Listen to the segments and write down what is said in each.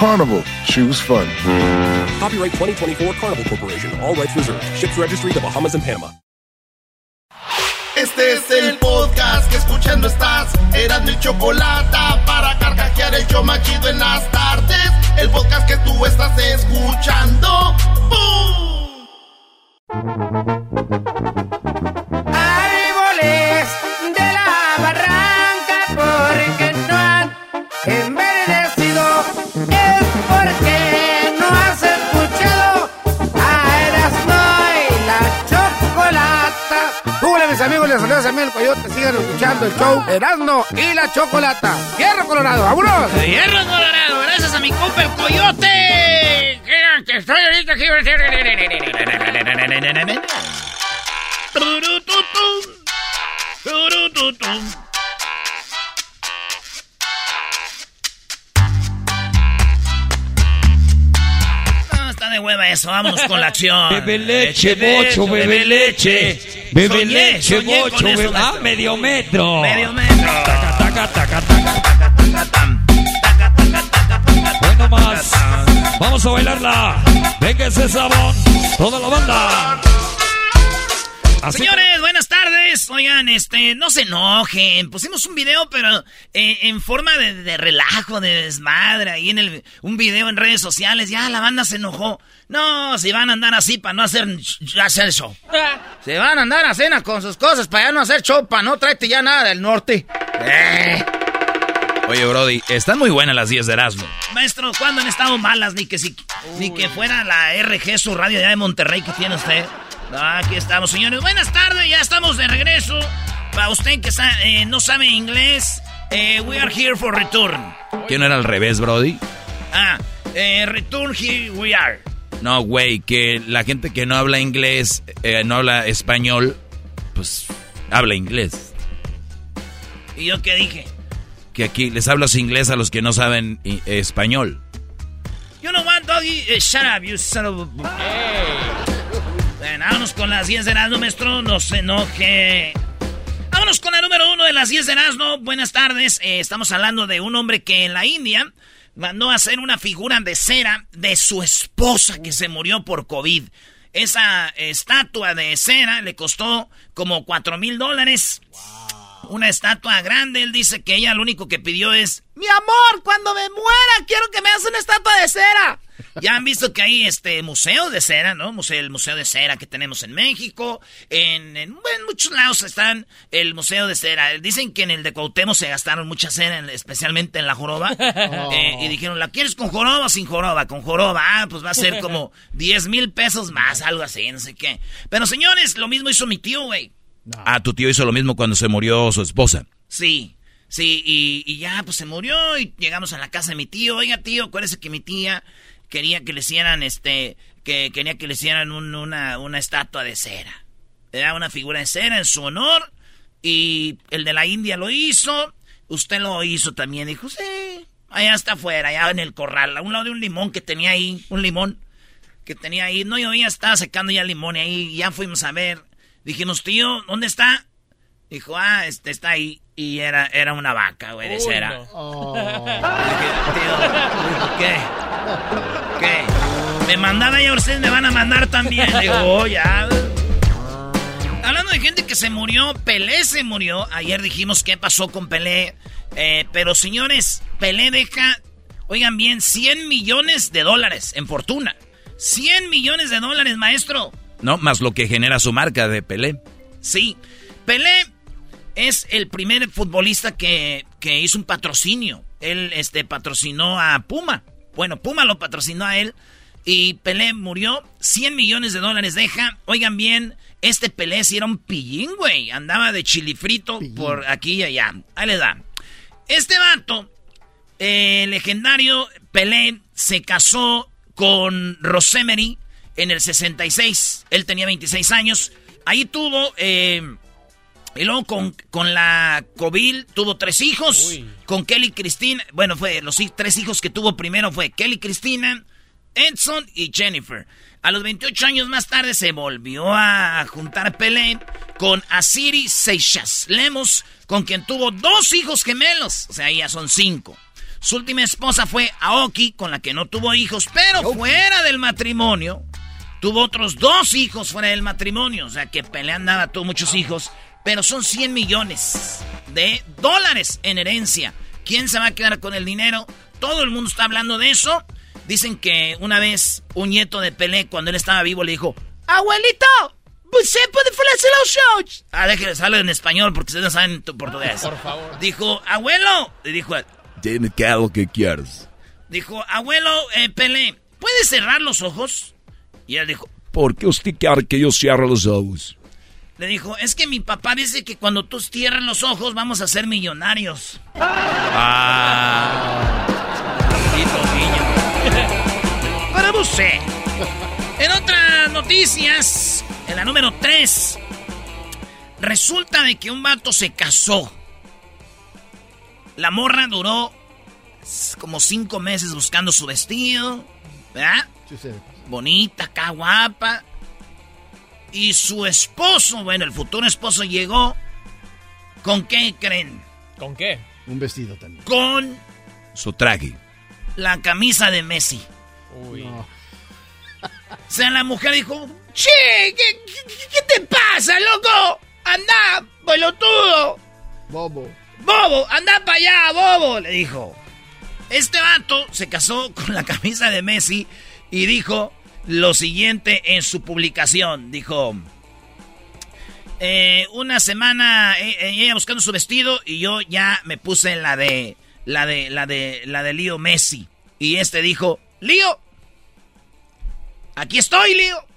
Carnival, choose fun. Copyright 2024 Carnival Corporation, all rights reserved. Ships registry the Bahamas and Panama. Este es el podcast que escuchando estás. Eran mi chocolate para carcajear el show machido en las tardes. El podcast que tú estás escuchando. Árboles Hola mis amigos, les saluda Samuel el Coyote, sigan escuchando el show Erasmo y la Chocolata. Hierro Colorado, vámonos. Hierro Colorado, gracias a mi compa el Coyote. Que estoy ahorita aquí. Turututum. Turututum. De hueva eso, vámonos con la acción. Bebe leche, Eche bocho, bebe leche. Bebe leche, bocho, bebe... Ah, medio metro. Medio metro. Taca, taca, taca, taca. Bueno más. Vamos a bailarla. Venga ese sabón. Toda la banda. Así- Señores, buenas tardes. Oigan, este, no se enojen. Pusimos un video, pero eh, en forma de, de relajo, de desmadre. Ahí en el, un video en redes sociales. Ya la banda se enojó. No, si van a andar así para no hacer, hacer show. Se van a andar a cena con sus cosas para ya no hacer show, para no traerte ya nada del norte. Eh. Oye, Brody, están muy buenas las 10 de Erasmo. Maestro, ¿cuándo han estado malas? Ni que si, ni que fuera la RG, su radio allá de Monterrey que tiene usted. Ah, aquí estamos, señores. Buenas tardes, ya estamos de regreso. Para usted que sa- eh, no sabe inglés, eh, we are here for return. ¿Quién no era al revés, Brody? Ah, eh, return here we are. No, güey, que la gente que no habla inglés, eh, no habla español, pues habla inglés. ¿Y yo qué dije? Que aquí les hablas inglés a los que no saben español. You know what, doggy? Eh, shut up, you son of a... Bueno, vámonos con las 10 de Erasmo, maestro. No se enoje. Vámonos con la número uno de las 10 de Erasmo. Buenas tardes. Eh, estamos hablando de un hombre que en la India mandó a hacer una figura de cera de su esposa que se murió por COVID. Esa estatua de cera le costó como 4 mil dólares. Una estatua grande. Él dice que ella lo único que pidió es: Mi amor, cuando me muera, quiero que me hagas una estatua de cera. Ya han visto que hay este museo de cera, ¿no? Museo, el museo de cera que tenemos en México. En, en- en muchos lados están el museo de cera. Dicen que en el de Cuauhtémoc se gastaron mucha cera, en- especialmente en la joroba. Eh, y dijeron, ¿la quieres con joroba o sin joroba? Con joroba. Ah, pues va a ser como 10 mil pesos más, algo así, no sé qué. Pero señores, lo mismo hizo mi tío, güey. Ah, tu tío hizo lo mismo cuando se murió su esposa. Sí, sí, y, y ya pues se murió y llegamos a la casa de mi tío. Oiga, tío, acuérdese que mi tía quería que le hicieran este, que quería que le hicieran un- una, una estatua de cera. Era una figura de cera en su honor y el de la India lo hizo. Usted lo hizo también. Dijo, sí, allá está afuera, allá en el corral, a un lado de un limón que tenía ahí, un limón que tenía ahí. No llovía, estaba secando ya el limón y ahí ya fuimos a ver. Dijimos, tío, ¿dónde está? Dijo, ah, este está ahí. Y era, era una vaca, güey, de cera. no. Tío, ¿qué? ¿Qué? Me mandaba y ahora ustedes me van a mandar también. Digo, oh, ya. Hablando de gente que se murió, Pelé se murió. Ayer dijimos qué pasó con Pelé. Eh, pero señores, Pelé deja, oigan bien, 100 millones de dólares en fortuna. 100 millones de dólares, maestro. ¿No? Más lo que genera su marca de Pelé. Sí, Pelé es el primer futbolista que, que hizo un patrocinio. Él este, patrocinó a Puma. Bueno, Puma lo patrocinó a él. Y Pelé murió. 100 millones de dólares deja. Oigan bien, este Pelé sí era un pillín, güey. Andaba de chilifrito por aquí y allá. Ahí le da. Este vato, eh, legendario Pelé, se casó con Rosemary en el 66. Él tenía 26 años. Ahí tuvo... Eh, y luego con, con la Covil tuvo tres hijos. Con Kelly Cristina. Bueno, fue los tres hijos que tuvo primero fue Kelly Cristina, Edson y Jennifer. A los 28 años más tarde se volvió a juntar Pelé con Asiri Seixas Lemos, con quien tuvo dos hijos gemelos. O sea, ya son cinco. Su última esposa fue Aoki, con la que no tuvo hijos, pero fuera del matrimonio. Tuvo otros dos hijos fuera del matrimonio. O sea que Pelé andaba, tuvo muchos hijos. Pero son 100 millones de dólares en herencia. ¿Quién se va a quedar con el dinero? Todo el mundo está hablando de eso. Dicen que una vez un nieto de Pelé, cuando él estaba vivo, le dijo: Abuelito, ¿usted puede los shows? Ah, déjale, sale en español porque ustedes no saben portugués. Por favor. Dijo: Abuelo, le dijo: Dime qué lo que quieres. Dijo: Abuelo, eh, Pelé, ¿puedes cerrar los ojos? Y él dijo: ¿Por qué usted quiere que yo cierre los ojos? Le dijo, es que mi papá dice que cuando tú cierras los ojos vamos a ser millonarios. Ah. Para usted. En otras noticias, en la número 3, resulta de que un vato se casó. La morra duró como cinco meses buscando su vestido, ¿verdad? Bonita, acá guapa. Y su esposo, bueno, el futuro esposo llegó. ¿Con qué creen? ¿Con qué? Un vestido también. Con su traje. La camisa de Messi. Uy. O sea, la mujer dijo, che, ¿qué, qué, te pasa, loco? Anda, pelotudo. Bobo. Bobo, anda para allá, bobo, le dijo. Este vato se casó con la camisa de Messi y dijo, lo siguiente en su publicación. Dijo, eh, una semana eh, eh, ella buscando su vestido y yo ya me puse la de, la de, la de, la de Lío Messi. Y este dijo, Lío, aquí estoy, Lío.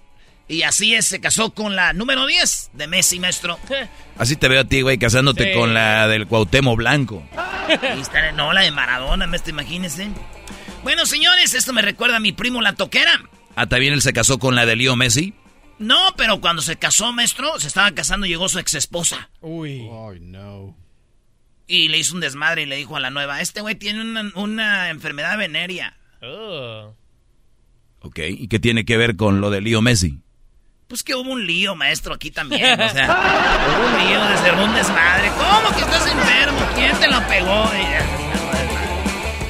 Y así es, se casó con la número 10 de Messi, maestro. Así te veo a ti, güey, casándote Sí. con la del Cuauhtémoc Blanco. Y está- no, la de Maradona, maestro, imagínense. Bueno, señores, esto me recuerda a mi primo La Toquera. Ah, también él se casó con la de Leo Messi. No, pero cuando se casó, maestro, se estaba casando, llegó su ex esposa. Uy. Ay, no. Y le hizo un desmadre y le dijo a la nueva, este güey tiene una, una enfermedad venérea. Ugh. Ok, ¿y qué tiene que ver con lo de Leo Messi? Pues que hubo un lío, maestro, aquí también. O sea, hubo un lío, se cerró un desmadre. ¿Cómo que estás enfermo? ¿Quién te lo pegó?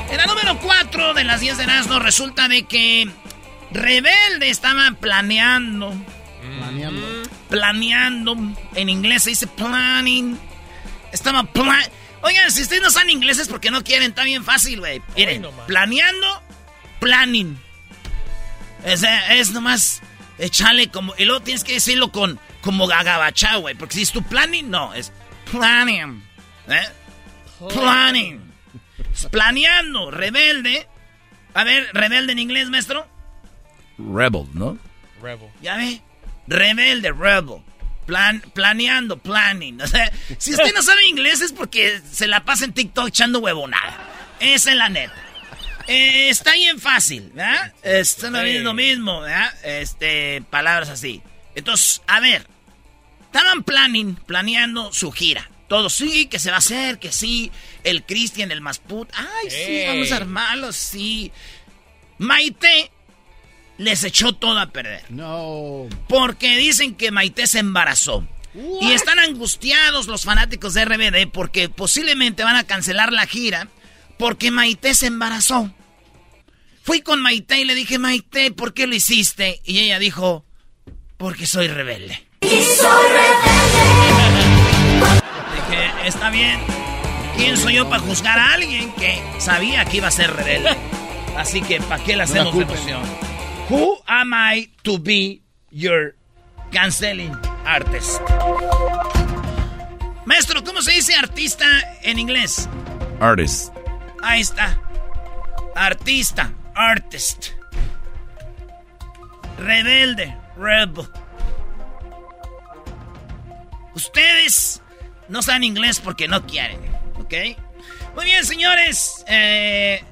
En la número 4 de las 10 de Erasmo resulta de que Rebelde estaba planeando. Planeando. Planeando. En inglés se dice planning. Estaba plan... Oigan, si ustedes no saben inglés es porque no quieren, está bien fácil, güey. Miren, no planeando, planning. O sea, es nomás echarle como... Y luego tienes que decirlo con como gagabachá, güey. Porque si es tu planning, no, es planning. ¿Eh? Planning. Es planeando, rebelde. A ver, rebelde en inglés, maestro. Rebel, ¿no? Rebel. ¿Ya ve? Rebelde, rebel. Plan, planeando, planning. O sea, si usted no sabe inglés es porque se la pasa en TikTok echando huevonada. Esa es la neta. Eh, está bien fácil, ¿verdad? Esto no es lo mismo, ¿verdad? Este, palabras así. Entonces, a ver. Estaban planning, planeando su gira. Todo sí, que se va a hacer, que sí. El Christian, el Masput. Ay, sí, vamos a armarlo, sí. Maite les echó todo a perder. No. Porque dicen que Maite se embarazó. Y están angustiados los fanáticos de RBD porque posiblemente van a cancelar la gira porque Maite se embarazó. Fui con Maite y le dije, Maite, ¿por qué lo hiciste? Y ella dijo, porque soy rebelde. Dije, está bien. ¿Quién soy yo para juzgar a alguien que sabía que iba a ser rebelde? Así que, ¿para qué le hacemos emoción? Who am I to be your canceling artist. Maestro, ¿cómo se dice artista en inglés? Artist. Ahí está. Artista, artist. Rebelde, rebel. Ustedes no saben inglés porque no quieren, ¿ok? Muy bien, señores. Eh,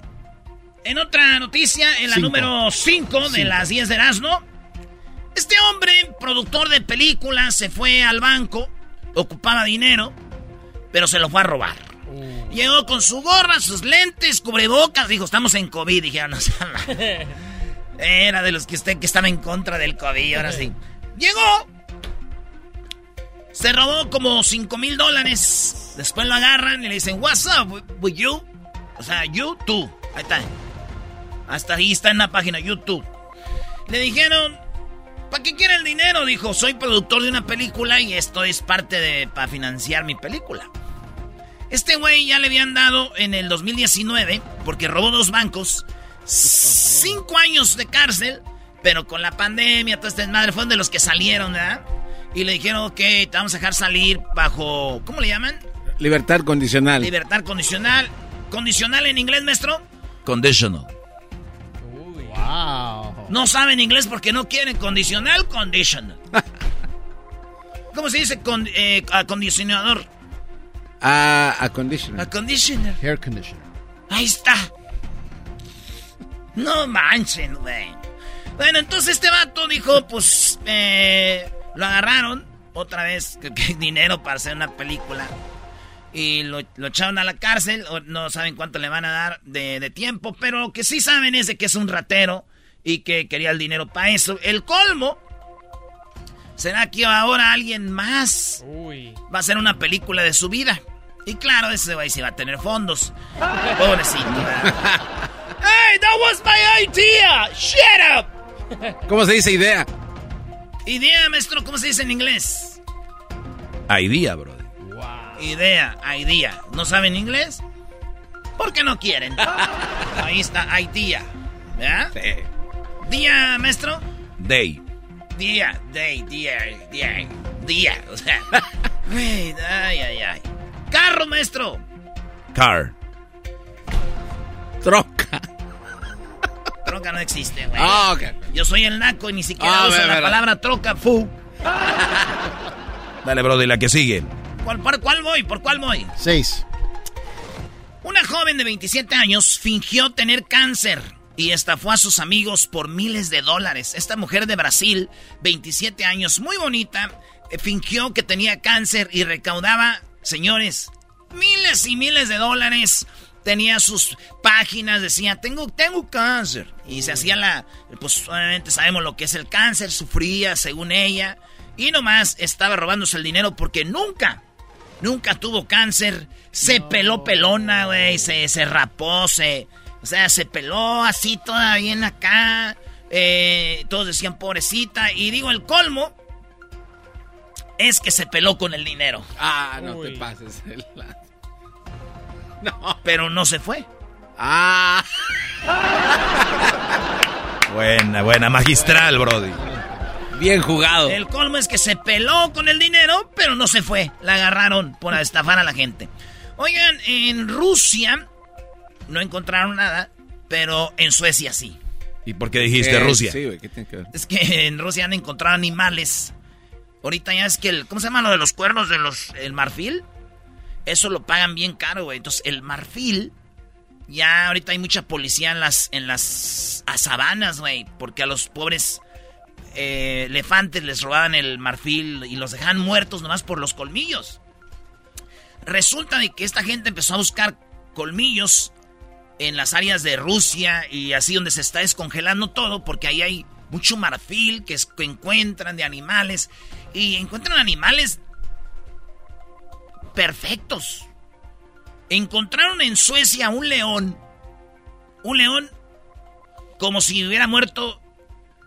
en otra noticia, en la Cinco. número 5 de las 10 de Erasmo, este hombre, productor de películas, se fue al banco, ocupaba dinero, pero se lo fue a robar. Llegó con su gorra, sus lentes, cubrebocas, dijo, estamos en COVID. Dijeron, no sean mal. Era de los que usted que estaba en contra del COVID, ahora sí. Llegó, se robó como 5 mil dólares. Después lo agarran y le dicen, What's up with you? O sea, you, tú. Ahí está. Hasta ahí está en la página YouTube. Le dijeron, ¿para qué quiere el dinero? Dijo, soy productor de una película y esto es parte de para financiar mi película. Este güey ya le habían dado en el 2019, porque robó dos bancos, cinco años de cárcel, pero con la pandemia, todo este desmadre, fueron de los que salieron, ¿verdad? Y le dijeron, ok, te vamos a dejar salir bajo, ¿cómo le llaman? Libertad condicional. Libertad condicional. ¿Condicional en inglés, maestro? Conditional. Wow. No saben inglés porque no quieren condicional, conditional. ¿Cómo se dice con, eh, acondicionador? Ah, a conditioner. Aconditioner. Hair conditioner. Ahí está. No manchen, güey. Bueno, entonces este vato dijo, pues, eh, lo agarraron otra vez, que, que dinero para hacer una película. Y lo, lo echaron a la cárcel, o no saben cuánto le van a dar de, de tiempo, pero lo que sí saben es de que es un ratero y que quería el dinero para eso. El colmo será que ahora alguien más va a hacer una película de su vida. Y claro, ese güey sí va a tener fondos. Pobrecito. ¡Hey, that was my idea! ¡Shut up! ¿Cómo se dice idea? Idea, maestro, ¿cómo se dice en inglés? Idea, brother. Idea, idea. ¿No saben inglés? ¿Por qué no quieren? Ahí está, idea. ¿Verdad? Día, maestro. Day. Día, day, día, día, día. O sea, güey, ay, ay, ay. Carro, maestro. Car. Troca. Troca no existe, güey. Ah, ok. Yo soy el naco y ni siquiera Ah, uso la palabra troca, fu. Dale, brother, la que sigue. ¿Cuál, ¿Por cuál voy? ¿Por cuál voy? Seis. Una joven de 27 años fingió tener cáncer y estafó a sus amigos por miles de dólares. Esta mujer de Brasil, 27 años, muy bonita, eh, fingió que tenía cáncer y recaudaba, señores, miles y miles de dólares. Tenía sus páginas, decía, tengo, tengo cáncer. Y se hacía la, pues obviamente sabemos lo que es el cáncer, sufría según ella. Y nomás estaba robándose el dinero porque nunca, nunca tuvo cáncer. Se peló pelona, güey, se, se rapó, se... O sea, se peló así toda bien acá. Eh, todos decían pobrecita. Y digo, el colmo es que se peló con el dinero. Ah, no te pases. el- No. Pero no se fue. Ah. Buena, buena. Magistral, brody. Bien jugado. El colmo es que se peló con el dinero, pero no se fue. La agarraron por estafar a la gente. Oigan, en Rusia no encontraron nada, pero en Suecia sí. ¿Y por qué dijiste Eh, Rusia? Sí, güey, ¿qué tiene que ver? Es que en Rusia han encontrado animales. Ahorita ya es que el. ¿Cómo se llama lo de los cuernos de los. el marfil? Eso lo pagan bien caro, güey. Entonces, el marfil. Ya ahorita hay mucha policía en las. en las a sabanas, güey. Porque a los pobres eh, elefantes les robaban el marfil y los dejaban muertos nomás por los colmillos. Resulta de que esta gente empezó a buscar colmillos en las áreas de Rusia y así donde se está descongelando todo, porque ahí hay mucho marfil que, es- que encuentran de animales y encuentran animales perfectos. Encontraron en Suecia un león, un león como si hubiera muerto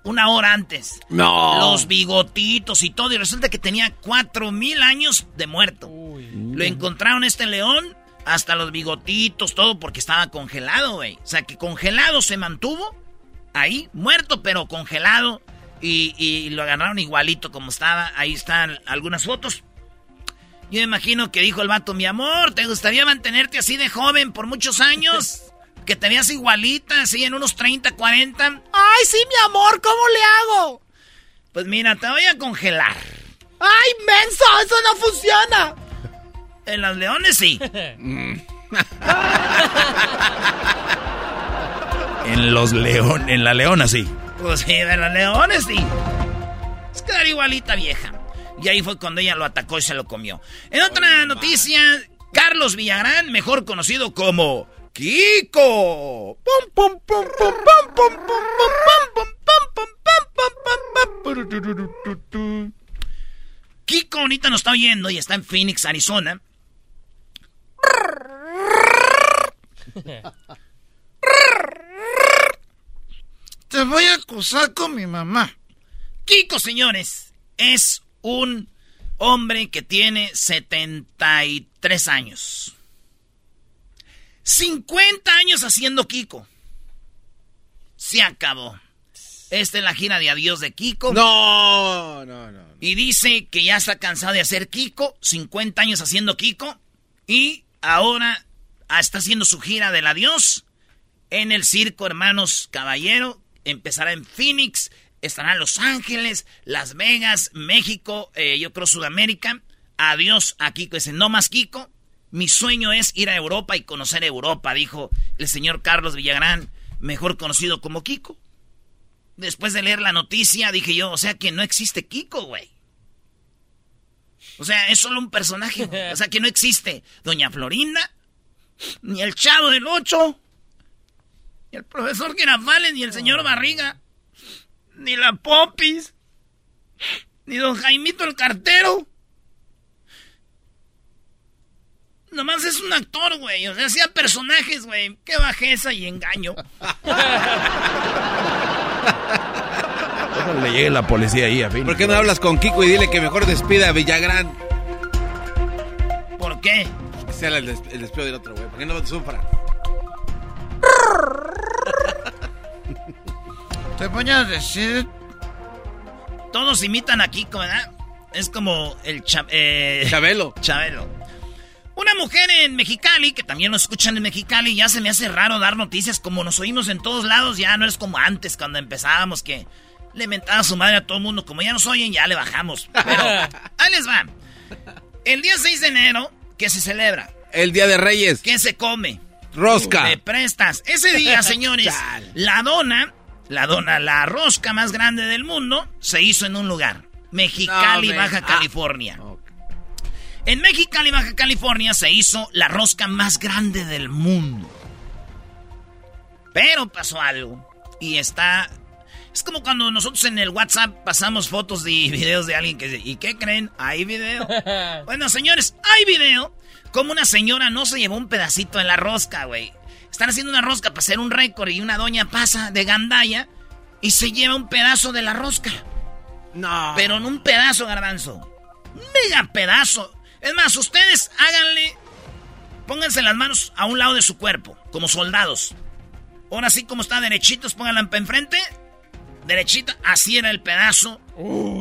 una hora antes. No. Los bigotitos y todo, y resulta que tenía cuatro mil años de muerto. Lo encontraron este león, hasta los bigotitos, todo, porque estaba congelado, güey. O sea, que congelado se mantuvo ahí, muerto, pero congelado. Y, y lo agarraron igualito como estaba. Ahí están algunas fotos. Yo me imagino que dijo el vato, mi amor, ¿te gustaría mantenerte así de joven por muchos años? Que te veas igualita, así en unos 30, 40. Ay, sí, mi amor, ¿cómo le hago? Pues mira, te voy a congelar. ¡Ay, menso! ¡Eso no funciona! En las leones sí. en los leones, en la leona sí. Pues sí, en las leones sí. Es que era igualita vieja. Y ahí fue cuando ella lo atacó y se lo comió. En otra noticia. Carlos Villagrán, mejor conocido como Kiko. Kiko ahorita nos está oyendo y está en Phoenix, Arizona. Te voy a acusar con mi mamá. Kiko, señores, es un hombre que tiene 73 años. 50 años haciendo Kiko. Se acabó. Esta es la gira de adiós de Kiko. No, no, no. Y dice que ya está cansado de hacer Kiko, 50 años haciendo Kiko, y ahora está haciendo su gira del adiós en el circo Hermanos Caballero. Empezará en Phoenix, estará en Los Ángeles, Las Vegas, México, eh, yo creo Sudamérica. Adiós a Kiko. Dice, no más Kiko. Mi sueño es ir a Europa y conocer Europa, dijo el señor Carlos Villagrán, mejor conocido como Kiko. Después de leer la noticia, dije yo, o sea que no existe Kiko, güey. O sea, es solo un personaje. O sea que no existe Doña Florinda, ni el Chavo del Ocho, ni el profesor Girafales, ni el señor Barriga, ni la Popis, ni don Jaimito el Cartero. Nomás es un actor, güey. O sea, hacía personajes, güey. Qué bajeza y engaño. Le llegue la policía ahí a fin. ¿Por qué no hablas con Kiko y dile que mejor despida a Villagrán? ¿Por qué? Que sea el, des- el despido del otro, güey. ¿Por qué no te sufra? Te voy a decir. Todos imitan a Kiko, ¿verdad? Es como el cha- eh, Chabelo. Chabelo. Una mujer en Mexicali, que también nos escuchan en Mexicali, ya se me hace raro dar noticias como nos oímos en todos lados, ya no es como antes cuando empezábamos que le mentaba a su madre a todo el mundo, como ya nos oyen, ya le bajamos. Pero ahí les va. El día 6 de enero, ¿qué se celebra? El Día de Reyes. ¿Qué se come? Rosca. Me prestas. Ese día, señores, la dona, la dona, la rosca más grande del mundo, se hizo en un lugar. Mexicali, No. Baja Ah. California. En Mexicali, Baja California, se hizo la rosca más grande del mundo. Pero pasó algo. Y está... Es como cuando nosotros en el WhatsApp pasamos fotos y videos de alguien que dice, ¿y qué creen? ¿Hay video? bueno, señores, hay video. Como una señora no se llevó un pedacito de la rosca, güey. Están haciendo una rosca para hacer un récord y una doña pasa de gandalla y se lleva un pedazo de la rosca. No. Pero en un pedazo, garbanzo. Un mega pedazo. Es más, ustedes háganle. Pónganse las manos a un lado de su cuerpo, como soldados. Ahora sí, como está derechitos, pónganla enfrente. Derechita, así era el pedazo.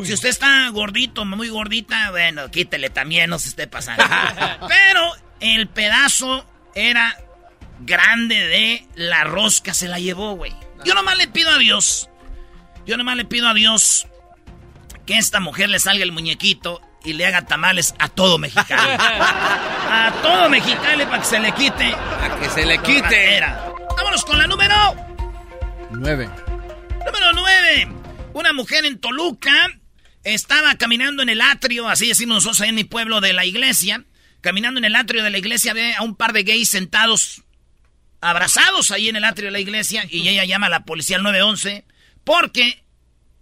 Si usted está gordito, muy gordita, bueno, quítele también, no se esté pasando. Pero el pedazo era grande de la rosca, se la llevó, güey. Yo nomás le pido a Dios. Yo nomás le pido a Dios que esta mujer le salga el muñequito y le haga tamales a todo Mexicali. a todo Mexicali para que se le quite. A que se le quite. ratera. Vámonos con la número. Nueve. Número 9. Una mujer en Toluca estaba caminando en el atrio, así decimos nosotros ahí en mi pueblo de la iglesia. Caminando en el atrio de la iglesia ve a un par de gays sentados, abrazados ahí en el atrio de la iglesia. Y ella llama a la policía al 911 porque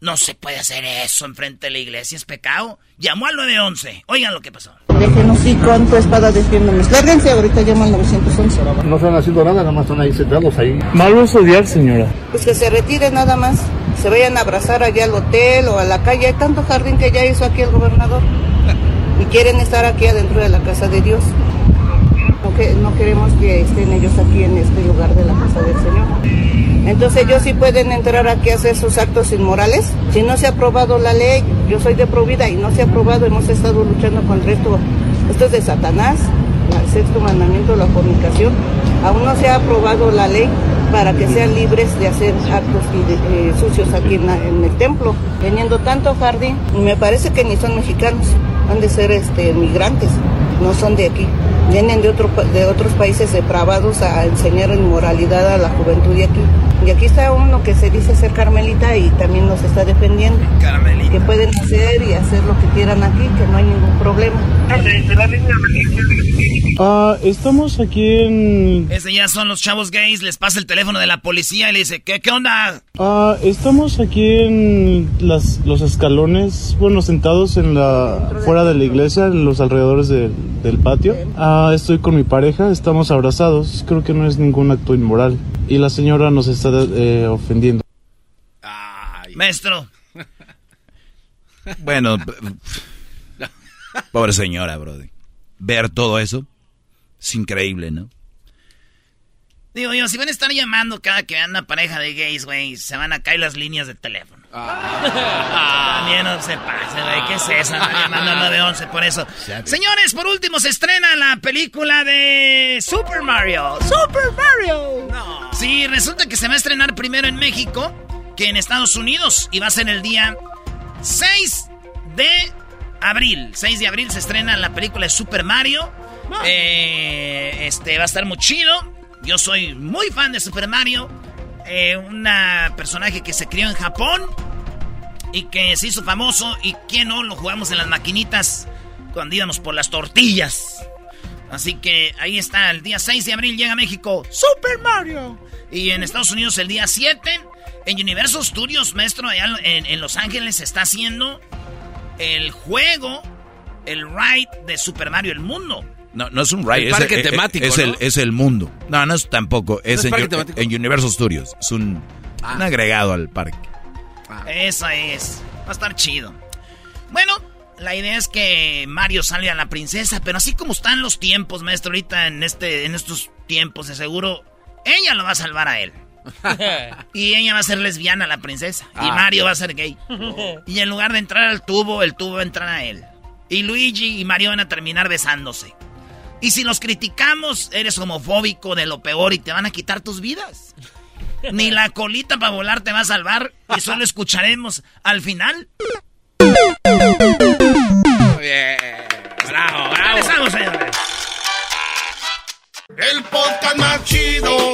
no se puede hacer eso enfrente de la iglesia, es pecado. Llamó al 911. Oigan lo que pasó. Déjenos ir con tu espada defiéndonos. Lárguense, ahorita llamo al 911. No están haciendo nada, nada más están ahí sentados ahí. Malo es odiar, señora. Pues que se retiren nada más. Se vayan a abrazar allá al hotel o a la calle. Hay tanto jardín que ya hizo aquí el gobernador. Y quieren estar aquí adentro de la casa de Dios. No queremos que estén ellos aquí en este lugar de la casa del Señor. Entonces ellos sí pueden entrar aquí a hacer sus actos inmorales. Si no se ha aprobado la ley, yo soy de Provida y no se ha aprobado, hemos estado luchando contra esto. Esto es de Satanás, el sexto mandamiento, la comunicación. Aún no se ha aprobado la ley para que sean libres de hacer actos eh, sucios aquí en, en, el templo. Teniendo tanto jardín, me parece que ni son mexicanos, han de ser este, migrantes, no son de aquí. Vienen de, otro, de otros países depravados a enseñar inmoralidad a la juventud de aquí. Y aquí está uno que se dice ser carmelita y también nos está defendiendo. Carmelita. Que pueden hacer y hacer lo que quieran aquí, que no hay ningún problema. Ah, estamos aquí en... Ese ya son los chavos gays, les pasa el teléfono de la policía y le dice, ¿qué, qué onda? Ah, estamos aquí en las, los escalones, bueno, sentados en la fuera de la iglesia, en los alrededores de, del patio. Ah, estoy con mi pareja, estamos abrazados, creo que no es ningún acto inmoral. Y la señora nos está eh, ofendiendo. Ay. Maestro. Bueno, pobre señora, Brody. Ver todo eso es increíble, ¿no? Digo yo, si van a estar llamando cada que vean una pareja de gays, güey, se van a caer las líneas de teléfono. Ah. También no se pase, güey. ¿Qué es eso? Llamando al 911 por eso. Señores, por último se estrena la película de Super Mario. ¡Super Mario! No. Sí, resulta que se va a estrenar primero en México que en Estados Unidos. Y va a ser el día 6 de abril. 6 de abril se estrena la película de Super Mario. Eh, este va a estar muy chido. Yo soy muy fan de Super Mario. Eh, una personaje que se crió en Japón y que se hizo famoso. Y que no lo jugamos en las maquinitas cuando íbamos por las tortillas. Así que ahí está, el día 6 de abril llega a México Super Mario. Y en Estados Unidos el día 7. En Universal Studios, maestro, allá en, Los Ángeles está haciendo el juego, el ride de Super Mario, el mundo. No, no es un ride, El es, parque es- temático, es ¿no? el, es el mundo. No, no es tampoco. Es, es en, parque Yu- temático? en Universal Studios. Es un, un agregado al parque. Eso es. Va a estar chido. Bueno, la idea es que Mario salve a la princesa, pero así como están los tiempos, maestro, ahorita en este, en estos tiempos, de seguro, ella lo va a salvar a él. y ella va a ser lesbiana, la princesa. Y Ah. Mario va a ser gay. Y en lugar de entrar al tubo, el tubo va a entrar a él. Y Luigi y Mario van a terminar besándose. Y si los criticamos, eres homofóbico de lo peor y te van a quitar tus vidas. Ni la colita para volar te va a salvar y solo escucharemos al final. Muy bien. Bravo, bravo. Regresamos, señores. El podcast más chido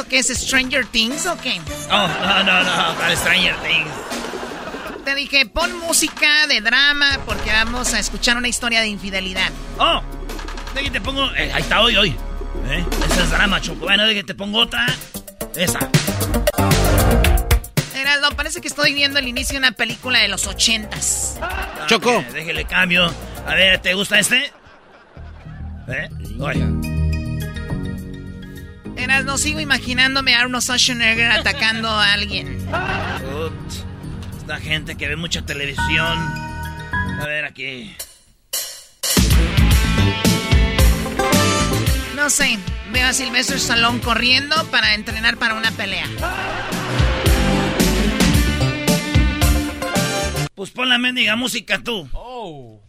eso qué es Stranger Things o qué? Oh, no, no, no, para Stranger Things. Te dije, pon música de drama porque vamos a escuchar una historia de infidelidad. Oh, de te pongo. eh, ahí está hoy, hoy. ¿Eh? Esa es drama, Choco. Bueno, de que te pongo otra. Esa. Erasno, parece que estoy viendo el inicio de una película de los ochentas. Choco. Ok, déjele cambio. A ver, ¿te gusta este? ¿Eh? Erasno, sigo imaginándome a Arnold Schwarzenegger atacando a alguien. Ut, Esta gente que ve mucha televisión. A ver, aquí. No sé, veo a Sylvester Stallone corriendo para entrenar para una pelea. Pues pon la mendiga música tú.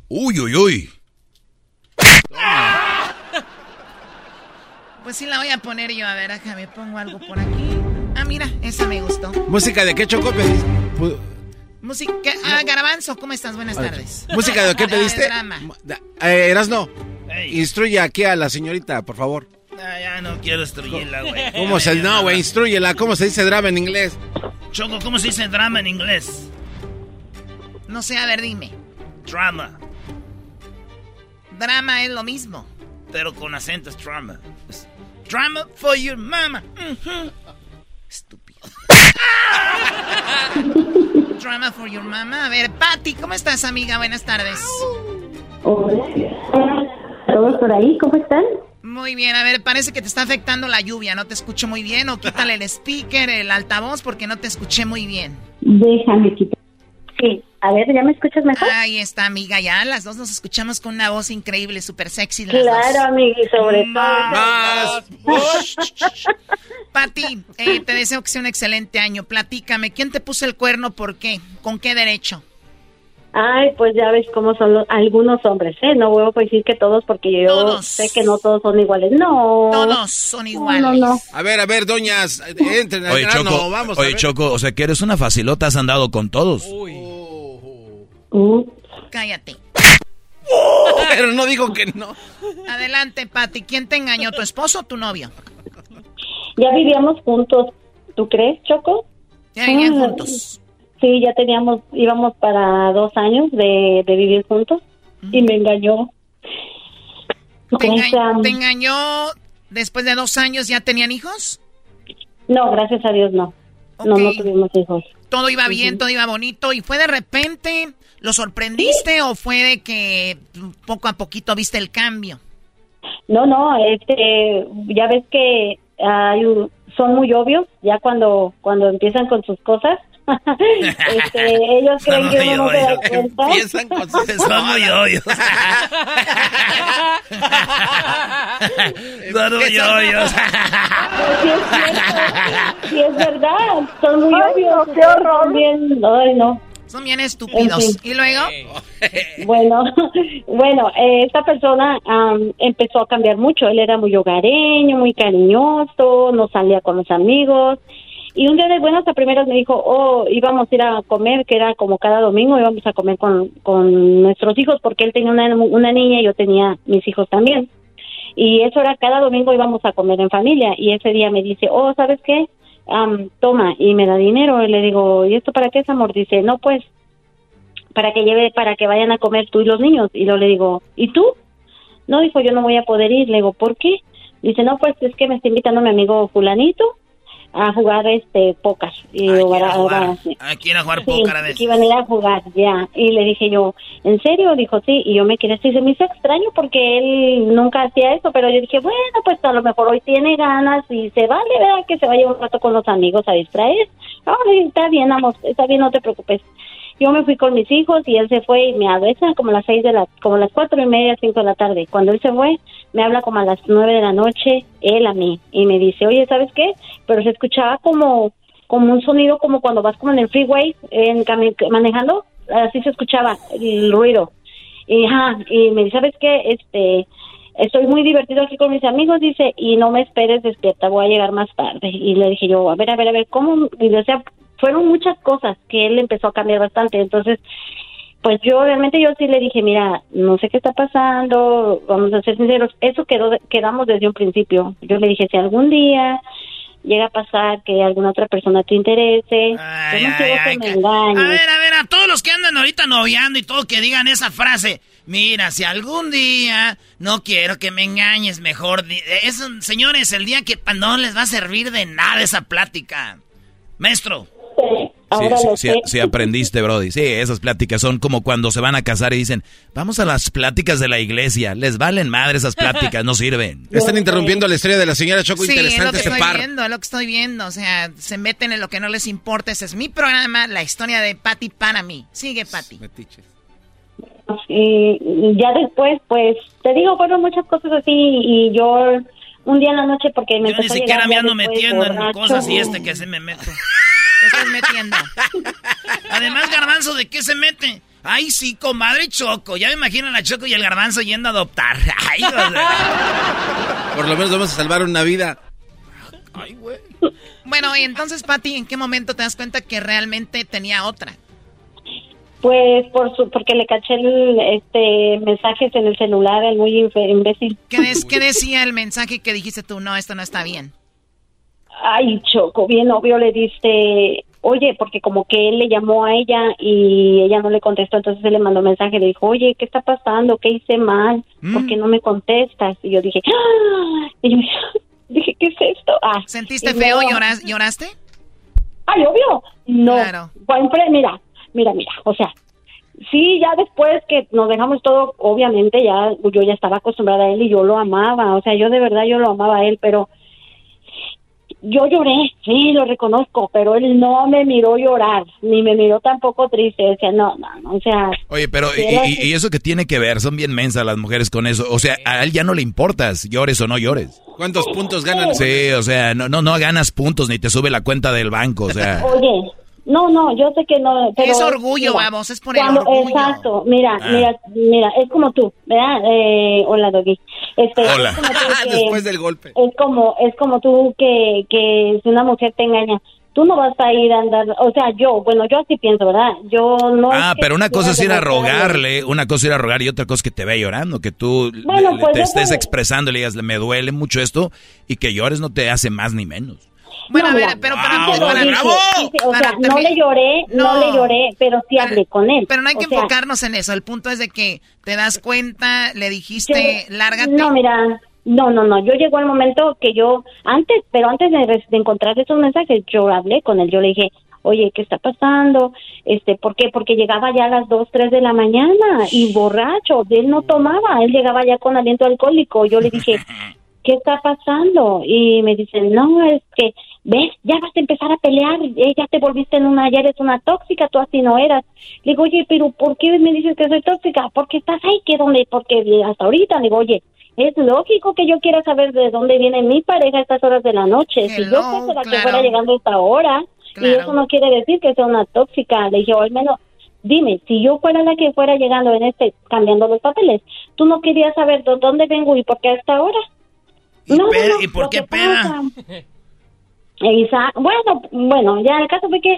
Uy, uy, uy. Pues sí la voy a poner yo. A ver, déjame, pongo algo por aquí. Ah, mira, esa me gustó. ¿Música de qué, Choco? pediste? Pu- Música... Ah, Garbanzo, ¿cómo estás? Buenas tardes. ¿Música de qué pediste? drama. Eh, Erasno, instruye aquí a la señorita, por favor. Ah, ya no quiero destruirla, güey. ¿Cómo se No, güey, instruyela. ¿Cómo se dice drama en inglés? Choco, ¿cómo se dice drama en inglés? No sé, a ver, dime. Drama. Drama es lo mismo. Pero con acento es drama. Es drama for your mama. Ujú. Drama for your mama. A ver, Patty, ¿cómo estás, amiga? Buenas tardes. Hola. ¿Todos por ahí? ¿Cómo están? Muy bien, a ver, parece que te está afectando la lluvia, no te escucho muy bien, o quítale el speaker, el altavoz, porque no te escuché muy bien. Déjame quitar. Sí, a ver, ¿ya me escuchas mejor? Ahí está, amiga, ya las dos nos escuchamos con una voz increíble, súper sexy. las Claro, dos. amigui, sobre Más. todo. Pati, eh, te deseo que sea un excelente año. Platícame, ¿quién te puso el cuerno? ¿Por qué? ¿Con qué derecho? Ay, pues ya ves cómo son los- algunos hombres, ¿eh? No voy a decir que todos porque yo Todos. sé que no todos son iguales. No. Todos son iguales. No, no, A ver, a ver, doñas, entren al Oye, Choco, vamos a oye, ver. Choco, o sea que eres una facilota, has andado con todos. Uh. Cállate. Pero no digo que no. Adelante, Pati, ¿quién te engañó, tu esposo o tu novio? Ya vivíamos juntos, ¿tú crees, Choco? Ya vivían Ah, juntos. Sí, ya teníamos, íbamos para dos años de, de vivir juntos y me engañó. ¿Te, Con enga- esa- te engañó después de dos años? ¿Ya tenían hijos? No, gracias a Dios no. No, no tuvimos hijos. Todo iba bien, todo iba bonito y fue de repente, ¿lo sorprendiste o fue de que poco a poquito viste el cambio? No, no, este, ya ves que hay un- son muy obvios ya cuando cuando empiezan con sus cosas. este, ellos creen que uno no se da cuenta. Empiezan con sus Son muy obvios. Son muy obvios. Sí es, cierto, sí es verdad, son muy obvios. Qué horror. También, ay, no. Son bien estúpidos. En fin. ¿Y luego? Bueno, bueno, eh, esta persona empezó a cambiar mucho. Él era muy hogareño, muy cariñoso, no salía con los amigos. Y un día de buenas a primeras me dijo, oh, íbamos a ir a comer, que era como cada domingo, íbamos a comer con, con nuestros hijos, porque él tenía una, una niña y yo tenía mis hijos también. Y eso era cada domingo íbamos a comer en familia. Y ese día me dice, oh, ¿sabes qué? Toma, y me da dinero. Y le digo, ¿y esto para qué es, amor? Dice, no, pues, para que lleve, para que vayan a comer tú y los niños. Y yo le digo, ¿y tú? No, dijo, yo no voy a poder ir. Le digo, ¿por qué? Dice, no, pues es que me está invitando mi amigo fulanito a jugar este póker. Y yo, ahora- ahora- Aquí ir a jugar Sí, póker a veces. que iban a ir a jugar, ya. Y le dije yo, ¿en serio? Dijo, sí. Y yo me quedé así, se me hizo extraño porque él nunca hacía eso, pero yo dije, bueno, pues a lo mejor hoy tiene ganas y se vale, ¿verdad? Que se vaya un rato con los amigos a distraer. Ah, está bien, amor, está bien, no te preocupes. Yo me fui con mis hijos y él se fue y me era como las seis de la, como las cuatro y media, cinco de la tarde. Cuando él se fue, me habla como a las nueve de la noche, él a mí, y me dice, oye, ¿sabes qué? Pero se escuchaba como, como un sonido como cuando vas como en el freeway, en manejando, así se escuchaba el ruido. Y, ajá, y me dice, ¿sabes qué? Este, estoy muy divertido aquí con mis amigos, dice, y no me esperes despierta, voy a llegar más tarde. Y le dije yo, a ver, a ver, a ver, ¿cómo? Y le decía, fueron muchas cosas que él empezó a cambiar bastante. Entonces, pues yo realmente yo sí le dije, mira, no sé qué está pasando, vamos a ser sinceros, eso quedó, quedamos desde un principio. Yo le dije, si algún día llega a pasar que alguna otra persona te interese, yo no quiero que me engañes. A ver, a ver, a todos los que andan ahorita noviando y todo que digan esa frase. Mira, si algún día no quiero que me engañes, mejor. Es, señores, el día que no les va a servir de nada esa plática. Maestro. Sí, sí, aprendiste, Brody. Sí, esas pláticas son como cuando se van a casar y dicen, vamos a las pláticas de la iglesia. Les valen madre esas pláticas, no sirven. Están interrumpiendo la historia de la señora Choco. Sí, interesante es lo que estoy par. viendo, es lo que estoy viendo. O sea, se meten en lo que no les importa. Ese es mi programa, la historia de Patty para mí. Sigue, Patty. y ya después, pues, te digo, fueron muchas cosas así y yo un día en la noche porque me Yo ni siquiera me ando metiendo en cosas y este que se me meto. Te estás metiendo. Además, Garbanzo, ¿de qué se mete? Ay, sí, comadre Choco. Ya me imagino a la Choco y el Garbanzo yendo a adoptar. Ay, o sea. Por lo menos vamos a salvar una vida. Ay, güey. Bueno, y entonces, Patty, ¿en qué momento te das cuenta que realmente tenía otra? Pues por su, porque le caché el, este mensajes en el celular, el muy imbécil. ¿Qué, des- qué decía el mensaje que dijiste tú? No, esto no está bien. Ay, Choco, bien obvio le diste, oye, porque como que él le llamó a ella y ella no le contestó, entonces él le mandó un mensaje, le dijo, oye, ¿qué está pasando? ¿Qué hice mal? ¿Por qué no me contestas? Y yo dije, ¡Ah! y yo dije, ¿qué es esto? Ah, ¿Sentiste feo? luego- ¿Lloras- ¿Lloraste? Ay, obvio. No. Claro. Mira, mira, mira, o sea, sí, ya después que nos dejamos todo, obviamente ya yo ya estaba acostumbrada a él y yo lo amaba, o sea, yo de verdad yo lo amaba a él, pero yo lloré, sí, lo reconozco, pero él no me miró llorar, ni me miró tampoco triste, sea, no, no, no, o sea, Oye, pero y, y eso que tiene que ver? Son bien mensas las mujeres con eso. O sea, a él ya no le importas, llores o no llores. ¿Cuántos puntos ganan? Sí, o sea, no, no, no ganas puntos ni te sube la cuenta del banco, o sea. Oye, no, no, yo sé que no. Pero, Es orgullo, vamos, es por el cuando- orgullo. Exacto, mira, Ah. mira, mira, es como tú, ¿verdad? Eh, hola, Doggy. Este, Hola. es como tú que- Después del golpe. Es como, es como tú que, que si una mujer te engaña, tú no vas a ir a andar, o sea, yo, bueno, yo así pienso, ¿verdad? Yo no. Ah, pero una cosa es ir a rogarle, una cosa es ir a rogar y otra cosa es que te vea llorando, que tú Bueno, le- le- pues te estés expresando y le digas, me duele mucho esto y que llores no te hace más ni menos. Bueno, a ver, pero Wow, para, dije, o para sea, no le lloré, no, No. le lloré, pero sí hablé con él. Pero no hay que O sea, enfocarnos en eso. El punto es de que te das cuenta, le dijiste, Yo- lárgate. No, mira, no, no, no. Yo llegó el momento que yo, antes, pero antes de, de encontrar esos mensajes, yo hablé con él. Yo le dije, oye, ¿qué está pasando? Este, ¿por qué? Porque llegaba ya a las 2, 3 de la mañana y borracho. Él no tomaba, él llegaba ya con aliento alcohólico. Yo le dije, ¿qué está pasando? Y me dicen, no, es que, ves, ya vas a empezar a pelear, eh, ya te volviste en una, ya eres una tóxica, tú así no eras. Le digo, oye, pero ¿por qué me dices que soy tóxica? Porque estás ahí, que donde, porque hasta ahorita, le digo, oye, es lógico que yo quiera saber de dónde viene mi pareja a estas horas de la noche. si yo fuese la que fuera llegando a esta hora, y eso no quiere decir que sea una tóxica, le dije, o al menos, dime, si yo fuera la que fuera llegando en este, cambiando los papeles, tú no querías saber de dónde vengo y por qué a esta hora. ¿Y, No, no, no, ¿y por qué que peda? pasa- Exacto. Bueno, bueno, ya el caso fue que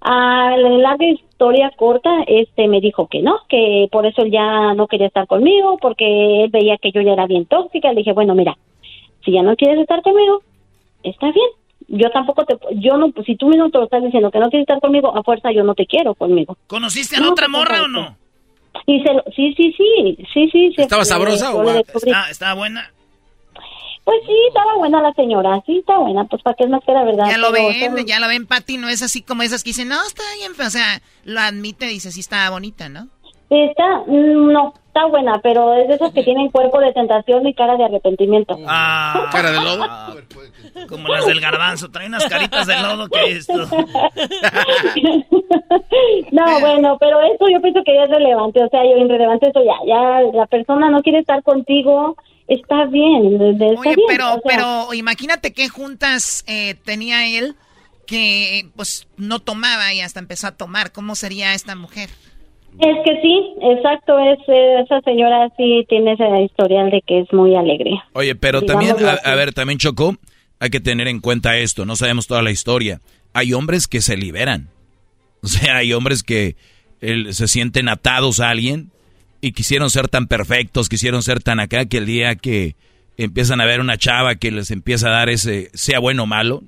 a la larga historia corta, este me dijo que no, que por eso él ya no quería estar conmigo, porque él veía que yo ya era bien tóxica. Le dije, bueno, mira, si ya no quieres estar conmigo, está bien. Yo tampoco te, yo no, si tú mismo te lo estás diciendo que no quieres estar conmigo, a fuerza yo no te quiero conmigo. ¿Conociste a la No, otra morra o no? Y se lo- sí, sí, sí, sí, sí. sí, ¿Estaba sabrosa o. ¿Está, está buena? Pues sí, estaba buena la señora, sí, está buena, pues para qué es más que la verdad. Ya lo pero ven, ya lo ven, Pati, no es así como esas que dicen, no, está bien, feo". o sea, lo admite, dice, sí está bonita, ¿no? Está, mm, no, está buena, pero es de esas que tienen cuerpo de tentación y cara de arrepentimiento. Ah, ¿Cara de lodo? Como las del garbanzo, trae unas caritas de lodo que esto. no, bueno, pero eso yo pienso que ya es relevante, o sea, yo irrelevante eso ya, ya la persona no quiere estar contigo, está bien, está Oye, bien, pero, o sea, pero imagínate qué juntas eh, tenía él que pues no tomaba y hasta empezó a tomar. ¿Cómo sería esta mujer? Es que sí, exacto, es eh, esa señora sí tiene ese historial de que es muy alegre. Oye, pero Digámoslo también, a, ver, también Chocó, hay que tener en cuenta esto, no sabemos toda la historia. Hay hombres que se liberan. O sea, hay hombres que el- se sienten atados a alguien y quisieron ser tan perfectos, quisieron ser tan acá, que el día que empiezan a ver una chava que les empieza a dar ese, sea bueno o malo,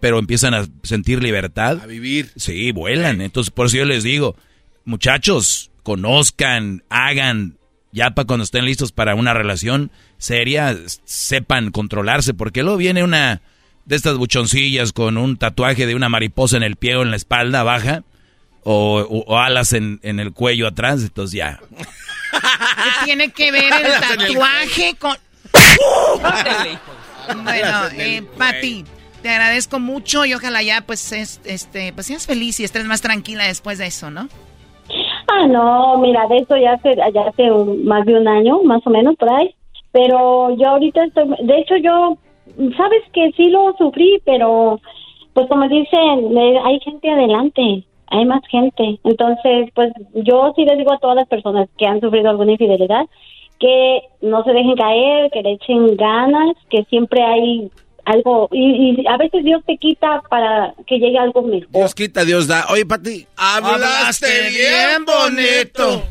pero empiezan a sentir libertad. A vivir. Sí, vuelan. Entonces, por eso yo les digo, muchachos, conozcan, hagan, ya para cuando estén listos para una relación seria, sepan controlarse, porque luego viene una de estas buchoncillas con un tatuaje de una mariposa en el pie o en la espalda baja, o, alas en, el cuello atrás, entonces ya. ¿Qué tiene que ver el tatuaje con...? bueno, eh, Pati, te agradezco mucho y ojalá ya pues este pues seas feliz y estés más tranquila después de eso, ¿no? Ah, no, mira, de eso ya hace, ya hace más de un año, más o menos por ahí. Pero yo ahorita estoy, de hecho yo, sabes que sí lo sufrí, pero pues como dicen, hay gente adelante, hay más gente. Entonces, pues yo sí les digo a todas las personas que han sufrido alguna infidelidad que no se dejen caer, que le echen ganas, que siempre hay algo y, a veces Dios te quita para que llegue algo mejor. Dios quita, Dios da. Oye, Pati, hablaste bien bonito.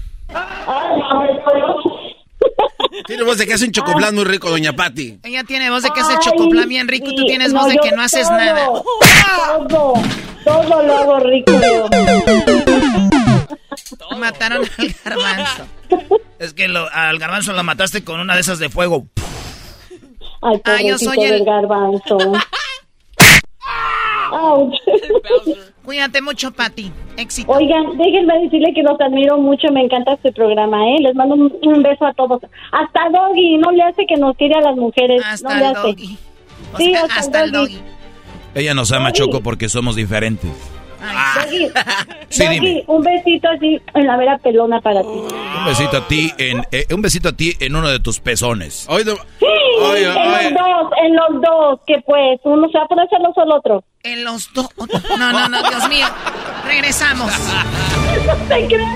Tiene voz de que hace un chocoplan muy rico, doña Pati. Ella tiene voz de que hace chocoplan bien rico y tú tienes voz de que no haces nada. Todo, todo lo hago rico. Mataron al garbanzo. Es que al garbanzo lo mataste con una de esas de fuego. Ay, yo soy el garbanzo. Cuídate mucho, Pati. Éxito. Oigan, déjenme decirle que los admiro mucho. Me encanta este programa, ¿eh? Les mando un, beso a todos. Hasta Doggy. No le hace que nos quiere a las mujeres. Hasta no le hace. Sí, hasta, el doggy. Ella nos ama, Choco, porque somos diferentes. Ah. Doggy, un besito así en la vera pelona para ti. Un besito a ti en eh, un besito a ti en uno de tus pezones. sí, en los dos, en los dos, que pues uno se va a poner celoso al otro. En los dos. No, no, no, Dios mío. Regresamos. te creas,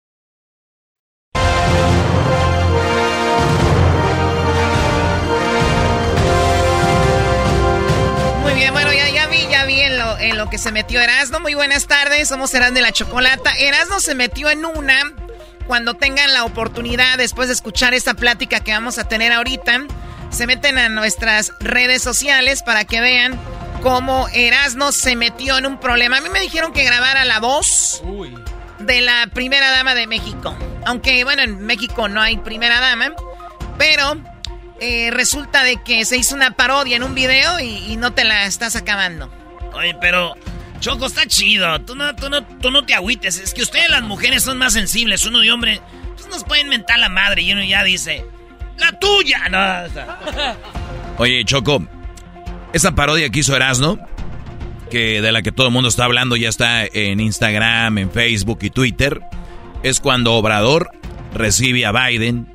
Muy bien, bueno, ya, ya vi, ya vi en lo, en lo que se metió Erasmo. Muy buenas tardes, somos Erasmo de la Chocolata. Erasmo se metió en una. Cuando tengan la oportunidad, después de escuchar esta plática que vamos a tener ahorita, se meten a nuestras redes sociales para que vean cómo Erasmo se metió en un problema. A mí me dijeron que grabara la voz de la primera dama de México. Aunque, bueno, en México no hay primera dama, pero eh, resulta de que se hizo una parodia en un video y, no te la estás acabando. Oye, pero Choco está chido. Tú no, tú no, tú no te agüites. Es que ustedes las mujeres son más sensibles. Uno de hombre, pues nos pueden mentar la madre y uno ya dice, la tuya. No, Oye, Choco, esa parodia que hizo Erasno, que de la que todo el mundo está hablando, ya está en Instagram, en Facebook y Twitter, es cuando Obrador recibe a Biden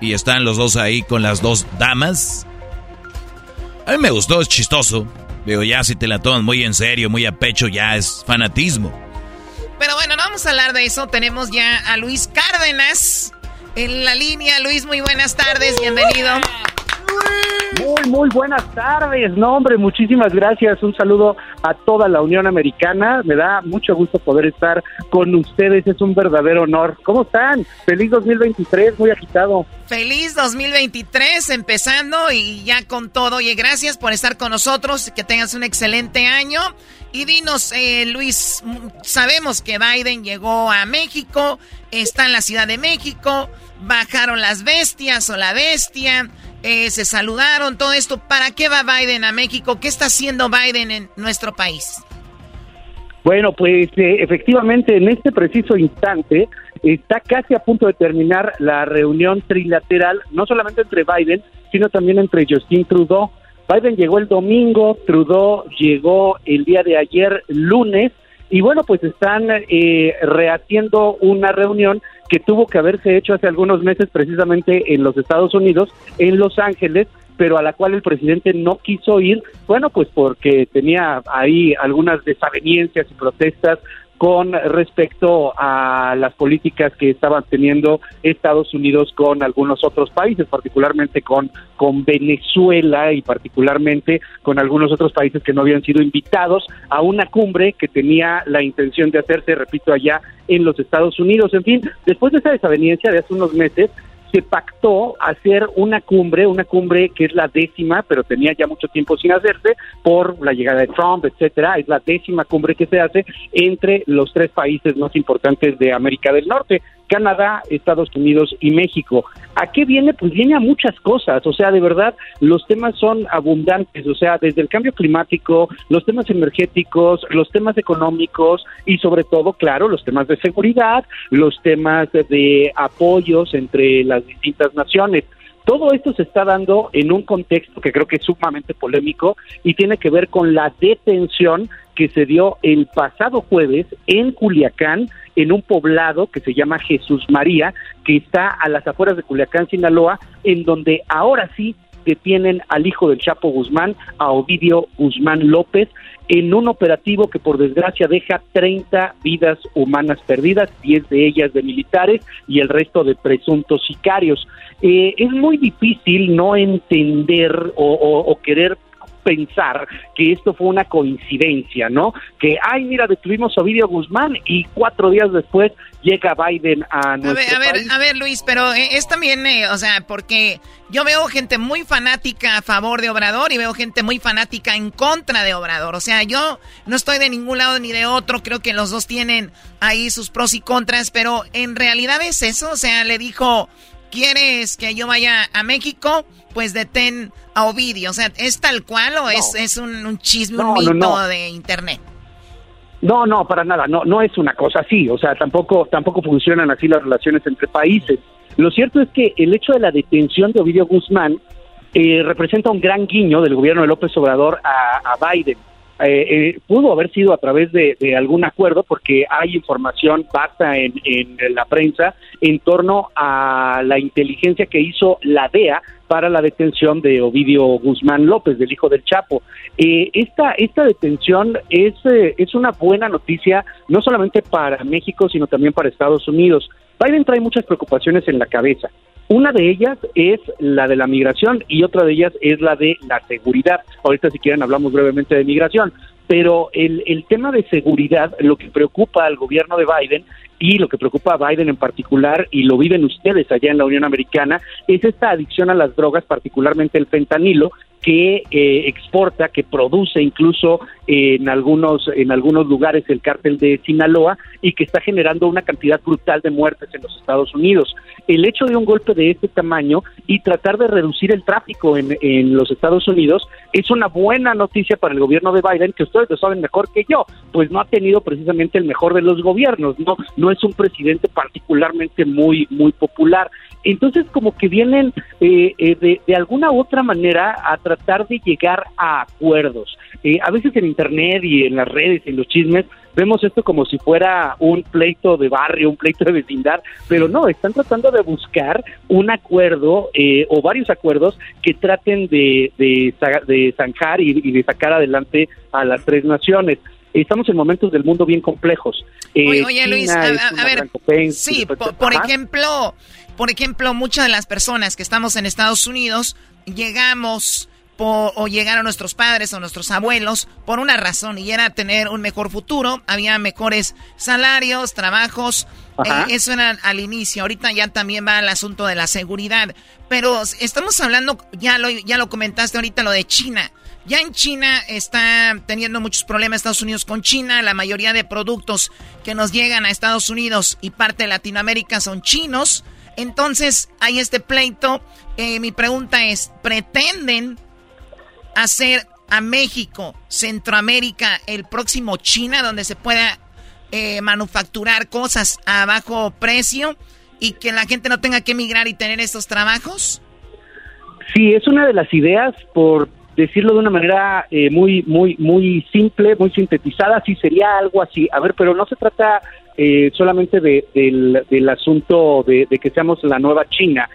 y están los dos ahí con las dos damas. A mí me gustó, es chistoso. Digo, ya si te la toman muy en serio, muy a pecho, ya es fanatismo. Pero bueno, no vamos a hablar de eso. Tenemos ya a Luis Cárdenas en la línea. Luis, muy buenas tardes, bienvenido. Muy, muy buenas tardes. No, hombre, muchísimas gracias. Un saludo a toda la Unión Americana. Me da mucho gusto poder estar con ustedes. Es un verdadero honor. ¿Cómo están? Feliz 2023, muy agitado. Feliz 2023, empezando y ya con todo. Oye, gracias por estar con nosotros. Que tengas un excelente año. Y dinos, eh, Luis, sabemos que Biden llegó a México, está en la Ciudad de México, bajaron las bestias o la bestia. Eh, se saludaron, todo esto. ¿Para qué va Biden a México? ¿Qué está haciendo Biden en nuestro país? Bueno, pues eh, efectivamente en este preciso instante está casi a punto de terminar la reunión trilateral, no solamente entre Biden, sino también entre Justin Trudeau. Biden llegó el domingo, Trudeau llegó el día de ayer, lunes, y bueno, pues están eh, rehaciendo una reunión que tuvo que haberse hecho hace algunos meses precisamente en los Estados Unidos, en Los Ángeles, pero a la cual el presidente no quiso ir, bueno, pues porque tenía ahí algunas desavenencias y protestas con respecto a las políticas que estaban teniendo Estados Unidos con algunos otros países, particularmente con, con Venezuela y particularmente con algunos otros países que no habían sido invitados a una cumbre que tenía la intención de hacerse, repito, allá en los Estados Unidos. En fin, después de esa desaveniencia de hace unos meses, se pactó hacer una cumbre, una cumbre que es la décima, pero tenía ya mucho tiempo sin hacerse por la llegada de Trump, etcétera. Es la décima cumbre que se hace entre los tres países más importantes de América del Norte. Canadá, Estados Unidos y México. ¿A qué viene? Pues viene a muchas cosas, o sea, de verdad, los temas son abundantes, o sea, desde el cambio climático, los temas energéticos, los temas económicos y sobre todo, claro, los temas de seguridad, los temas de apoyos entre las distintas naciones. Todo esto se está dando en un contexto que creo que es sumamente polémico y tiene que ver con la detención que se dio el pasado jueves en Culiacán, en un poblado que se llama Jesús María, que está a las afueras de Culiacán, Sinaloa, en donde ahora sí detienen al hijo del Chapo Guzmán, a Ovidio Guzmán López, en un operativo que por desgracia deja 30 vidas humanas perdidas, 10 de ellas de militares y el resto de presuntos sicarios. Eh, es muy difícil no entender o, querer pensar que esto fue una coincidencia, ¿no? Que, ay, mira, detuvimos a Ovidio Guzmán y cuatro días después llega Biden a nuestro a ver, A ver, a ver, Luis, pero eh, es también, eh, o sea, porque yo veo gente muy fanática a favor de Obrador y veo gente muy fanática en contra de Obrador. O sea, yo no estoy de ningún lado ni de otro, creo que los dos tienen ahí sus pros y contras, pero en realidad es eso, o sea, le dijo ¿quieres que yo vaya a México? Pues detén a Ovidio. O sea, ¿es tal cual o es, es un, chisme, un mito de internet? No, no, para nada, no, no es una cosa así, o sea, tampoco, tampoco funcionan así las relaciones entre países. Lo cierto es que el hecho de la detención de Ovidio Guzmán eh, representa un gran guiño del gobierno de López Obrador a, a Biden. Eh, eh, pudo haber sido a través de, algún acuerdo porque hay información basta en, la prensa en torno a la inteligencia que hizo la DEA para la detención de Ovidio Guzmán López, del hijo del Chapo. Eh, esta, esta detención es, es una buena noticia no solamente para México, sino también para Estados Unidos. Biden trae muchas preocupaciones en la cabeza. Una de ellas es la de la migración y otra de ellas es la de la seguridad. Ahorita si quieren hablamos brevemente de migración, pero el, el tema de seguridad, lo que preocupa al gobierno de Biden y lo que preocupa a Biden en particular, y lo viven ustedes allá en la Unión Americana, es esta adicción a las drogas, particularmente el fentanilo, que eh, exporta, que produce incluso en algunos en algunos lugares el cártel de Sinaloa y que está generando una cantidad brutal de muertes en los Estados Unidos. El hecho de un golpe de este tamaño y tratar de reducir el tráfico en, en los Estados Unidos es una buena noticia para el gobierno de Biden, que ustedes lo saben mejor que yo, pues no ha tenido precisamente el mejor de los gobiernos, no no es un presidente particularmente muy muy popular. Entonces como que vienen eh, eh, de, de alguna u otra manera a tratar de llegar a acuerdos. Eh, a veces en Internet y en las redes, en los chismes, vemos esto como si fuera un pleito de barrio, un pleito de vecindad, pero no, están tratando de buscar un acuerdo eh, o varios acuerdos que traten de, de, zanjar y, de sacar adelante a las tres naciones. estamos en momentos del mundo bien complejos. Eh, Oye, oye, Luis, a, a- a ver, sí, por, por ejemplo, por ejemplo, muchas de las personas que estamos en Estados Unidos llegamos po- o llegaron nuestros padres o nuestros abuelos por una razón y era tener un mejor futuro, había mejores salarios, trabajos, eh, eso era al inicio, ahorita ya también va el asunto de la seguridad, pero estamos hablando, ya lo, ya lo comentaste ahorita, lo de China. Ya en China está teniendo muchos problemas Estados Unidos con China. La mayoría de productos que nos llegan a Estados Unidos y parte de Latinoamérica son chinos. Entonces hay este pleito. Eh, mi pregunta es, ¿pretenden hacer a México, Centroamérica, el próximo China, donde se pueda eh, manufacturar cosas a bajo precio y que la gente no tenga que emigrar y tener estos trabajos? Sí, es una de las ideas, por decirlo de una manera eh, muy, muy, muy simple, muy sintetizada, sí sería algo así. A ver, pero no se trata eh, solamente de- del, del asunto de, de que seamos la nueva China,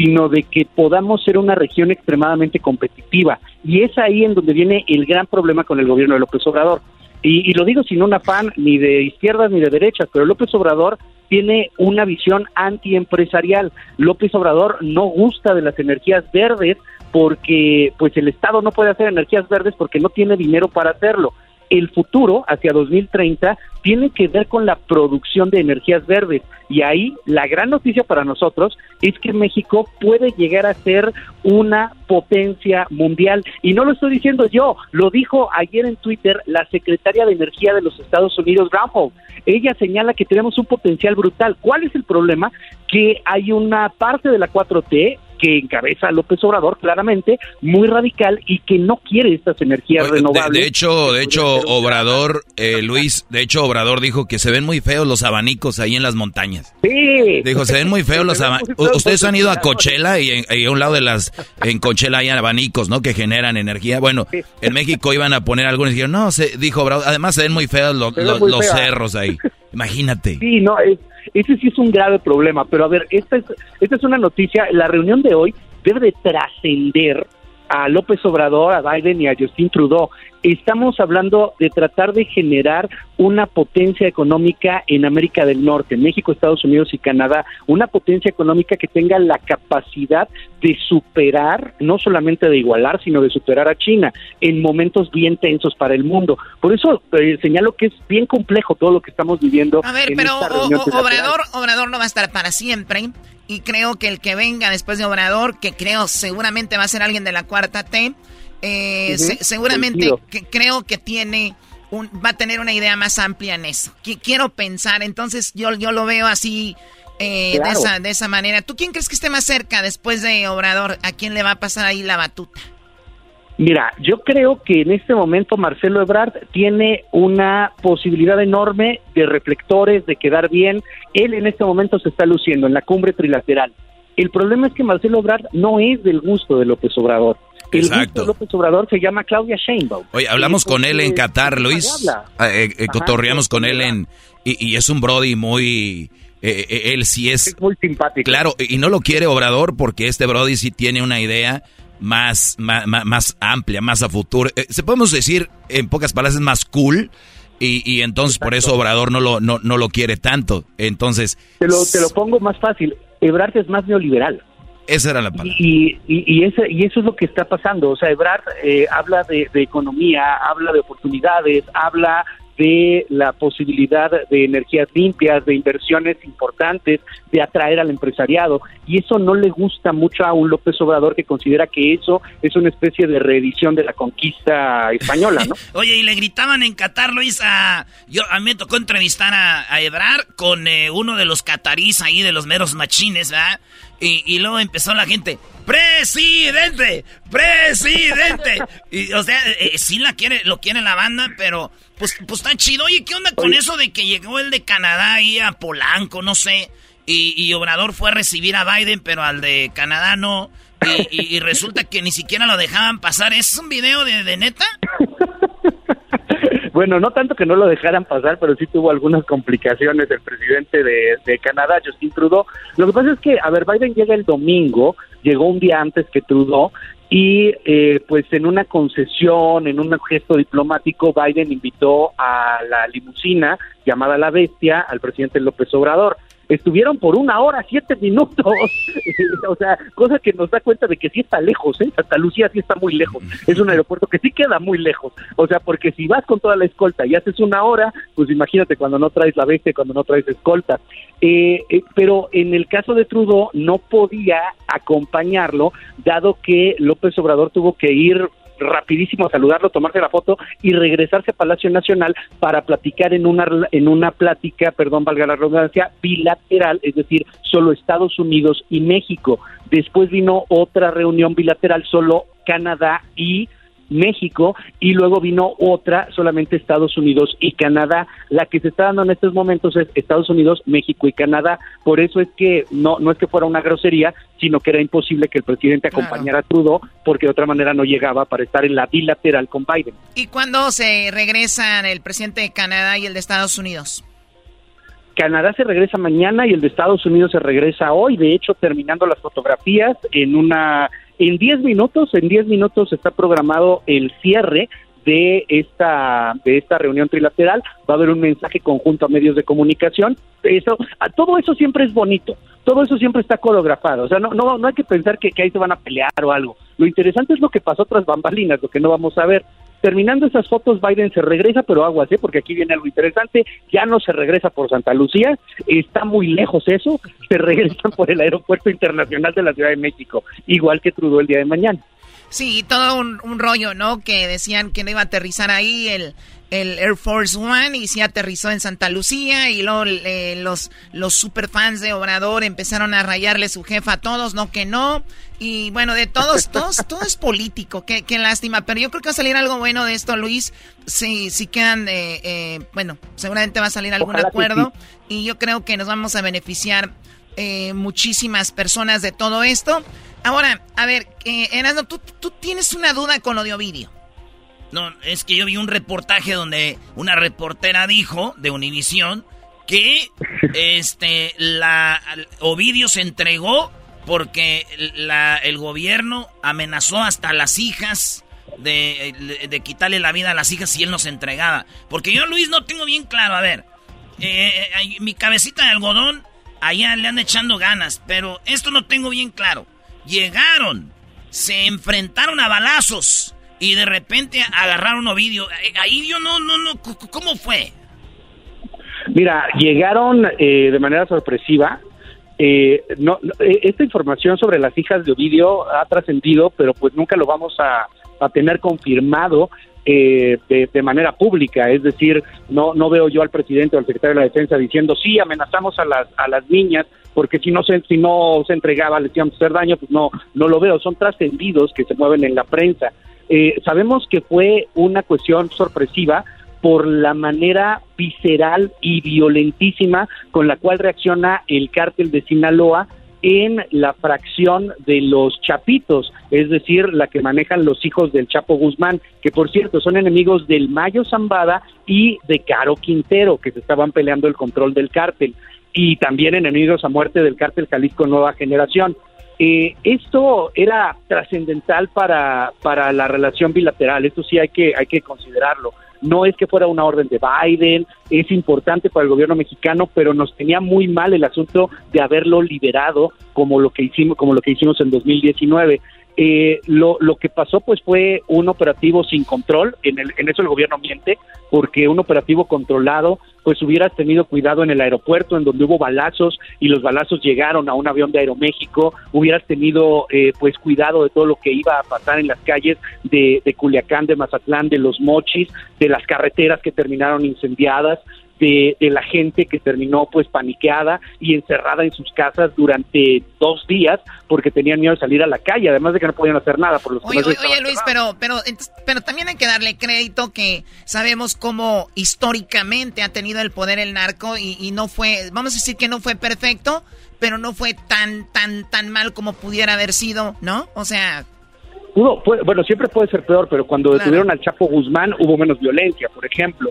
sino de que podamos ser una región extremadamente competitiva. Y es ahí en donde viene el gran problema con el gobierno de López Obrador. Y, lo digo sin un afán ni de izquierdas ni de derechas, pero López Obrador tiene una visión antiempresarial. López Obrador no gusta de las energías verdes porque pues el Estado no puede hacer energías verdes porque no tiene dinero para hacerlo. El futuro hacia 2030 tiene que ver con la producción de energías verdes y ahí la gran noticia para nosotros es que México puede llegar a ser una potencia mundial y no lo estoy diciendo yo, lo dijo ayer en Twitter la secretaria de Energía de los Estados Unidos, Granholm. Ella señala que tenemos un potencial brutal. ¿Cuál es el problema? Que hay una parte de la 4T que encabeza a López Obrador claramente, muy radical y que no quiere estas energías Oye, renovables. de hecho, de hecho, Obrador, eh, Luis, de hecho, Obrador dijo que se ven muy feos los abanicos ahí en las montañas. Sí. Dijo, se ven muy feos los abanicos. Ustedes han ido a Coachella y, en- y a un lado de las, en Coachella hay abanicos, ¿no? Que generan energía. Bueno, en México iban a poner algunos y dijeron, no, se, dijo Obrador, además se ven muy feos lo- Se ven lo- muy los cerros ahí. Imagínate. Sí, no, es- ese sí es un grave problema. Pero a ver, esta es, esta es una noticia. La reunión de hoy debe de trascender a López Obrador, a Biden y a Justin Trudeau. Estamos hablando de tratar de generar una potencia económica en América del Norte, México, Estados Unidos y Canadá, una potencia económica que tenga la capacidad de superar, no solamente de igualar, sino de superar a China en momentos bien tensos para el mundo. Por eso eh, señalo que es bien complejo todo lo que estamos viviendo. A ver, en pero esta o- o-. Obrador, Obrador no va a estar para siempre. Y creo que el que venga después de Obrador, que creo seguramente va a ser alguien de la cuarta T, eh, se- seguramente que, creo que tiene un, va a tener una idea más amplia en eso. Qui- quiero pensar, entonces yo, yo lo veo así eh, de, esa, de esa manera. ¿Tú quién crees que esté más cerca después de Obrador? ¿A quién le va a pasar ahí la batuta? Mira, yo creo que en este momento Marcelo Ebrard tiene una posibilidad enorme de reflectores, de quedar bien. Él en este momento se está luciendo en la cumbre trilateral. El problema es que Marcelo Ebrard no es del gusto de López Obrador. El gusto Exacto. de López Obrador se llama Claudia Sheinbaum. Oye, hablamos con él en Qatar, Luis. habla. Eh, eh, Ajá, cotorreamos con él en... Y, y es un Brody muy... eh, eh, él sí es... muy simpático. Claro, y no lo quiere Obrador porque este Brody sí tiene una idea más, más, más amplia, más a futuro. Eh, se podemos decir, en pocas palabras, es más cool. Y, y entonces por eso Obrador no lo, no, no lo quiere tanto. Entonces, Te lo, te lo pongo más fácil. Ebrard es más neoliberal. esa era la palabra. Y, y, y, ese, y eso es lo que está pasando. O sea, Ebrard eh, habla de, de economía, habla de oportunidades, habla de la posibilidad de energías limpias, de inversiones importantes, de atraer al empresariado. Y eso no le gusta mucho a un López Obrador que considera que eso es una especie de reedición de la conquista española, ¿no? Oye, y le gritaban en Qatar, Luis, a... Yo, a mí me tocó entrevistar a, a Ebrar con eh, uno de los catarís ahí, de los meros machines, ¿verdad? Y, y luego empezó la gente, ¡Presidente! ¡Presidente! Y, o sea, eh, sí la quiere, lo quiere la banda, pero pues, pues está chido. Oye, ¿qué onda con eso de que llegó el de Canadá ahí a Polanco, no sé? Y, y Obrador fue a recibir a Biden, pero al de Canadá no. Y, y- y resulta que ni siquiera lo dejaban pasar. ¿Es un video de, de neta? Bueno, no tanto que no lo dejaran pasar, pero sí tuvo algunas complicaciones el presidente de, de Canadá, Justin Trudeau. Lo que pasa es que, a ver, Biden llega el domingo, llegó un día antes que Trudeau, y eh, pues en una concesión, en un gesto diplomático, Biden invitó a la limusina llamada La Bestia al presidente López Obrador estuvieron por una hora, siete minutos. o sea, cosa que nos da cuenta de que sí está lejos, ¿eh? Santa Lucía sí está muy lejos. Es un aeropuerto que sí queda muy lejos. O sea, porque si vas con toda la escolta y haces una hora, pues imagínate cuando no traes la bestia, cuando no traes escolta. Eh, eh, pero en el caso de Trudeau no podía acompañarlo, dado que López Obrador tuvo que ir rapidísimo saludarlo, tomarse la foto y regresarse a Palacio Nacional para platicar en una en una plática, perdón, valga la redundancia, bilateral, es decir, solo Estados Unidos y México. Después vino otra reunión bilateral solo Canadá y México y luego vino otra solamente Estados Unidos y Canadá. La que se está dando en estos momentos es Estados Unidos, México y Canadá. Por eso es que no no es que fuera una grosería, sino que era imposible que el presidente acompañara a Trudeau porque de otra manera no llegaba para estar en la bilateral con Biden. ¿Y cuándo se regresan el presidente de Canadá y el de Estados Unidos? Canadá se regresa mañana y el de Estados Unidos se regresa hoy, de hecho terminando las fotografías en una en 10 minutos, en 10 minutos está programado el cierre de esta de esta reunión trilateral. Va a haber un mensaje conjunto a medios de comunicación. Eso todo eso siempre es bonito todo eso siempre está coreografado. O sea no no no hay que pensar que, que ahí se van a pelear o algo. Lo interesante es lo que pasó tras bambalinas lo que no vamos a ver Terminando esas fotos, Biden se regresa, pero aguas, ¿eh? porque aquí viene algo interesante, ya no se regresa por Santa Lucía, está muy lejos eso, se regresan por el Aeropuerto Internacional de la Ciudad de México, igual que Trudeau el día de mañana. Sí, todo un, rollo, ¿no? Que decían que no iba a aterrizar ahí el, el Air Force One y sí aterrizó en Santa Lucía y luego eh, los, los superfans de Obrador empezaron a rayarle su jefa a todos, no que no. Y bueno, de todos, todos, todo es político, qué, qué lástima. Pero yo creo que va a salir algo bueno de esto, Luis. Si, si quedan, eh, eh, bueno, seguramente va a salir algún acuerdo. Y yo creo que nos vamos a beneficiar muchísimas personas de todo esto. Ahora, a ver, eh, Erasmo, ¿tú, tú tienes una duda con lo de Ovidio. No, es que yo vi un reportaje donde una reportera dijo de Univisión que este la Ovidio se entregó porque la, el gobierno amenazó hasta las hijas de, quitarle la vida a las hijas si él no se entregaba. Porque yo, Luis, no tengo bien claro. A ver, eh, eh, mi cabecita de algodón, allá le han echando ganas, pero esto no tengo bien claro. Llegaron, se enfrentaron a balazos y de repente agarraron Ovidio. Eh, ahí yo no, no, no, ¿cómo fue? Mira, llegaron eh, de manera sorpresiva. Eh, no, esta información sobre las hijas de Ovidio ha trascendido, pero pues nunca lo vamos a, a tener confirmado eh, de, manera pública, es decir, no no veo yo al presidente o al secretario de la Defensa diciendo sí amenazamos a las a las niñas porque si no se si no se entregaba les íbamos a hacer daño, pues no no lo veo, son trascendidos que se mueven en la prensa. Eh, sabemos que fue una cuestión sorpresiva por la manera visceral y violentísima con la cual reacciona el cártel de Sinaloa en la fracción de los chapitos, es decir, la que manejan los hijos del Chapo Guzmán, que por cierto son enemigos del Mayo Zambada y de Caro Quintero, que se estaban peleando el control del cártel, y también enemigos a muerte del cártel Jalisco Nueva Generación. Eh, esto era trascendental para, para la relación bilateral, esto sí hay que, hay que considerarlo no es que fuera una orden de Biden, es importante para el gobierno mexicano, pero nos tenía muy mal el asunto de haberlo liberado como lo que hicimos, como lo que hicimos en 2019. Eh, lo, lo que pasó pues fue un operativo sin control, en, el, en eso el gobierno miente, porque un operativo controlado pues hubieras tenido cuidado en el aeropuerto en donde hubo balazos y los balazos llegaron a un avión de Aeroméxico, hubieras tenido eh, pues cuidado de todo lo que iba a pasar en las calles de, de Culiacán, de Mazatlán, de Los Mochis, de las carreteras que terminaron incendiadas, de, la gente que terminó pues paniqueada y encerrada en sus casas durante dos días porque tenían miedo de salir a la calle, además de que no podían hacer nada por los Oye, oye, Luis, pero, pero, pero también hay que darle crédito que sabemos cómo históricamente ha tenido el poder el narco y, y no fue, vamos a decir que no fue perfecto, pero no fue tan, tan, tan mal como pudiera haber sido, ¿no? O sea, Pudo, fue- bueno, siempre puede ser peor, pero cuando detuvieron al Chapo Guzmán hubo menos violencia, por ejemplo.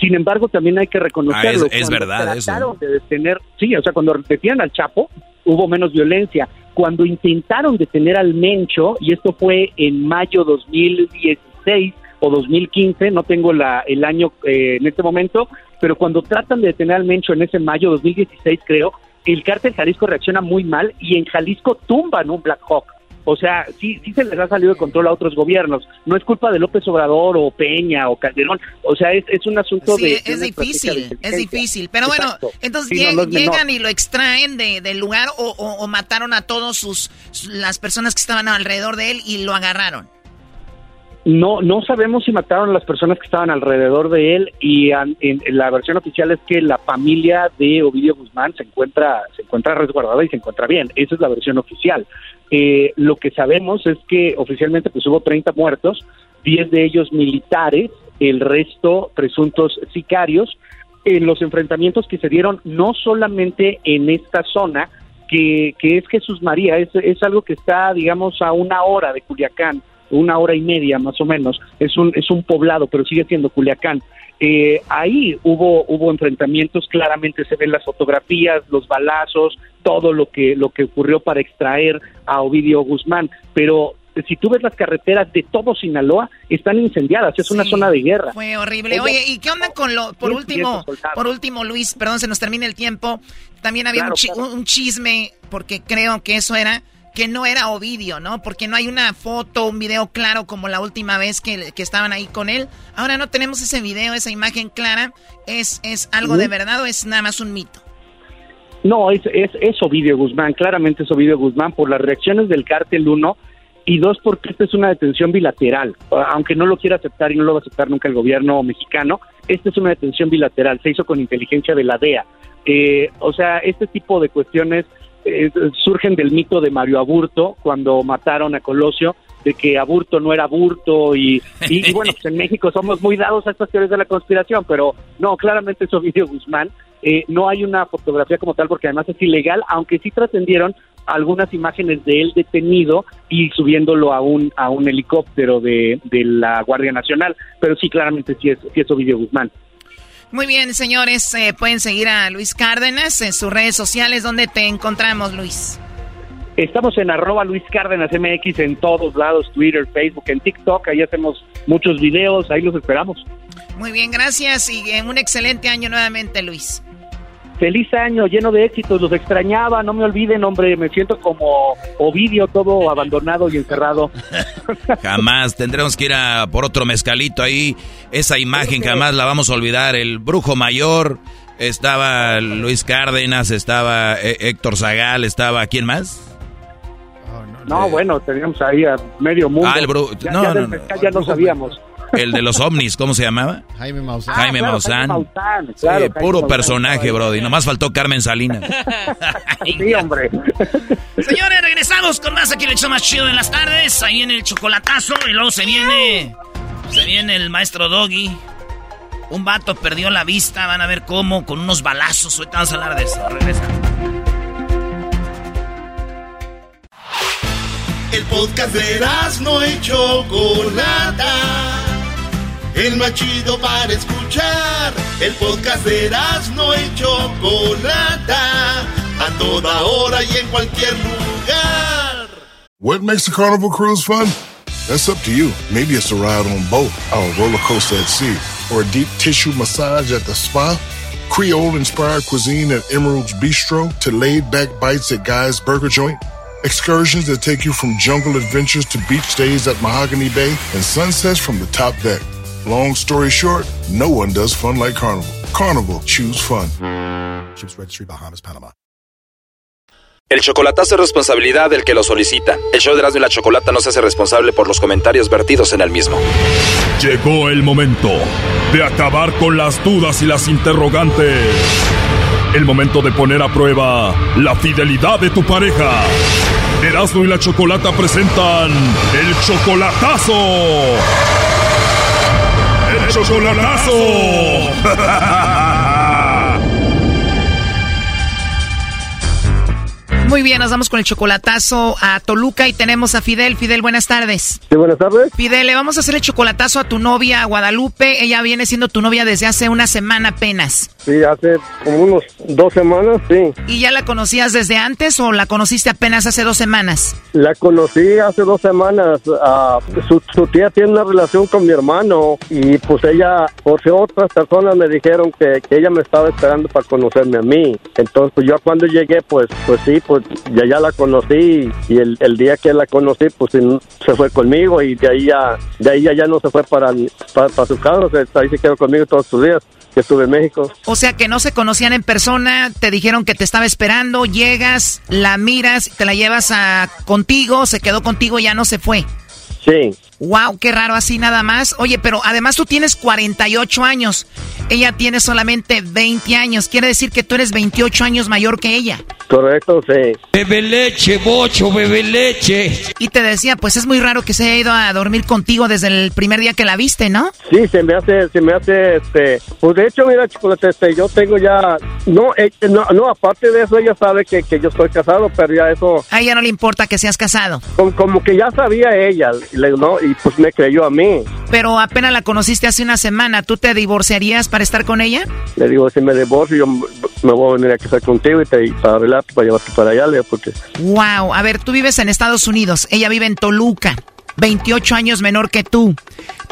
Sin embargo, también hay que reconocerlo. Ah, es- es verdad eso. trataron de detener, sí, o sea, cuando detenían al Chapo hubo menos violencia. Cuando intentaron detener al Mencho, y esto fue en mayo 2016 o 2015, no tengo la, el año eh, en este momento, pero cuando tratan de detener al Mencho en ese mayo 2016, creo, el cártel Jalisco reacciona muy mal y en Jalisco tumban un Black Hawk. O sea, sí, sí se les ha salido de control a otros gobiernos. No es culpa de López Obrador o Peña o Calderón. O sea, es, es un asunto Sí, de... es de difícil, es difícil. Pero bueno, Exacto. entonces Sí, no, lleg- no es menor. llegan y lo extraen de, del lugar o, o- o mataron a todos sus las personas que estaban alrededor de él y lo agarraron. No, no sabemos si mataron a las personas que estaban alrededor de él y an- en, la versión oficial es que la familia de Ovidio Guzmán se encuentra se encuentra resguardada y se encuentra bien. Esa es la versión oficial. Eh, lo que sabemos es que oficialmente pues hubo 30 muertos, 10 de ellos militares, el resto presuntos sicarios en los enfrentamientos que se dieron no solamente en esta zona que, que es Jesús María, es, es algo que está digamos a una hora de Culiacán, una hora y media más o menos, es un, es un poblado, pero sigue siendo Culiacán. Eh, ahí hubo, hubo enfrentamientos, claramente se ven las fotografías, los balazos, todo lo que, lo que ocurrió para extraer a Ovidio Guzmán, pero si tú ves las carreteras de todo Sinaloa, están incendiadas, es una zona de guerra. Fue horrible. Oye, ¿y qué onda con lo por último? Por último, Luis, perdón, se nos termina el tiempo. También había Claro, un, chi- claro. un chisme porque creo que eso era que no era Ovidio, ¿no? Porque no hay una foto, un video claro como la última vez que, que estaban ahí con él. Ahora no tenemos ese video, esa imagen clara. ¿Es, es algo de verdad o es nada más un mito? No, es, es, es Ovidio Guzmán, claramente es Ovidio Guzmán por las reacciones del cártel 1 y dos porque esta es una detención bilateral, aunque no lo quiera aceptar y no lo va a aceptar nunca el gobierno mexicano, esta es una detención bilateral, se hizo con inteligencia de la DEA. Eh, o sea, este tipo de cuestiones eh, surgen del mito de Mario Aburto cuando mataron a Colosio, de que Aburto no era Aburto y, bueno, pues en México somos muy dados a estas teorías de la conspiración, pero no, claramente es Ovidio Guzmán. Eh, no hay una fotografía como tal porque además es ilegal, aunque sí trascendieron algunas imágenes de él detenido y subiéndolo a un a un helicóptero de, de la Guardia Nacional, pero sí claramente sí es, sí es Ovidio Guzmán. Muy bien, señores, eh, pueden seguir a Luis Cárdenas en sus redes sociales. ¿Dónde te encontramos, Luis? Estamos en arroba Luis Cárdenas MX en todos lados, Twitter, Facebook, en TikTok, ahí hacemos muchos videos, ahí los esperamos. Muy bien, gracias y un excelente año nuevamente, Luis. Feliz año, lleno de éxitos, los extrañaba, no me olviden, hombre, me siento como Ovidio, todo abandonado y encerrado. Jamás tendremos que ir a por otro mezcalito ahí. Esa imagen jamás la vamos a olvidar. El brujo mayor, estaba Luis Cárdenas, estaba eh, Héctor Zagal, estaba ¿quién más? No, bueno, teníamos ahí a medio mundo. Ah, el ya, no, ya no, del no. mezcal ya no sabíamos. El de los ovnis, ¿cómo se llamaba? Jaime Maussan. Jaime claro, Maussan. Jaime Maussan, Sí, claro, Jaime puro Maussan personaje. Brody. Nomás faltó Carmen Salinas. Sí, hombre. Señores, regresamos con más aquí el show más chido en las tardes. Ahí en el chocolatazo. Y luego se viene. Se viene el maestro Doggy. Un vato perdió la vista. Van a ver cómo. Con unos balazos. Ahorita vamos a hablar de eso. Regresa. El podcast de no y Chocolata. El más chido para escuchar. El podcast de no y Chocolata. A toda hora y en cualquier lugar. What makes a carnival cruise fun? That's up to you. Maybe it's a ride on boat, a roller coaster at sea, or a deep tissue massage at the spa. Creole inspired cuisine at Emerald's Bistro to laid back bites at Guy's Burger Joint. Excursions that take you from jungle adventures to beach days at Mahogany Bay and sunsets from the top deck. Long story short, no one does fun like Carnival. Carnival, choose fun. Ships Registry, Bahamas, Panama. El chocolatazo es responsabilidad del que lo solicita. El show de Erasmo y la Chocolata no se hace responsable por los comentarios vertidos en el mismo. Llegó el momento de acabar con las dudas y las interrogantes. El momento de poner a prueba la fidelidad de tu pareja. Erasmo y la Chocolata presentan el chocolatazo. Chocolatazo. Muy bien, nos vamos con el chocolatazo a Toluca y tenemos a Fidel. Fidel, buenas tardes. Sí, buenas tardes. Fidel, le vamos a hacer el chocolatazo a tu novia Guadalupe. Ella viene siendo tu novia desde hace una semana apenas. Sí, hace como unos dos semanas, sí. ¿Y ya la conocías desde antes o la conociste apenas hace dos semanas? La conocí hace dos semanas. Ah, su, su tía tiene una relación con mi hermano y pues ella, por si otras personas me dijeron que, que ella me estaba esperando para conocerme a mí. Entonces, pues yo cuando llegué, pues, pues sí, pues ya, ya la conocí y el, el día que la conocí, pues se fue conmigo y de ahí ya, de ahí ya, ya no se fue para, para, para su casa, o sea, ahí se quedó conmigo todos sus días que estuve en México. O sea que no se conocían en persona, te dijeron que te estaba esperando, llegas, la miras, te la llevas a contigo, se quedó contigo ya no se fue. Sí. Wow, qué raro así nada más. Oye, pero además tú tienes 48 años. Ella tiene solamente 20 años. Quiere decir que tú eres 28 años mayor que ella. Correcto, sí. Bebe leche, bocho, bebe leche. Y te decía, pues es muy raro que se haya ido a dormir contigo desde el primer día que la viste, ¿no? Sí, se me hace, se me hace, este, pues de hecho, mira, chocolate, este, yo tengo ya, no, eh, no, no, aparte de eso, ella sabe que, que yo estoy casado, pero ya eso, A ella no le importa que seas casado. como, como que ya sabía ella, le- ¿no? Y pues me creyó a mí. Pero apenas la conociste hace una semana. ¿Tú te divorciarías para estar con ella? Le digo, si me divorcio, yo me voy a venir a casar contigo y te y para arreglar, para llevarte para allá, porque Wow, a ver, tú vives en Estados Unidos, ella vive en Toluca, 28 años menor que tú.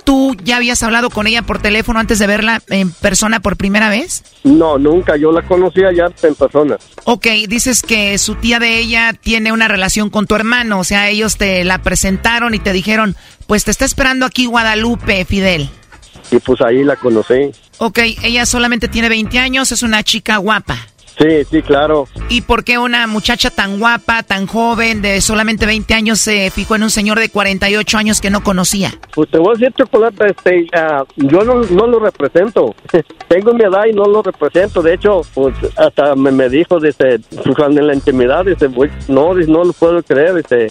¿Tú ya habías hablado con ella por teléfono antes de verla en persona por primera vez? no, nunca, yo la conocía ya en persona. Ok, dices que su tía de ella tiene una relación con tu hermano, o sea, ellos te la presentaron y te dijeron, pues te está esperando aquí Guadalupe, Fidel. Y pues ahí la conocí. Ok, ella solamente tiene 20 años, es una chica guapa. Sí, sí, claro. ¿Y por qué una muchacha tan guapa, tan joven, de solamente 20 años, se fijó en un señor de 48 años que no conocía? Pues te voy a decir, chocolate, este, ah, yo no, no lo represento. Tengo mi edad y no lo represento. De hecho, pues hasta me, me dijo, dice, pues, en la intimidad, dice, "Güey, no, dice, no lo puedo creer, dice,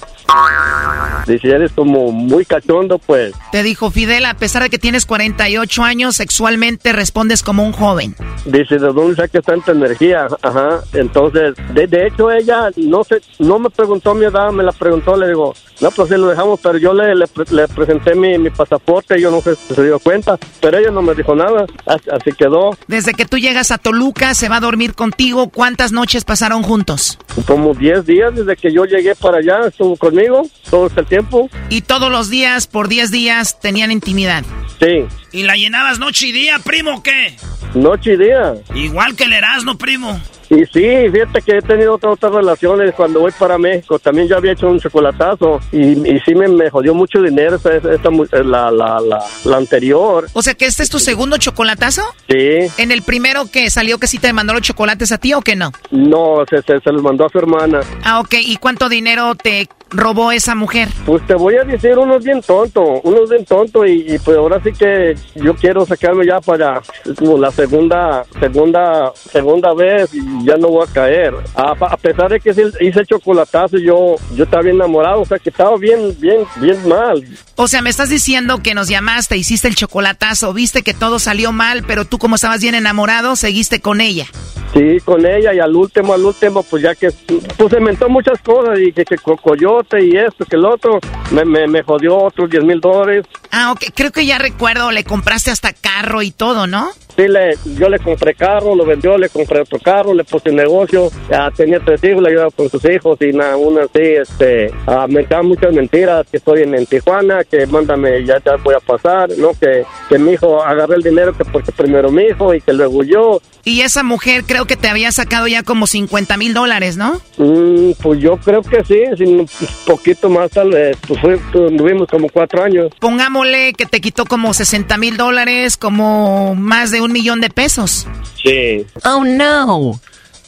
dice, eres como muy cachondo, pues. Te dijo Fidel, a pesar de que tienes 48 años, sexualmente respondes como un joven. Dice, ¿de dónde sacas tanta energía? Ajá. Entonces, de, de hecho, ella no se, no me preguntó mi edad, me la preguntó, le digo, no, pues sí lo dejamos, pero yo le, le, le presenté mi, mi pasaporte, yo no sé si se dio cuenta, pero ella no me dijo nada, así, así quedó. Desde que tú llegas a Toluca, se va a dormir contigo. ¿Cuántas noches pasaron juntos? Como 10 días desde que yo llegué para allá, estuvo conmigo todo este tiempo. Y todos los días, por 10 días, tenían intimidad. Sí, ¿Y la llenabas noche y día, primo, o qué? Noche y día. Igual que el Erasmo, primo. Y sí, fíjate que he tenido otras, otras relaciones cuando voy para México. También yo había hecho un chocolatazo y, y sí me, me jodió mucho dinero esta mu- la, la, la, la anterior. O sea que este es tu segundo chocolatazo. Sí, En el primero que salió que sí te mandó los chocolates a ti o que no. no, se, se, se los mandó a su hermana. Ah, ok. ¿Y cuánto dinero te robó esa mujer? Pues te voy a decir unos bien tonto, unos bien tonto y, y pues ahora sí que yo quiero sacarme ya para como la segunda, segunda, segunda vez y ya no voy a caer. A, a pesar de que hice el chocolatazo, yo, yo estaba bien enamorado, o sea que estaba bien, bien, bien mal. O sea, me estás diciendo que nos llamaste, hiciste el chocolatazo, viste que todo salió mal, pero tú como estabas bien enamorado, seguiste con ella. Sí, con ella y al último, al último, pues ya que, pues se inventó muchas cosas y que, que co- coyote y esto, que el otro, me, me, me jodió otros 10 mil dólares. Ah, ok. Creo que ya recuerdo, le compraste hasta carro y todo, ¿no? Sí, le, yo le compré carro, lo vendió, le compré otro carro, le puse negocio, ya tenía tres hijos, le ayudaba con sus hijos y nada, una así, este, ah, me estaban muchas mentiras, que estoy en, en Tijuana, que mándame, ya, ya voy a pasar, ¿no? Que, que mi hijo, agarré el dinero que porque primero mi hijo y que luego yo. Y esa mujer creo que te había sacado ya como 50 mil dólares, ¿no? Mm, pues yo creo que sí, sí, un poquito más tal vez, pues fue, tuvimos como cuatro años. Pongámosle que te quitó como 60 mil dólares, como más de un millón de pesos. Sí. Oh, no.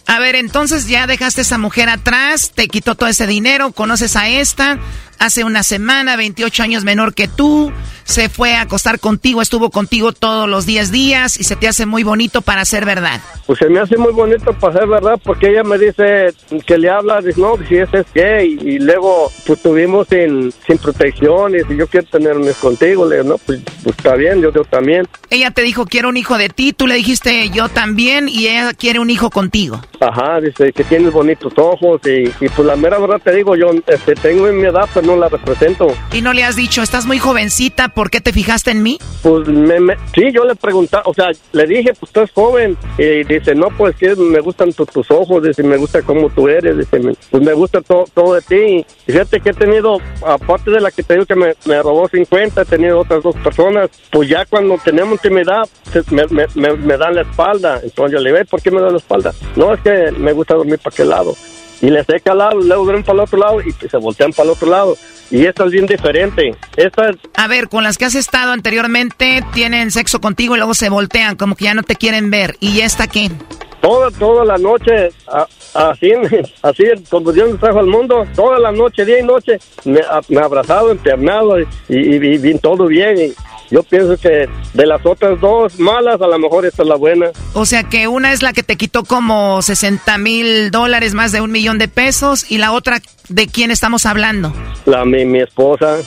A ver, entonces ya dejaste a esa mujer atrás, te quitó todo ese dinero, conoces a esta. Hace una semana, 28 años menor que tú, se fue a acostar contigo, estuvo contigo todos los 10 días y se te hace muy bonito para ser verdad. Pues se me hace muy bonito para ser verdad porque ella me dice que le habla, dice, no, si ese es gay y luego pues tuvimos sin, sin protección y yo quiero tener un hijo contigo, le digo, no, pues, pues está bien, yo, yo también. Ella te dijo, quiero un hijo de ti, tú le dijiste, yo también y ella quiere un hijo contigo. Ajá, dice que tienes bonitos ojos y, y pues la mera verdad te digo, yo este, tengo en mi edad, pero no la represento. Y no le has dicho, estás muy jovencita, ¿por qué te fijaste en mí? Pues me, me- sí, yo le preguntaba, o sea, le dije, pues tú eres joven. Y dice, no, pues que me gustan tu- tus ojos, dice, me gusta cómo tú eres, dice, me- pues me gusta todo, todo de ti. Y fíjate que he tenido, aparte de la que te digo que me, me robó 50, he tenido otras dos personas. Pues ya cuando tenemos intimidad, me, me, me, me dan la espalda. Entonces yo le digo, "Ey, ¿por qué me dan la espalda? No, es que me gusta dormir para aquel lado. Y les he calado, luego ven para el otro lado y se voltean para el otro lado. Y esta es bien diferente. Esta es A ver, con las que has estado anteriormente, tienen sexo contigo y luego se voltean, como que ya no te quieren ver. ¿Y esta qué? Toda, toda la noche, a- así, así como Dios nos trajo al mundo, toda la noche, día y noche, me, ha- me abrazado, empiernado y, y, y bien, todo bien. Y yo pienso que de las otras dos malas, a lo mejor esta es la buena. O sea que una es la que te quitó como 60 mil dólares, más de un millón de pesos, y la otra, ¿de quién estamos hablando? La, mi, mi esposa.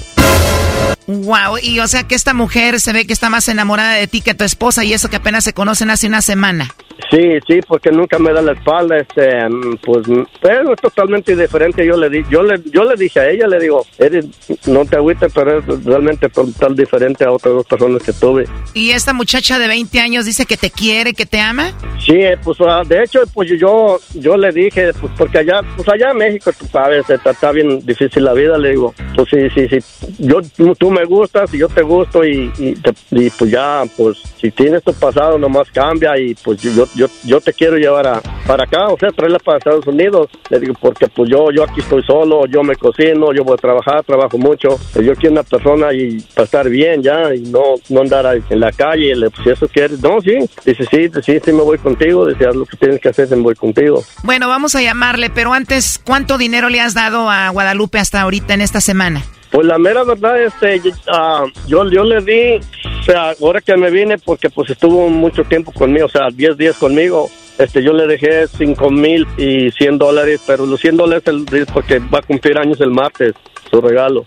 Wow, y o sea que esta mujer se ve que está más enamorada de ti que tu esposa y eso que apenas se conocen hace una semana. Sí, sí, porque nunca me da la espalda, este, pues, pero es totalmente diferente. Yo le di, yo le, yo le dije a ella, le digo, eres, no te agüites, pero es realmente total diferente a otras dos personas que tuve. Y esta muchacha de 20 años dice que te quiere, que te ama. Sí, eh, pues ah, de hecho, pues yo yo le dije, pues porque allá, pues allá en México, tú sabes, está, está bien difícil la vida, le digo, pues sí, sí, sí, yo, tú, tú me gustas y yo te gusto y, y, te- y, pues ya, pues si tienes tu pasado nomás cambia y pues yo, yo, yo te quiero llevar a, para acá, o sea, traerla para Estados Unidos, le digo, porque pues yo, yo aquí estoy solo, yo me cocino, yo voy a trabajar, trabajo mucho, pues, yo quiero una persona y para estar bien ya y no, no andar en la calle, le, pues si eso quieres, no, sí, dice, sí, sí, sí me voy contigo, dice, lo que tienes que hacer, me voy contigo. Bueno, vamos a llamarle, pero antes, ¿cuánto dinero le has dado a Guadalupe hasta ahorita en esta semana? Pues la mera verdad, este, ah, yo, yo le di, o sea, ahora que me vine, porque pues estuvo mucho tiempo conmigo, o sea, 10 días conmigo, este, yo le dejé 5 mil y 100 dólares, pero los 100 dólares el- porque va a cumplir años el martes, su regalo.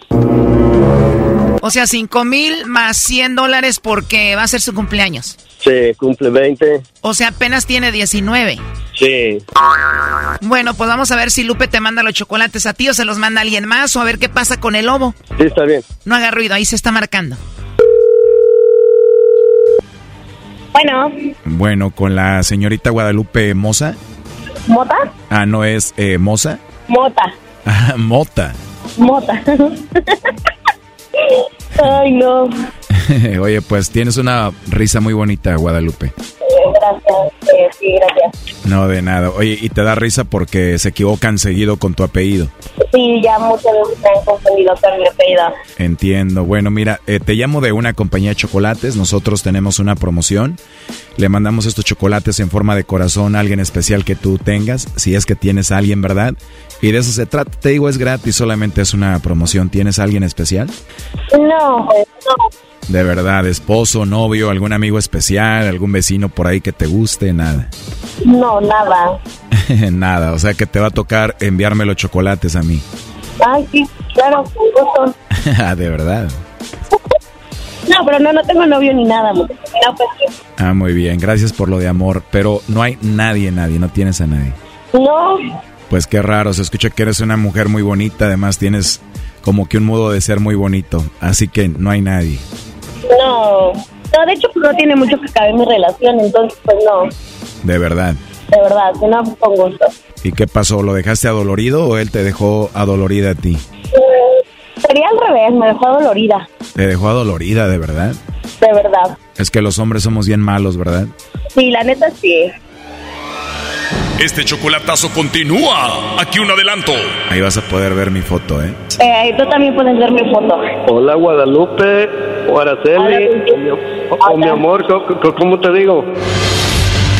O sea, 5 mil más 100 dólares porque va a ser su cumpleaños. Sí, cumple 20. O sea, apenas tiene 19. Sí. Bueno, pues vamos a ver si Lupe te manda los chocolates a ti o se los manda alguien más o a ver qué pasa con el lobo. Sí, está bien. No haga ruido, ahí se está marcando. Bueno, Bueno, con la señorita Guadalupe Moza. ¿mota? Ah, no es eh, Moza. Mota, Ah, Mota. mota. Ay, no. Oye, pues tienes una risa muy bonita, Guadalupe. Gracias, eh, sí, gracias. No, de nada. Oye, y te da risa porque se equivocan seguido con tu apellido. Sí, ya muchas veces me han confundido con mi apellido. Entiendo. Bueno, mira, eh, te llamo de una compañía de chocolates. Nosotros tenemos una promoción. Le mandamos estos chocolates en forma de corazón a alguien especial que tú tengas, si es que tienes a alguien, ¿verdad? Y de eso se trata. Te digo, es gratis, solamente es una promoción. ¿Tienes a alguien especial? No, pues no. De verdad, esposo, novio, algún amigo especial, algún vecino por ahí que te guste, nada. No, nada. nada, o sea que te va a tocar enviarme los chocolates a mí. Ay, sí, claro, con gusto. Ah, de verdad. No, pero no, no tengo novio ni nada. No, pues sí. Ah, muy bien, gracias por lo de amor, pero no hay nadie, nadie, no tienes a nadie. No, Pues qué raro, se escucha que eres una mujer muy bonita, además tienes como que un modo de ser muy bonito, así que no hay nadie. no. No, de hecho, pues no tiene mucho que caber mi relación, entonces, pues no. De verdad. De verdad, no, con gusto. ¿Y qué pasó? ¿Lo dejaste adolorido o él te dejó adolorida a ti? Mm, Sería al revés, me dejó dolorida. Te dejó adolorida, de verdad. De verdad. Es que los hombres somos bien malos, ¿verdad? Sí, la neta sí. Este chocolatazo continúa. Aquí un adelanto. Ahí vas a poder ver mi foto, ¿eh? Eh, tú también puedes ver mi foto. Hola Guadalupe, o Araceli, o, o mi amor, ¿cómo, cómo te digo?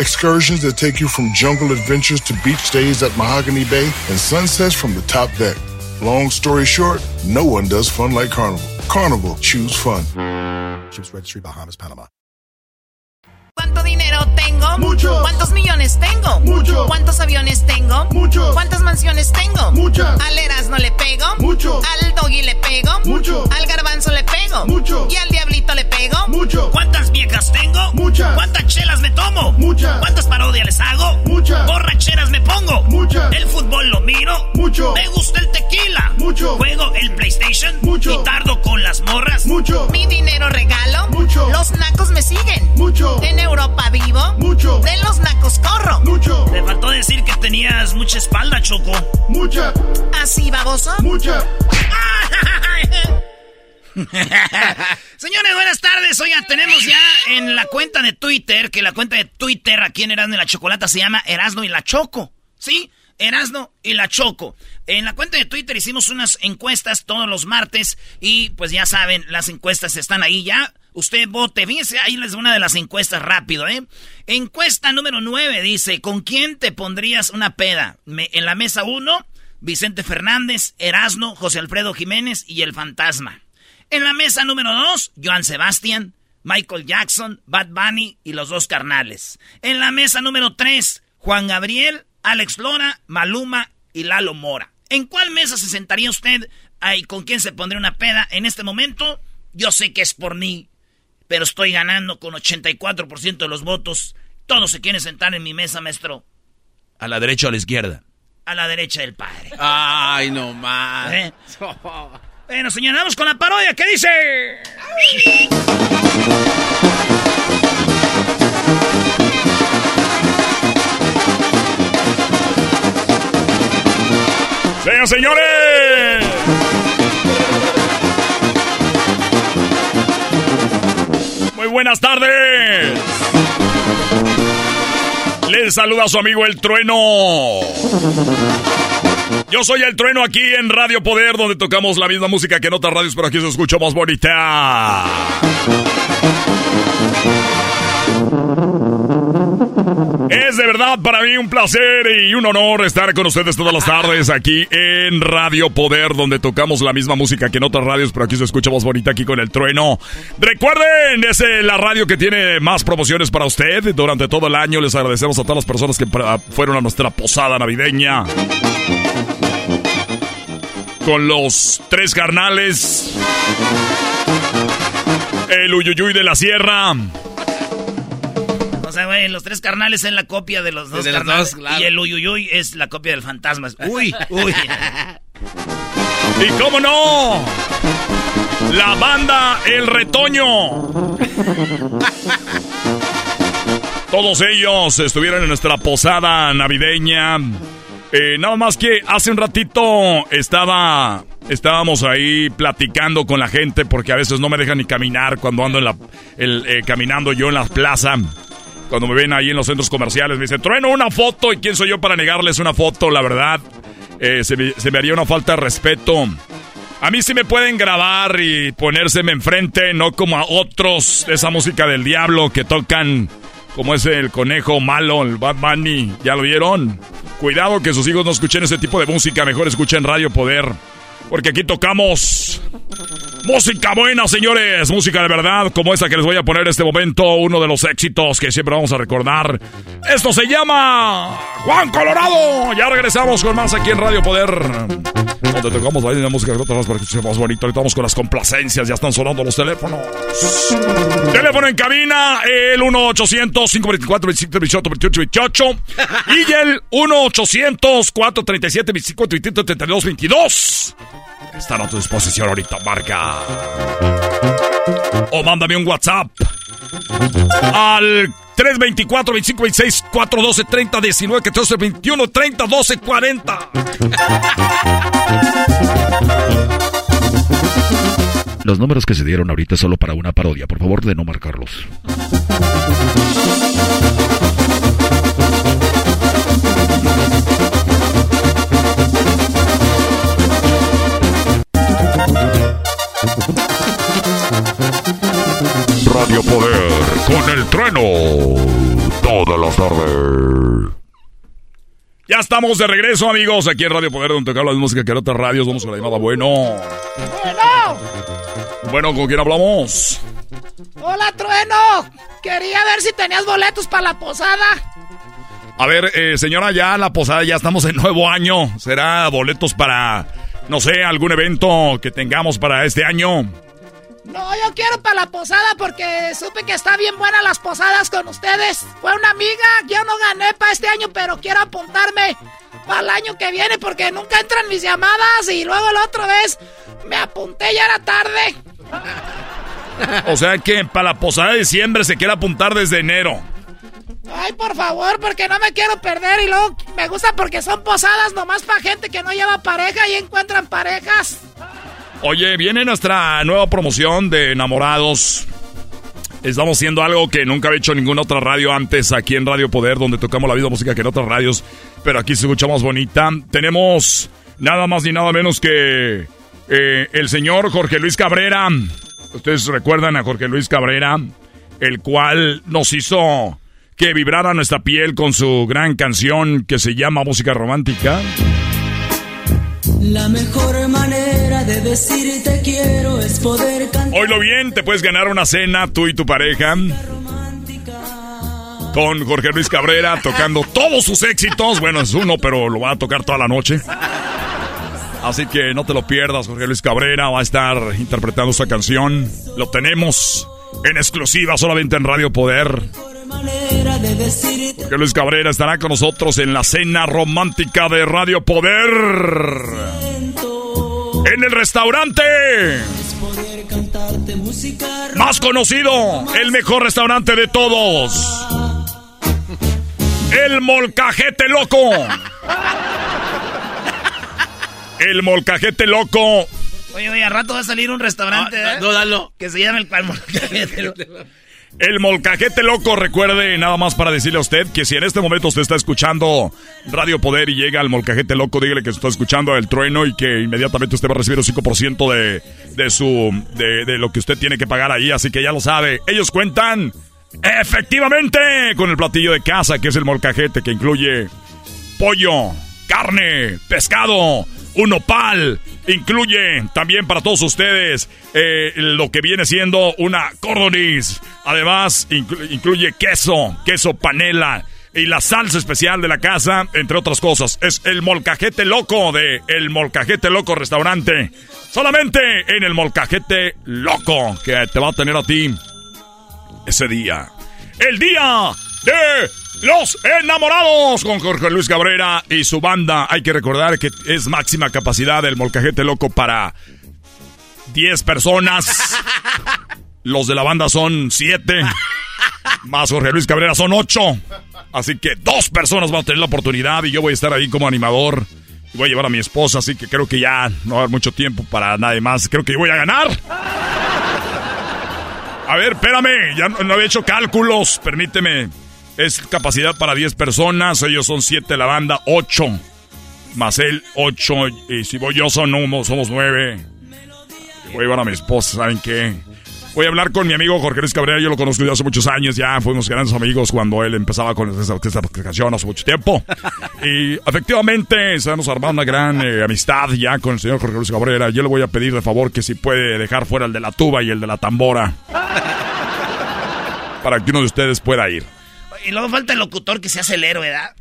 Excursions that take you from jungle adventures to beach stays at Mahogany Bay and sunsets from the top deck. Long story short, no one does fun like Carnival. Carnival, choose fun. Ships Registry, Bahamas, Panama. ¿Cuánto dinero tengo? Mucho. ¿Cuántos millones tengo? Mucho. ¿Cuántos aviones tengo? Mucho. ¿Cuántas mansiones tengo? Muchas. Al Erasmo le pego. Señores, buenas tardes. Oigan, tenemos ya en la cuenta de Twitter, que la cuenta de Twitter aquí en Erasno y la Chocolata se llama Erasno y la Choco. ¿Sí? Erasno y la Choco. En la cuenta de Twitter hicimos unas encuestas todos los martes y pues ya saben, las encuestas están ahí ya. Usted vote. Fíjense, ahí les una de las encuestas rápido, ¿eh? Encuesta número 9 dice, ¿con quién te pondrías una peda? En la mesa 1, Vicente Fernández, Erasno, José Alfredo Jiménez y el Fantasma. En la mesa número 2, Joan Sebastián, Michael Jackson, Bad Bunny y los dos carnales. En la mesa número 3, Juan Gabriel, Alex Lora, Maluma y Lalo Mora. ¿En cuál mesa se sentaría usted? Ay, ¿Con quién se pondría una peda? En este momento, yo sé que es por mí, pero estoy ganando con 84% de los votos. Todos se quieren sentar en mi mesa, maestro. ¿A la derecha o a la izquierda? A la derecha del padre. Ay, no más. ¿Eh? Bueno, señores, vamos con la parodia. ¿Qué dice? Señoras señores. Muy buenas tardes. Les saluda su amigo El Trueno. Yo soy El Trueno aquí en Radio Poder, donde tocamos la misma música que en otras radios, pero aquí se escucha más bonita. Es de verdad para mí un placer y un honor estar con ustedes todas las tardes aquí en Radio Poder, donde tocamos la misma música que en otras radios, pero aquí se escucha más bonita aquí con el trueno. Recuerden, es eh, la radio que tiene más promociones para usted durante todo el año. Les agradecemos a todas las personas que fueron a nuestra posada navideña. Con los tres carnales. El Uyuyuy de la Sierra. O sea, güey, los tres carnales es la copia de los dos De los carnales. dos, claro. Y el uyuyuy es la copia del fantasma. Uy, uy. Y cómo no, la banda El Retoño. Todos ellos estuvieron en nuestra posada navideña. Eh, nada más que hace un ratito estaba, estábamos ahí platicando con la gente porque a veces no me dejan ni caminar cuando ando en la, el, eh, caminando yo en la plaza. Cuando me ven ahí en los centros comerciales me dicen, trueno una foto. ¿Y quién soy yo para negarles una foto? La verdad, eh, se, me, se me haría una falta de respeto. A mí sí me pueden grabar y ponérseme enfrente, no como a otros esa música del diablo que tocan como es el conejo malo, el Bad Bunny. ¿Ya lo vieron? Cuidado que sus hijos no escuchen ese tipo de música, mejor escuchen Radio Poder. Porque aquí tocamos música buena, señores. Música de verdad, como esa que les voy a poner en este momento. Uno de los éxitos que siempre vamos a recordar. Esto se llama Juan Colorado. Ya regresamos con más aquí en Radio Poder. Donde tocamos la música de otras para que más bonito. Ahorita vamos con las complacencias, ya están sonando los teléfonos. Teléfono en cabina, el 1-800-524-2728 y el 1-800-437-2532. Están a tu disposición ahorita, marca. O mándame un WhatsApp al 324 2526 412 30 19 14 21 30 12 40. Los números que se dieron ahorita solo para una parodia, por favor de no marcarlos. Radio Poder con el trueno. Todas las tardes. Ya estamos de regreso, amigos, aquí en Radio Poder, donde habla de música que en otras radios. Vamos con la llamada. Bueno. Bueno. Bueno, ¿con quién hablamos? Hola, Trueno. Quería ver si tenías boletos para la posada. A ver, eh, señora, ya la posada, ya estamos en nuevo año. ¿Será boletos para, no sé, algún evento que tengamos para este año? No, yo quiero para la posada porque supe que está bien buena las posadas con ustedes. Fue una amiga, yo no gané para este año, pero quiero apuntarme para el año que viene porque nunca entran mis llamadas y luego la otra vez me apunté ya era tarde. O sea que para la posada de diciembre se quiere apuntar desde enero. Ay, por favor, porque no me quiero perder y luego me gusta porque son posadas nomás para gente que no lleva pareja y encuentran parejas. Oye, viene nuestra nueva promoción de enamorados. Estamos haciendo algo que nunca había hecho ninguna otra radio antes aquí en Radio Poder, donde tocamos la vida música que en otras radios, pero aquí se escucha más bonita. Tenemos nada más ni nada menos que eh, el señor Jorge Luis Cabrera. Ustedes recuerdan a Jorge Luis Cabrera, el cual nos hizo que vibrara nuestra piel con su gran canción que se llama Música Romántica. La mejor manera de decirte quiero es poder cantar. Oílo bien, te puedes ganar una cena tú y tu pareja. Con Jorge Luis Cabrera tocando todos sus éxitos. Bueno, es uno, pero lo va a tocar toda la noche. Así que no te lo pierdas, Jorge Luis Cabrera va a estar interpretando esta canción. Lo tenemos en exclusiva solamente en Radio Poder. Jorge Luis Cabrera estará con nosotros en la cena romántica de Radio Poder. En el restaurante. Más conocido, el mejor restaurante de todos. El Molcajete Loco. El Molcajete Loco. Oye, oye, a rato va a salir un restaurante, Ah, ¿eh? no, dalo. Que se llame el Cual Molcajete Loco. El molcajete loco, recuerde nada más para decirle a usted que si en este momento usted está escuchando Radio Poder y llega al molcajete loco, dígale que está escuchando el trueno y que inmediatamente usted va a recibir un 5% de, de su de, de lo que usted tiene que pagar ahí, así que ya lo sabe. Ellos cuentan efectivamente con el platillo de casa que es el molcajete que incluye pollo, carne, pescado, un nopal. Incluye también para todos ustedes eh, lo que viene siendo una cordonis. Además, inclu- incluye queso, queso panela y la salsa especial de la casa, entre otras cosas. Es el molcajete loco de El Molcajete Loco Restaurante. Solamente en el Molcajete Loco que te va a tener a ti ese día. El día de los enamorados con Jorge Luis Cabrera y su banda. Hay que recordar que es máxima capacidad del molcajete loco para 10 personas. Los de la banda son 7. Más Jorge Luis Cabrera son 8. Así que dos personas van a tener la oportunidad y yo voy a estar ahí como animador. Y voy a llevar a mi esposa, así que creo que ya no va a haber mucho tiempo para nadie más. Creo que voy a ganar. A ver, espérame, ya no, no había hecho cálculos, permíteme. Es capacidad para 10 personas, ellos son 7 la banda, 8. Más él, 8. Y si voy yo, son uno, somos 9. Voy a llevar a mi esposa, ¿saben qué? Voy a hablar con mi amigo Jorge Luis Cabrera, yo lo conozco desde hace muchos años, ya fuimos grandes amigos cuando él empezaba con esta, esta canción hace mucho tiempo. Y efectivamente, estamos armando una gran eh, amistad ya con el señor Jorge Luis Cabrera. Yo le voy a pedir de favor que si puede dejar fuera el de la tuba y el de la tambora. Para que uno de ustedes pueda ir. Y luego falta el locutor que se hace el héroe, ¿verdad?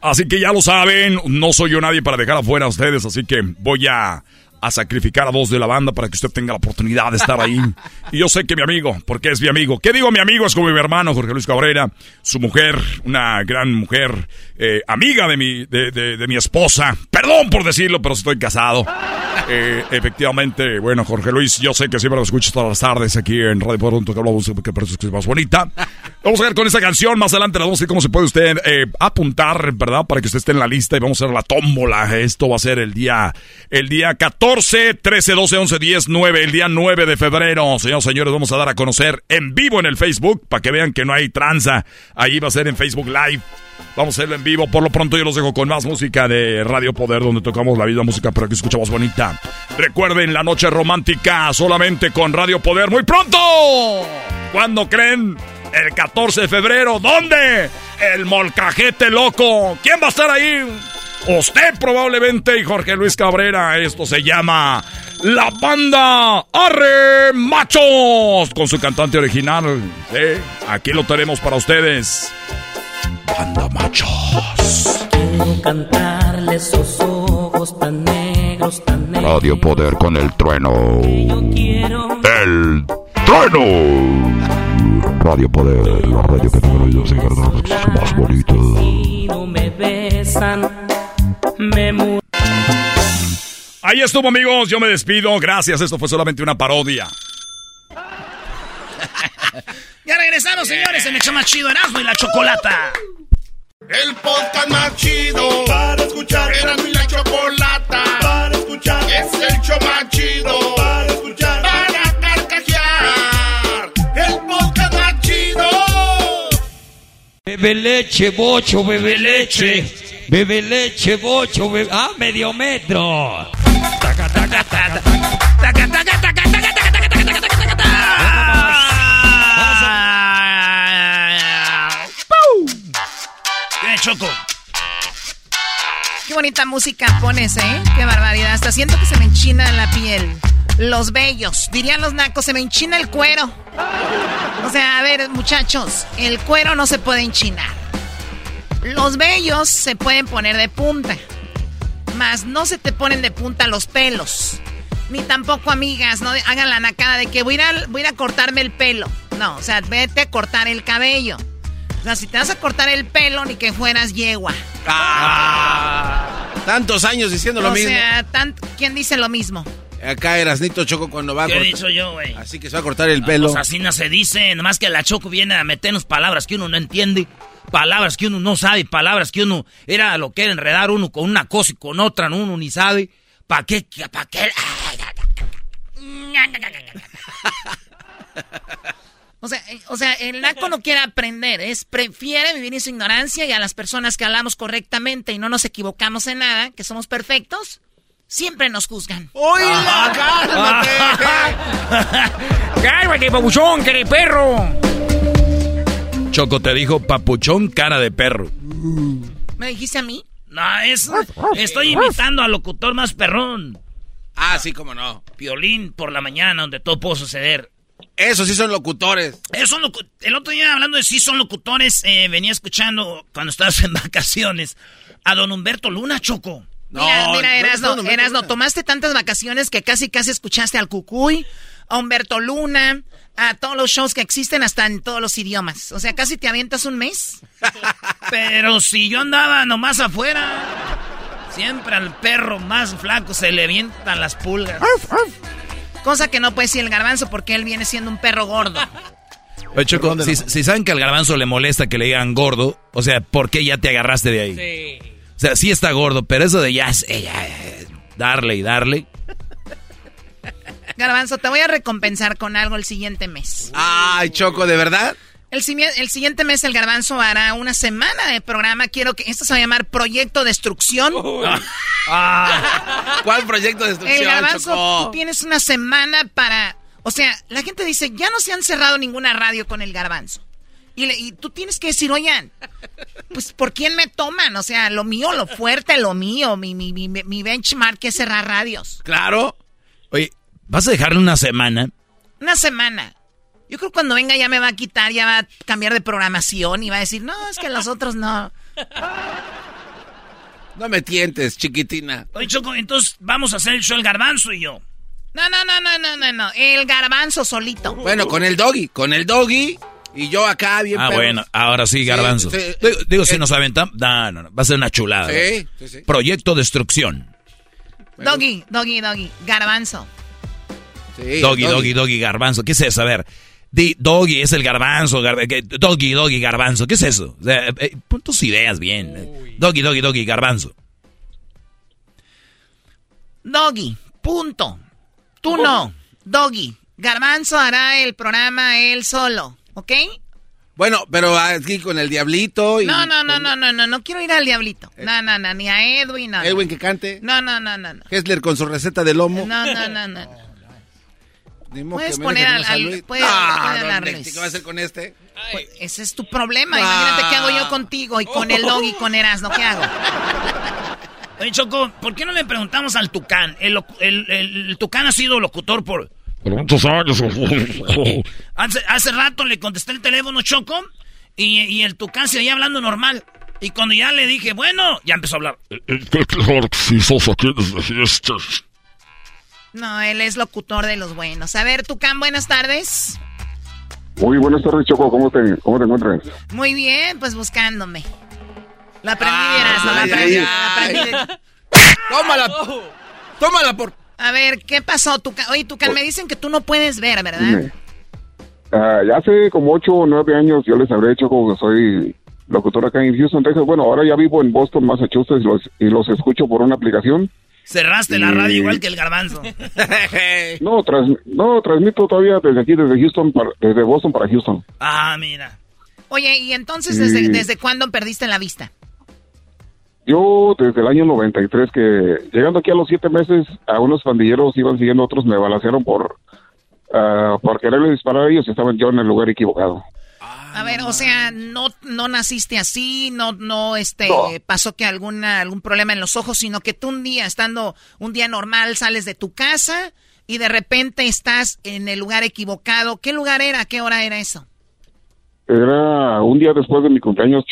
Así que ya lo saben, no soy yo nadie para dejar afuera a ustedes, así que voy a a sacrificar a dos de la banda para que usted tenga la oportunidad de estar ahí. Y yo sé que mi amigo, porque es mi amigo. ¿Qué digo mi amigo? Es como mi hermano Jorge Luis Cabrera, su mujer, una gran mujer, eh, amiga de mi, de, de, mi esposa. Perdón por decirlo, pero estoy casado. Eh, efectivamente, bueno, Jorge Luis, yo sé que siempre lo escuchas todas las tardes aquí en Radio Poder, que hablamos que es más bonita. Vamos a ver con esta canción, más adelante la vamos a ver cómo se puede usted eh, apuntar, ¿verdad? Para que usted esté en la lista y vamos a hacer la tómbola. Esto va a ser el día, el día 14 14, 13, 12, 11, 10, 9, el día 9 de febrero. Señores, señores, vamos a dar a conocer en vivo en el Facebook para que vean que no hay tranza. Ahí va a ser en Facebook Live. Vamos a hacerlo en vivo. Por lo pronto yo los dejo con más música de Radio Poder, donde tocamos la vida música, pero aquí escuchamos bonita. Recuerden la noche romántica solamente con Radio Poder. Muy pronto. ¿Cuándo creen? El 14 de febrero. ¿Dónde? El molcajete loco. ¿Quién va a estar ahí? Usted probablemente y Jorge Luis Cabrera. Esto se llama La Banda Arre Machos. Con su cantante original. aquí lo tenemos para ustedes. Banda Machos. Quiero cantarle esos ojos tan negros, tan negros. Radio Poder con el trueno. El trueno. Radio Poder, la radio que te oídos y más bonita. no me besan Ahí estuvo, amigos. Yo me despido. Gracias. Esto fue solamente una parodia. ya regresamos, señores. En el hecho más chido, Erasmo y la Chocolata. El podcast más chido para escuchar. Erasmo y la Bebe leche, bocho, bebe leche. Bebe leche, bocho, bebe... Ah, medio metro. ¡Qué choco! Qué bonita música pones, ¿eh? Qué barbaridad. Hasta siento que se me enchina la piel. Los bellos. Dirían los nacos, se me enchina el cuero. O sea, a ver, muchachos, el cuero no se puede enchinar. Los vellos se pueden poner de punta, más no se te ponen de punta los pelos. Ni tampoco, amigas, no hagan la nacada de que voy a, ir a, voy a cortarme el pelo. No, o sea, vete a cortar el cabello. O sea, si te vas a cortar el pelo, ni que fueras yegua. Ah, tantos años diciendo lo mismo. O sea, ¿quién dice lo mismo? Acá Erasnito Choco cuando va a ¿Qué he dicho yo, güey? Así que se va a cortar el pelo. pues así no se dice, nomás que la Choco viene a meternos palabras que uno no entiende palabras que uno no sabe, palabras que uno era lo que era enredar uno con una cosa y con otra, uno ni sabe. ¿Para qué? ¿Para qué? O sea, eh, o sea, el naco no quiere aprender, es prefiere vivir en su ignorancia y a las personas que hablamos correctamente y no nos equivocamos en nada, que somos perfectos, siempre nos juzgan. ¡Oíla! ¡Cálmate! ¡Cálmate, babuchón, que perro! Choco te dijo papuchón cara de perro. ¿Me dijiste a mí? No, es, estoy imitando al locutor más perrón. Ah, sí, cómo no. Piolín por la mañana, donde todo puede suceder. Eso sí son locutores. Eso el otro día hablando de sí son locutores, eh, venía escuchando cuando estabas en vacaciones a don Humberto Luna, Choco. No, mira, mira, Erasno, Erasno, tomaste tantas vacaciones que casi casi escuchaste al Cucuy, a Humberto Luna, a todos los shows que existen hasta en todos los idiomas. O sea, casi te avientas un mes. Pero si yo andaba nomás afuera, siempre al perro más flaco se le avientan las pulgas. Cosa que no puede decir el garbanzo porque él viene siendo un perro gordo. si, saben que al garbanzo le molesta que le digan gordo, o sea, ¿por qué ya te agarraste de ahí? Sí. Sea, sí está gordo, pero eso de ya, ya darle y darle. Garbanzo, te voy a recompensar con algo el siguiente mes. Ay, Choco, ¿de verdad? El, el, siguiente mes el garbanzo hará una semana de programa. Quiero que esto se va a llamar Proyecto Destrucción. Ah. ¿Cuál proyecto Destrucción? El garbanzo, tú tienes una semana para. O sea, la gente dice, ya no se han cerrado ninguna radio con el garbanzo. Y, tú tienes que decir, oigan, pues ¿por quién me toman? O sea, lo mío, lo fuerte, lo mío, mi, mi, mi, mi benchmark es cerrar radios. Claro. Oye, ¿Vas a dejarle una semana? Una semana. Yo creo que cuando venga ya me va a quitar, ya va a cambiar de programación y va a decir, no, es que los otros no. No me tientes, chiquitina. Oye, Choco, entonces vamos a hacer el show el garbanzo y yo. No, no, no, no, no, no, no. El garbanzo solito. Bueno, con el doggy, con el doggy y yo acá bien Ah, perros. bueno, ahora sí, garbanzo. sí. Digo, digo, si nos aventamos... No, no, no, va a ser una chulada. Sí, sí, sí. Proyecto Destrucción. Doggy, doggy, doggy. Garbanzo. Sí, doggy, doggy, doggy, garbanzo. ¿Qué es eso? A ver. Di, doggy es el garbanzo. gar- que- doggy, doggy, garbanzo. ¿Qué es eso? O sea, eh, pon tus ideas bien. eh. Doggy, doggy, doggy, garbanzo. Doggy, punto. Tú no. Doggy. Garbanzo hará el programa él solo, ¿ok? Bueno, pero aquí con el diablito y... No, no, no, no, no, no, no quiero ir al diablito. No, no, no, ni a Edwin, no. no. Edwin que cante. No, no, no, no, no. Hessler con su receta de lomo. No, no, no, no. Modo Puedes poner al, a al- Luis. puedes- Ah, don hablarles. Lexi, ¿Qué va a hacer con este? Pues, ese es tu problema. Ah. Imagínate qué hago yo contigo y con el dog y con Erasmo. ¿Qué hago? Oye, Choco, ¿por qué no le preguntamos al Tucán? El, locu- el- el- el Tucán ha sido locutor por... Por muchos años. Hace, hace rato le contesté el teléfono, Choco, y, y el Tucán se seguía hablando normal. Y cuando ya le dije, bueno, ya empezó a hablar. desde fiestas. No, él es locutor de los buenos. A ver, Tucán, buenas tardes. Muy buenas tardes, Choco. ¿Cómo te, cómo te encuentras? Muy bien, pues buscándome. La aprendí Ah, de Erasmo, la aprendí, Tómala. Tómala por... A ver, ¿qué pasó, Tucán? Oye, Tucán, me dicen que tú no puedes ver, ¿verdad? Ah, ya hace como ocho o nueve años yo les habré hecho como que soy locutor acá en Houston, Texas. Bueno, ahora ya vivo en Boston, Massachusetts y los, y los escucho por una aplicación. Cerraste la radio igual que el garbanzo. No, tras, no, transmito todavía desde aquí, desde Houston, para- desde Boston para Houston. Ah, mira. Oye, ¿y entonces desde, desde cuándo perdiste la vista? Yo desde el año 93 que llegando aquí a los siete meses a unos pandilleros iban siguiendo otros me balacearon por ah, por quererle disparar a ellos y estaban yo en el lugar equivocado. A ver, o sea, no, no naciste así, no, no, este, No. pasó que alguna, algún problema en los ojos, sino que tú un día, estando un día normal, sales de tu casa y de repente estás en el lugar equivocado. ¿Qué lugar era? ¿Qué hora era eso? Era un día después de mi cumpleaños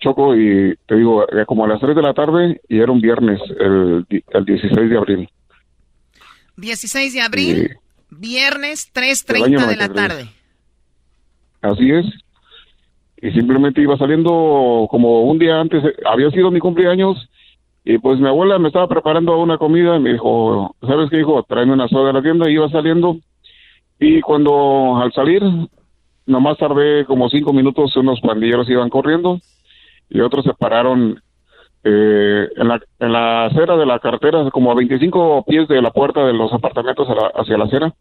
Choco y te digo como a las 3 de la tarde y era un viernes el, el 16 de abril. 16 de abril, viernes, Del 3.30 año de la 93. tarde. Así es. Y simplemente iba saliendo como un día antes, eh, había sido mi cumpleaños, y pues mi abuela me estaba preparando una comida y me dijo, ¿sabes qué, hijo? Tráeme una soda de la tienda, y iba saliendo. Y cuando al salir, nomás tardé como cinco minutos, unos pandilleros iban corriendo, y otros se pararon eh, en, la, en la acera de la carretera, como a 25 pies de la puerta de los apartamentos a la- hacia la acera.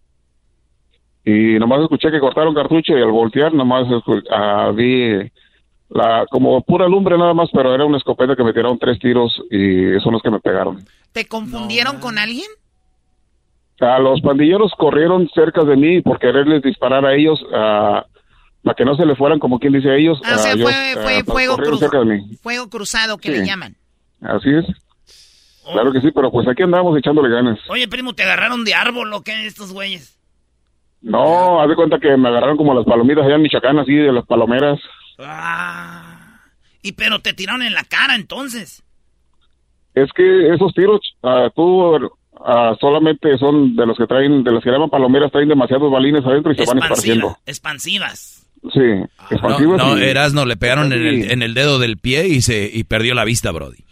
Y nomás escuché que cortaron cartucho y al voltear nomás ah, vi la, como pura lumbre nada más, pero era una escopeta que me tiraron tres tiros y son los que me pegaron. ¿Te confundieron con alguien? A los pandilleros corrieron cerca de mí por quererles disparar a ellos, ah, para que no se le fueran, como quien dice a ellos. Ah, o sea, fue, ellos, fue fuego, corrieron cruz- cerca de mí. fuego cruzado que Sí. le llaman. Así es. Claro que sí, pero pues aquí andamos echándole ganas. Oye, primo, ¿te agarraron de árbol o qué estos güeyes? No, haz de cuenta que me agarraron como las palomitas allá en Michoacán, así de las palomeras. Ah. Y pero te tiraron en la cara entonces. Es que esos tiros, ah, tú ah, solamente son de los que traen, de los que llaman palomeras, traen demasiados balines adentro y se van esparciendo. Expansivas. Sí, No, expansivas. no, y- Erasno, le pegaron en el, en el dedo del pie y se y perdió la vista, Brody.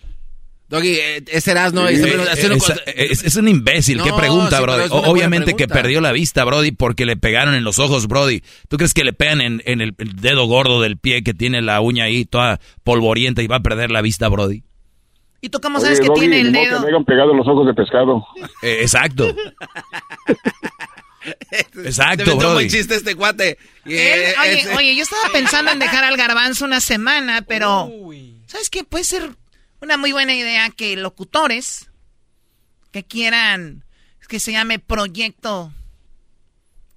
Doggy, eh, ese Erasmo... Sí, es, haciendo es- cosas- es- es un imbécil. ¿Qué No, pregunta, sí, Brody? es Obviamente que pregunta. perdió la vista, Brody, porque le pegaron en los ojos, Brody. ¿Tú crees que le pegan en, en el, el dedo gordo del pie que tiene la uña ahí toda polvorienta y va a perder la vista, Brody? ¿Y tú cómo Oye, sabes que Doggy, tiene el dedo? que me hayan pegado los ojos de pescado. Eh, exacto. Te Exacto, Brody. buen chiste este cuate. Él- eh, oye, ese- oye, yo estaba pensando en dejar al garbanzo una semana, pero ¿sabes qué? Puede ser una muy buena idea que locutores que quieran que se llame proyecto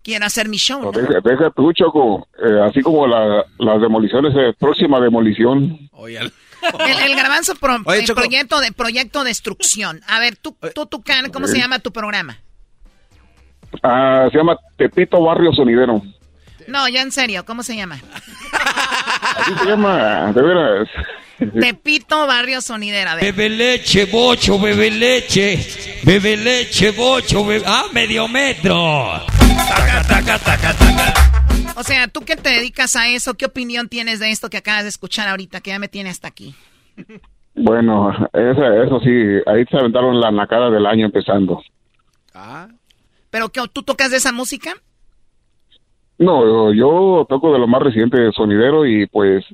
quiera hacer mi show. No, ¿no? deja, deja tú, Choco. eh, así como la- las demoliciones, eh, próxima demolición. El, el garbanzo pro- Oye, Choco. proyecto de proyecto destrucción. A ver, tú, tú, Tucán, ¿cómo se llama tu programa? Ah, se llama Tepito Barrio Sonidero. No, ya en serio, ¿cómo se llama? Así se llama, de veras. Tepito, barrio sonidera. Bebe leche, bocho, bebe leche. Bebe leche, bocho, bebe... Ah, medio metro. Taca, taca, taca, taca. O sea, ¿tú qué te dedicas a eso? ¿Qué opinión tienes de esto que acabas de escuchar ahorita, que ya me tiene hasta aquí? Bueno, eso, eso sí, ahí se aventaron la nacada del año empezando. ¿Pero qué, tú tocas de esa música? No, yo toco de lo más reciente, sonidero, y pues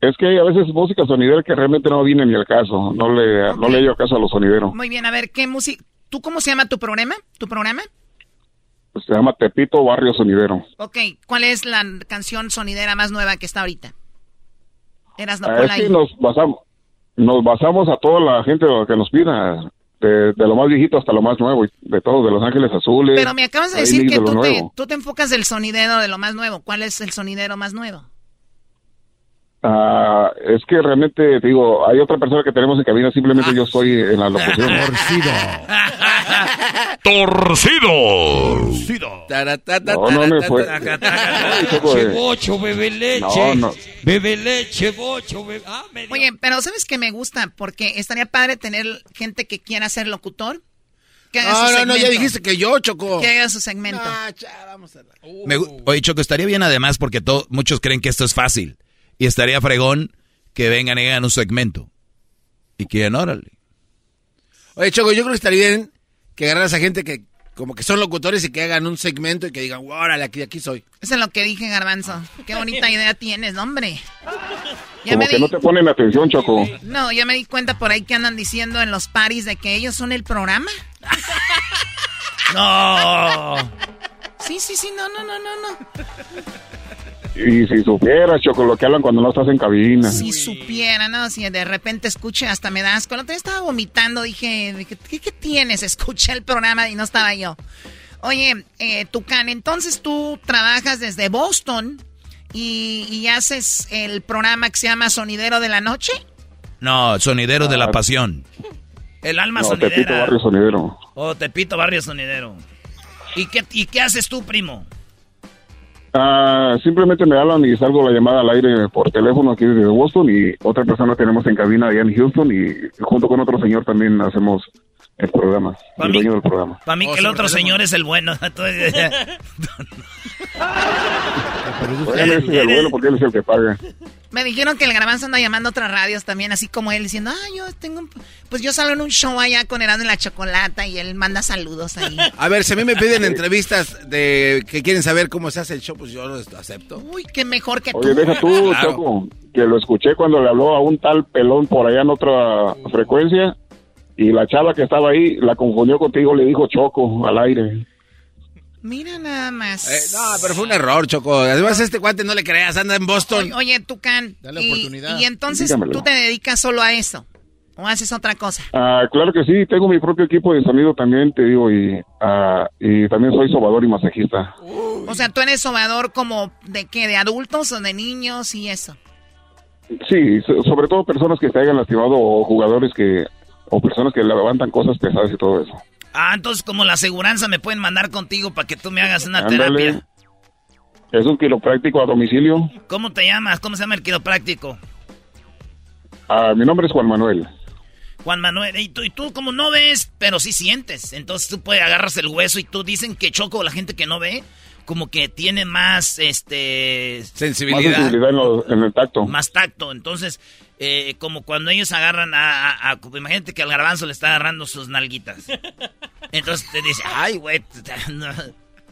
es que hay a veces música sonidera que realmente no viene ni al caso, no le, no le hallo caso a los sonideros. Muy bien, a ver, ¿qué música? ¿Tú cómo se llama tu programa? ¿Tu programa? Se llama Tepito Barrio Sonidero. Ok, ¿cuál es la canción sonidera más nueva que está ahorita? Eras no Ah, es que nos basamos, nos basamos a toda la gente que nos pida, de, de lo más viejito hasta lo más nuevo, de todo, de Los Ángeles Azules. Pero me acabas de decir que de tú te, tú te enfocas del sonidero de lo más nuevo. ¿Cuál es el sonidero más nuevo? Ah, es que realmente, te digo, hay otra persona que tenemos en cabina, simplemente yo estoy en la locución. ¡Torcido! No, no me fue. Leche, bocho, bebe leche. No, no. Bebe leche, bocho, bebe... Ah. Oye, pero ¿sabes qué me gusta? Porque estaría padre tener gente que quiera ser locutor. Que haga No, su no, no, ya segmento. dijiste que yo, Choco. Que haga su segmento. Me Oye, Choco, estaría bien además porque muchos creen que esto es fácil. Y estaría fregón que vengan y hagan un segmento. Y que órale. Oye, Choco, yo creo que estaría bien que agarraras a gente que como que son locutores y que hagan un segmento y que digan, órale, aquí, aquí soy. Eso es lo que dije, Garbanzo. Qué bonita idea tienes, ¿no, hombre. Ya Como me que di, no te ponen atención, Choco. no, ya me di cuenta por ahí que andan diciendo en los paris de que ellos son el programa. No. Sí, sí, sí, no, no, no, no, no. Y si supieras, Choco, lo que hablan cuando no estás en cabina. Si supiera, ¿no? Si de repente escuche, hasta me das. Cuando te estaba vomitando, dije, dije, ¿qué, qué tienes? Escuché el programa y no estaba yo. Oye, eh, Tucán, entonces tú trabajas desde Boston y, y haces el programa que se llama Sonidero de la Noche. No, sonidero de la pasión. El alma No, Tepito sonidera. Barrio Sonidero. Oh, Tepito Barrio Sonidero. ¿Y qué, ¿Y qué haces tú, primo? Ah, simplemente me hablan y salgo la llamada al aire por teléfono aquí desde Boston y otra persona tenemos en cabina allá en Houston y junto con otro señor también hacemos el programa, Pa' el mí- dueño del programa. Para mí Oh, que el otro señor es el bueno. Ese es el bueno porque él es el que paga. Me dijeron que el garbanzo anda llamando a otras radios también, así como él, diciendo, ah, yo tengo un... Pues yo salgo en un show allá con Herando en la Chocolata y él manda saludos ahí. A ver, si a mí me piden entrevistas de que quieren saber cómo se hace el show, pues yo lo acepto. Uy, qué mejor que tú. Oye, deja tú, Claro. Choco, que lo escuché cuando le habló a un tal pelón por allá en otra frecuencia y la chava que estaba ahí la confundió contigo, le dijo Choco al aire. Mira nada más. Eh, no, pero fue un error, Choco. Además, este cuate no le creas, anda en Boston. Oye, oye, Tucán. Dale y, oportunidad. y entonces Dígamelo. tú te dedicas solo a eso. ¿O haces otra cosa? Ah, claro que sí, tengo mi propio equipo de sonido también, te digo, y, ah, y también soy sobador y masajista. O sea, tú eres sobador como de qué, de adultos o de niños y eso. Sí, so- sobre todo personas que se hayan lastimado o jugadores que o personas que levantan cosas pesadas y todo eso. Ah, entonces como la aseguranza me pueden mandar contigo para que tú me hagas una Ándale. terapia. Es un quiropráctico a domicilio. ¿Cómo te llamas? ¿Cómo se llama el quiropráctico? Ah, mi nombre es Juan Manuel. Juan Manuel. Y tú, y tú como no ves, pero sí sientes. Entonces tú puedes agarras el hueso y tú dicen que Choco, la gente que no ve, como que tiene más, este... Más sensibilidad en, lo- en el tacto. Más tacto. Entonces, eh, como cuando ellos agarran a, a- a- Imagínate que al garbanzo le está agarrando sus nalguitas. Entonces te dice, ay, güey. no".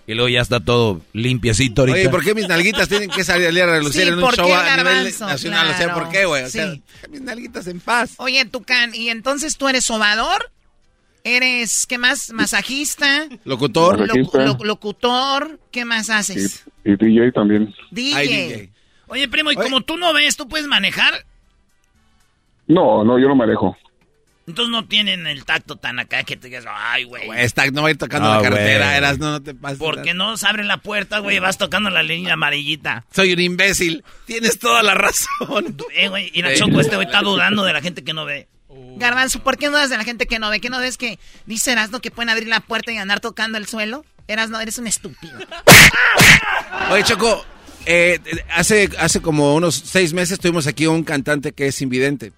Y luego ya está todo limpiecito ahorita. Oye, ¿por qué mis nalguitas tienen que salir a relucir Sí, en un ¿por show a nivel nacional? O sea. ¿por qué, güey? O sea, Sí. deja mis nalguitas en paz. Oye, Tucán, ¿y entonces tú eres sobador? ¿Eres, qué más, masajista? Locutor. Masajista. Lo- locutor, ¿qué más haces? Y DJ también. DJ. Oye, primo, y como tú no ves, ¿tú puedes manejar? No, no, yo no me alejo. Entonces no tienen el tacto tan acá que te digas, ay, güey. Está, no va a ir tocando Ah, la carretera, güey. eras, no, no te pases. ¿Por qué no se abre la puerta, güey? Vas tocando la línea amarillita. Soy un imbécil. Tienes toda la razón. Eh, güey, y la. Choco este güey está dudando de la gente que no ve. Garbanzo, ¿por qué no das de la gente que no ve? ¿Qué no ves que dice Erasno que pueden abrir la puerta y andar tocando el suelo? Erasno, eres un estúpido. Oye, Choco, Eh, hace, hace como unos seis meses tuvimos aquí un cantante que es invidente.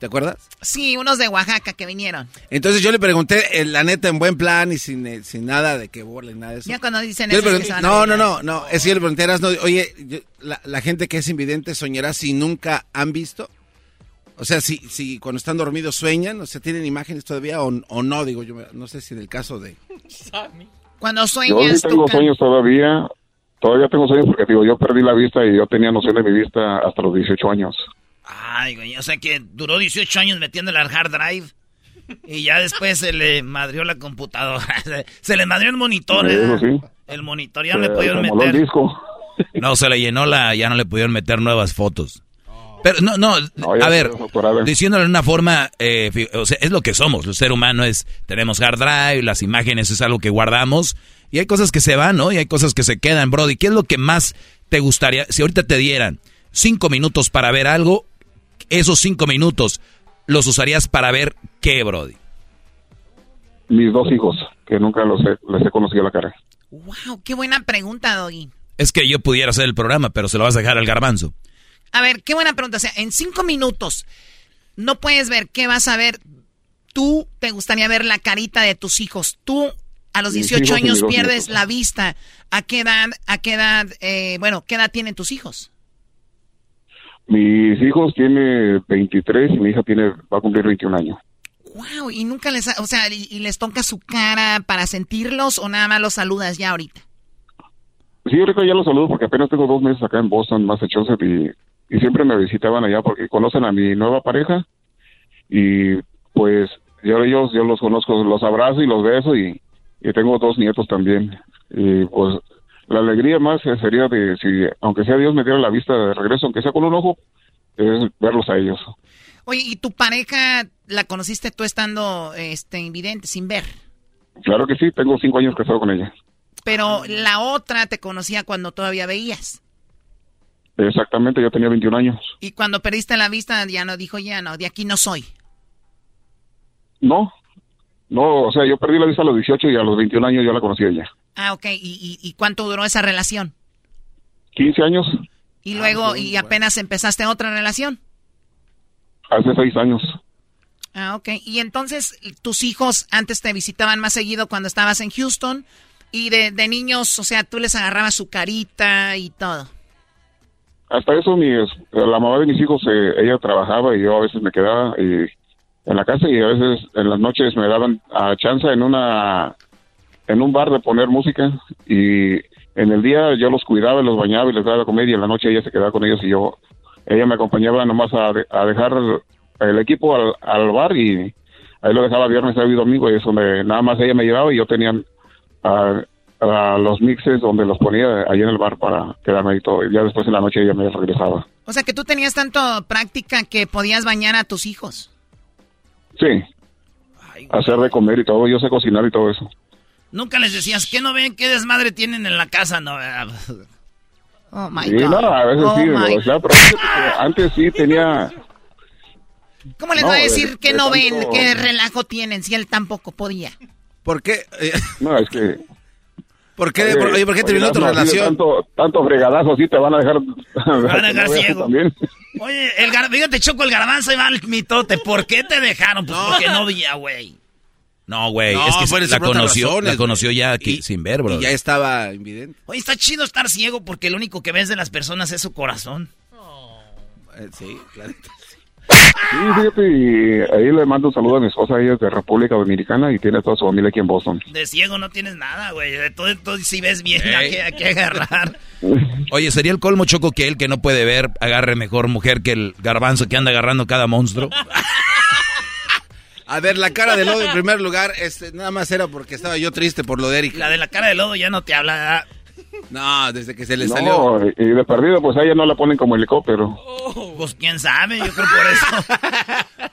¿Te acuerdas? Sí, unos de Oaxaca que vinieron. Entonces yo le pregunté, eh, la neta, en buen plan y sin, eh, sin nada de que burlen, nada de eso. Ya cuando dicen Yo eso no, a no, no, no, es que yo le pregunté, Erasno, oye, yo- la, la gente que es invidente soñará si nunca han visto. O sea, si, si cuando están dormidos sueñan, o sea, tienen imágenes todavía o, o no, digo yo, no sé si en el caso de... Cuando Yo sueñas, sí tengo tú sueños todavía. Todavía tengo sueños porque, digo, yo perdí la vista y yo tenía noción de mi vista hasta los 18 años. Ay, güey, o sea que duró 18 años metiéndole al hard drive. Y ya después se le madrió la computadora. Se- le madrió el monitor. Sí, ¿eh? eso sí. El monitor ya no le pudieron se moló el meter. disco. No, se le llenó la, ya no le pudieron meter nuevas fotos. Pero no, no, a ver, doctorado. diciéndolo de una forma, eh, o sea, es lo que somos, el ser humano es, tenemos hard drive, las imágenes es algo que guardamos, y hay cosas que se van, ¿no? Y hay cosas que se quedan, Brody. ¿Qué es lo que más te gustaría, si ahorita te dieran cinco minutos para ver algo, esos cinco minutos los usarías para ver qué, Brody? Mis dos hijos, que nunca los he, les he conocido la cara. Wow, qué buena pregunta, Doggy. Es que yo pudiera hacer el programa, pero se lo vas a dejar al garbanzo. A ver, qué buena pregunta. O sea, en cinco minutos no puedes ver qué vas a ver. Tú te gustaría ver la carita de tus hijos. Tú a los Mis 18 hijos y años pierdes nietos. la vista. ¿A qué edad, a qué edad, eh, bueno, qué edad tienen tus hijos? Mis hijos tiene 23 y mi hija tiene va a cumplir 21 años. Wow, y nunca les, ha- o sea, y, y les toca su cara para sentirlos o nada más los saludas ya ahorita. Sí, ahorita ya los saludo porque apenas tengo dos meses acá en Boston, Massachusetts, y, y siempre me visitaban allá porque conocen a mi nueva pareja y pues yo ellos, yo los conozco, los abrazo y los beso y, y tengo dos nietos también. Y pues la alegría más sería de si, aunque sea Dios me diera la vista de regreso, aunque sea con un ojo, es verlos a ellos. Oye, ¿y tu pareja la conociste tú estando este, invidente, sin ver? Claro que sí, tengo cinco años casado con ella. Pero la otra te conocía cuando todavía veías. Exactamente, yo tenía 21 años. Y cuando perdiste la vista ya no dijo, ya no, de aquí no soy. No, no, o sea, yo perdí la vista a los 18 y a los 21 años yo la conocí a ella. Ah, ok. ¿Y, y, y cuánto duró esa relación? 15 años, Y luego, y apenas empezaste otra relación. hace seis años. Ah, ok. Y entonces, tus hijos antes te visitaban más seguido cuando estabas en Houston. Y de, de niños, o sea, tú les agarrabas su carita y todo. Hasta eso, mi, la mamá de mis hijos, eh, ella trabajaba y yo a veces me quedaba en la casa y a veces en las noches me daban a chance en una en un bar de poner música y en el día yo los cuidaba, los bañaba y les daba de comer y en la noche ella se quedaba con ellos y yo ella me acompañaba nomás a, de- a dejar el equipo al, al bar y ahí lo dejaba viernes, sábado y domingo y es donde nada más ella me llevaba y yo tenía a, a los mixes donde los ponía ahí en el bar para quedarme ahí todo y ya después en la noche ella me regresaba. O sea, que tú tenías tanto práctica que podías bañar a tus hijos. Sí. Hacer de comer y todo, yo sé cocinar y todo eso. Nunca les decías, ¿qué no ven? ¿Qué desmadre tienen en la casa? No, ¿verdad? Oh, my Sí, God. no, a veces Oh, sí, my- o sea, pero antes, eh, sí tenía... ¿Cómo les No, va a de- decir que de no ven? tanto- ¿Qué relajo tienen si él tampoco podía? ¿Por qué? Eh, No, es que... ¿Por qué, por- oye, ¿por qué terminó tu no, relación? Tanto, tanto fregadazo así te van a dejar... van a dejar no ciego. También. Oye, el gar... fíjate, Choco, el garbanzo y va al mitote. ¿Por qué te dejaron? Pues porque no veía, güey. No, güey, No, es que la conoció, razones, la conoció ya aquí, sin ver, bro. Y ya estaba invidente. Oye, está chido estar ciego porque lo único que ves de las personas es su corazón. Eh, sí, claro. Sí, fíjate, y ahí le mando un saludo a mi esposa, ella es de República Dominicana y tiene toda su familia aquí en Boston. De ciego no tienes nada, güey. De todo, todo si ves bien, Ey. hay que, hay que agarrar. Oye, sería el colmo choco que él que no puede ver agarre mejor mujer que el garbanzo que anda agarrando cada monstruo. A ver, la cara de lodo en primer lugar, este, nada más era porque estaba yo triste por lo de Eric. La de la cara de lodo ya no te habla. ¿verdad? No, desde que se le No, salió. y de perdido, pues a ella no la ponen como helicóptero. Pues quién sabe, yo creo por eso.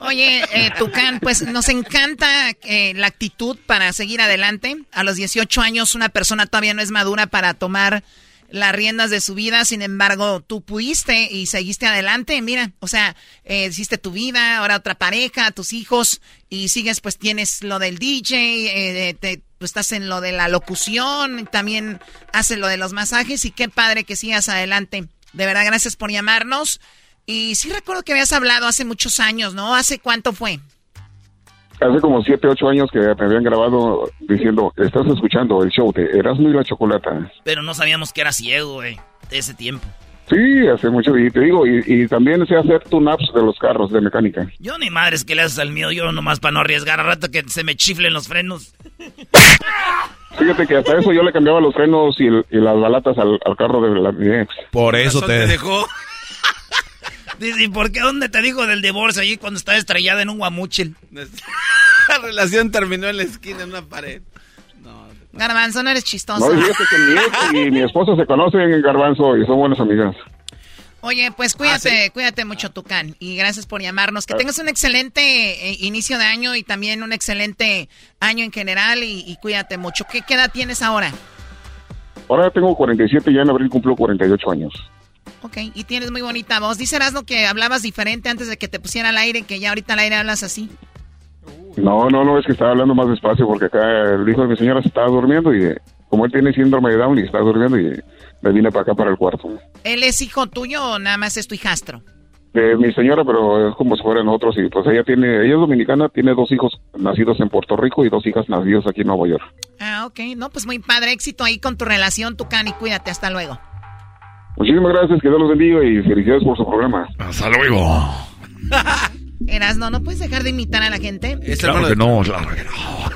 Oye, eh, Tucán, pues nos encanta eh, la actitud para seguir adelante. A los 18 años una persona todavía no es madura para tomar las riendas de su vida, sin embargo, tú pudiste y seguiste adelante, mira, o sea, eh, hiciste tu vida, ahora otra pareja, tus hijos, y sigues, pues tienes lo del DJ, eh, te, pues estás en lo de la locución, también haces lo de los masajes y qué padre que sigas adelante. De verdad, gracias por llamarnos. Y sí recuerdo que habías hablado hace muchos años, ¿no? ¿Hace cuánto fue? Hace como siete, ocho años que me habían grabado diciendo, estás escuchando el show de Erasmo y la Chocolata. Pero no sabíamos que era ciego, güey, de ese tiempo. Sí, hace mucho, y te digo, y, también sé hacer tune-ups de los carros de mecánica. Yo ni madres que le haces al mío, yo nomás para no arriesgar a rato que se me chiflen los frenos. Fíjate que hasta eso yo le cambiaba los frenos y, las balatas al, carro de la, mi ex. Por eso te... dejó. ¿Y por qué dónde te dijo del divorcio allí cuando estaba estrellada en un guamuchil? la relación terminó en la esquina, en una pared. Garbanzo, no eres chistoso. No, fíjate que mi ex y mi esposo se conocen en Garbanzo y son buenas amigas. Oye, pues cuídate, ah, cuídate mucho, Tucán. Y gracias por llamarnos. Que tengas un excelente eh, inicio de año y también un excelente año en general y, cuídate mucho. ¿Qué, edad tienes ahora? Ahora tengo 47 y ya en abril cumplo 48 años. Ok, y tienes muy bonita voz. Dice Erasmo que hablabas diferente antes de que te pusiera al aire, que ya ahorita al aire hablas así. No, no, no, es que estaba hablando más despacio porque acá el hijo de mi señora se estaba durmiendo y como él tiene síndrome de Down y está durmiendo y me vine para acá para el cuarto. ¿Él es hijo tuyo o nada más es tu hijastro? De mi señora, pero es como si fueran otros y pues ella tiene, ella es dominicana, tiene dos hijos nacidos en Puerto Rico y dos hijas nacidas aquí en Nueva York. Ah, ok, no, pues muy padre, éxito ahí con tu relación, Tucán, y cuídate, hasta luego. Muchísimas gracias, que Dios los bendiga y felicidades por su programa. Hasta luego. Erasno, ¿no puedes dejar de imitar a la gente? Claro que no, claro que no.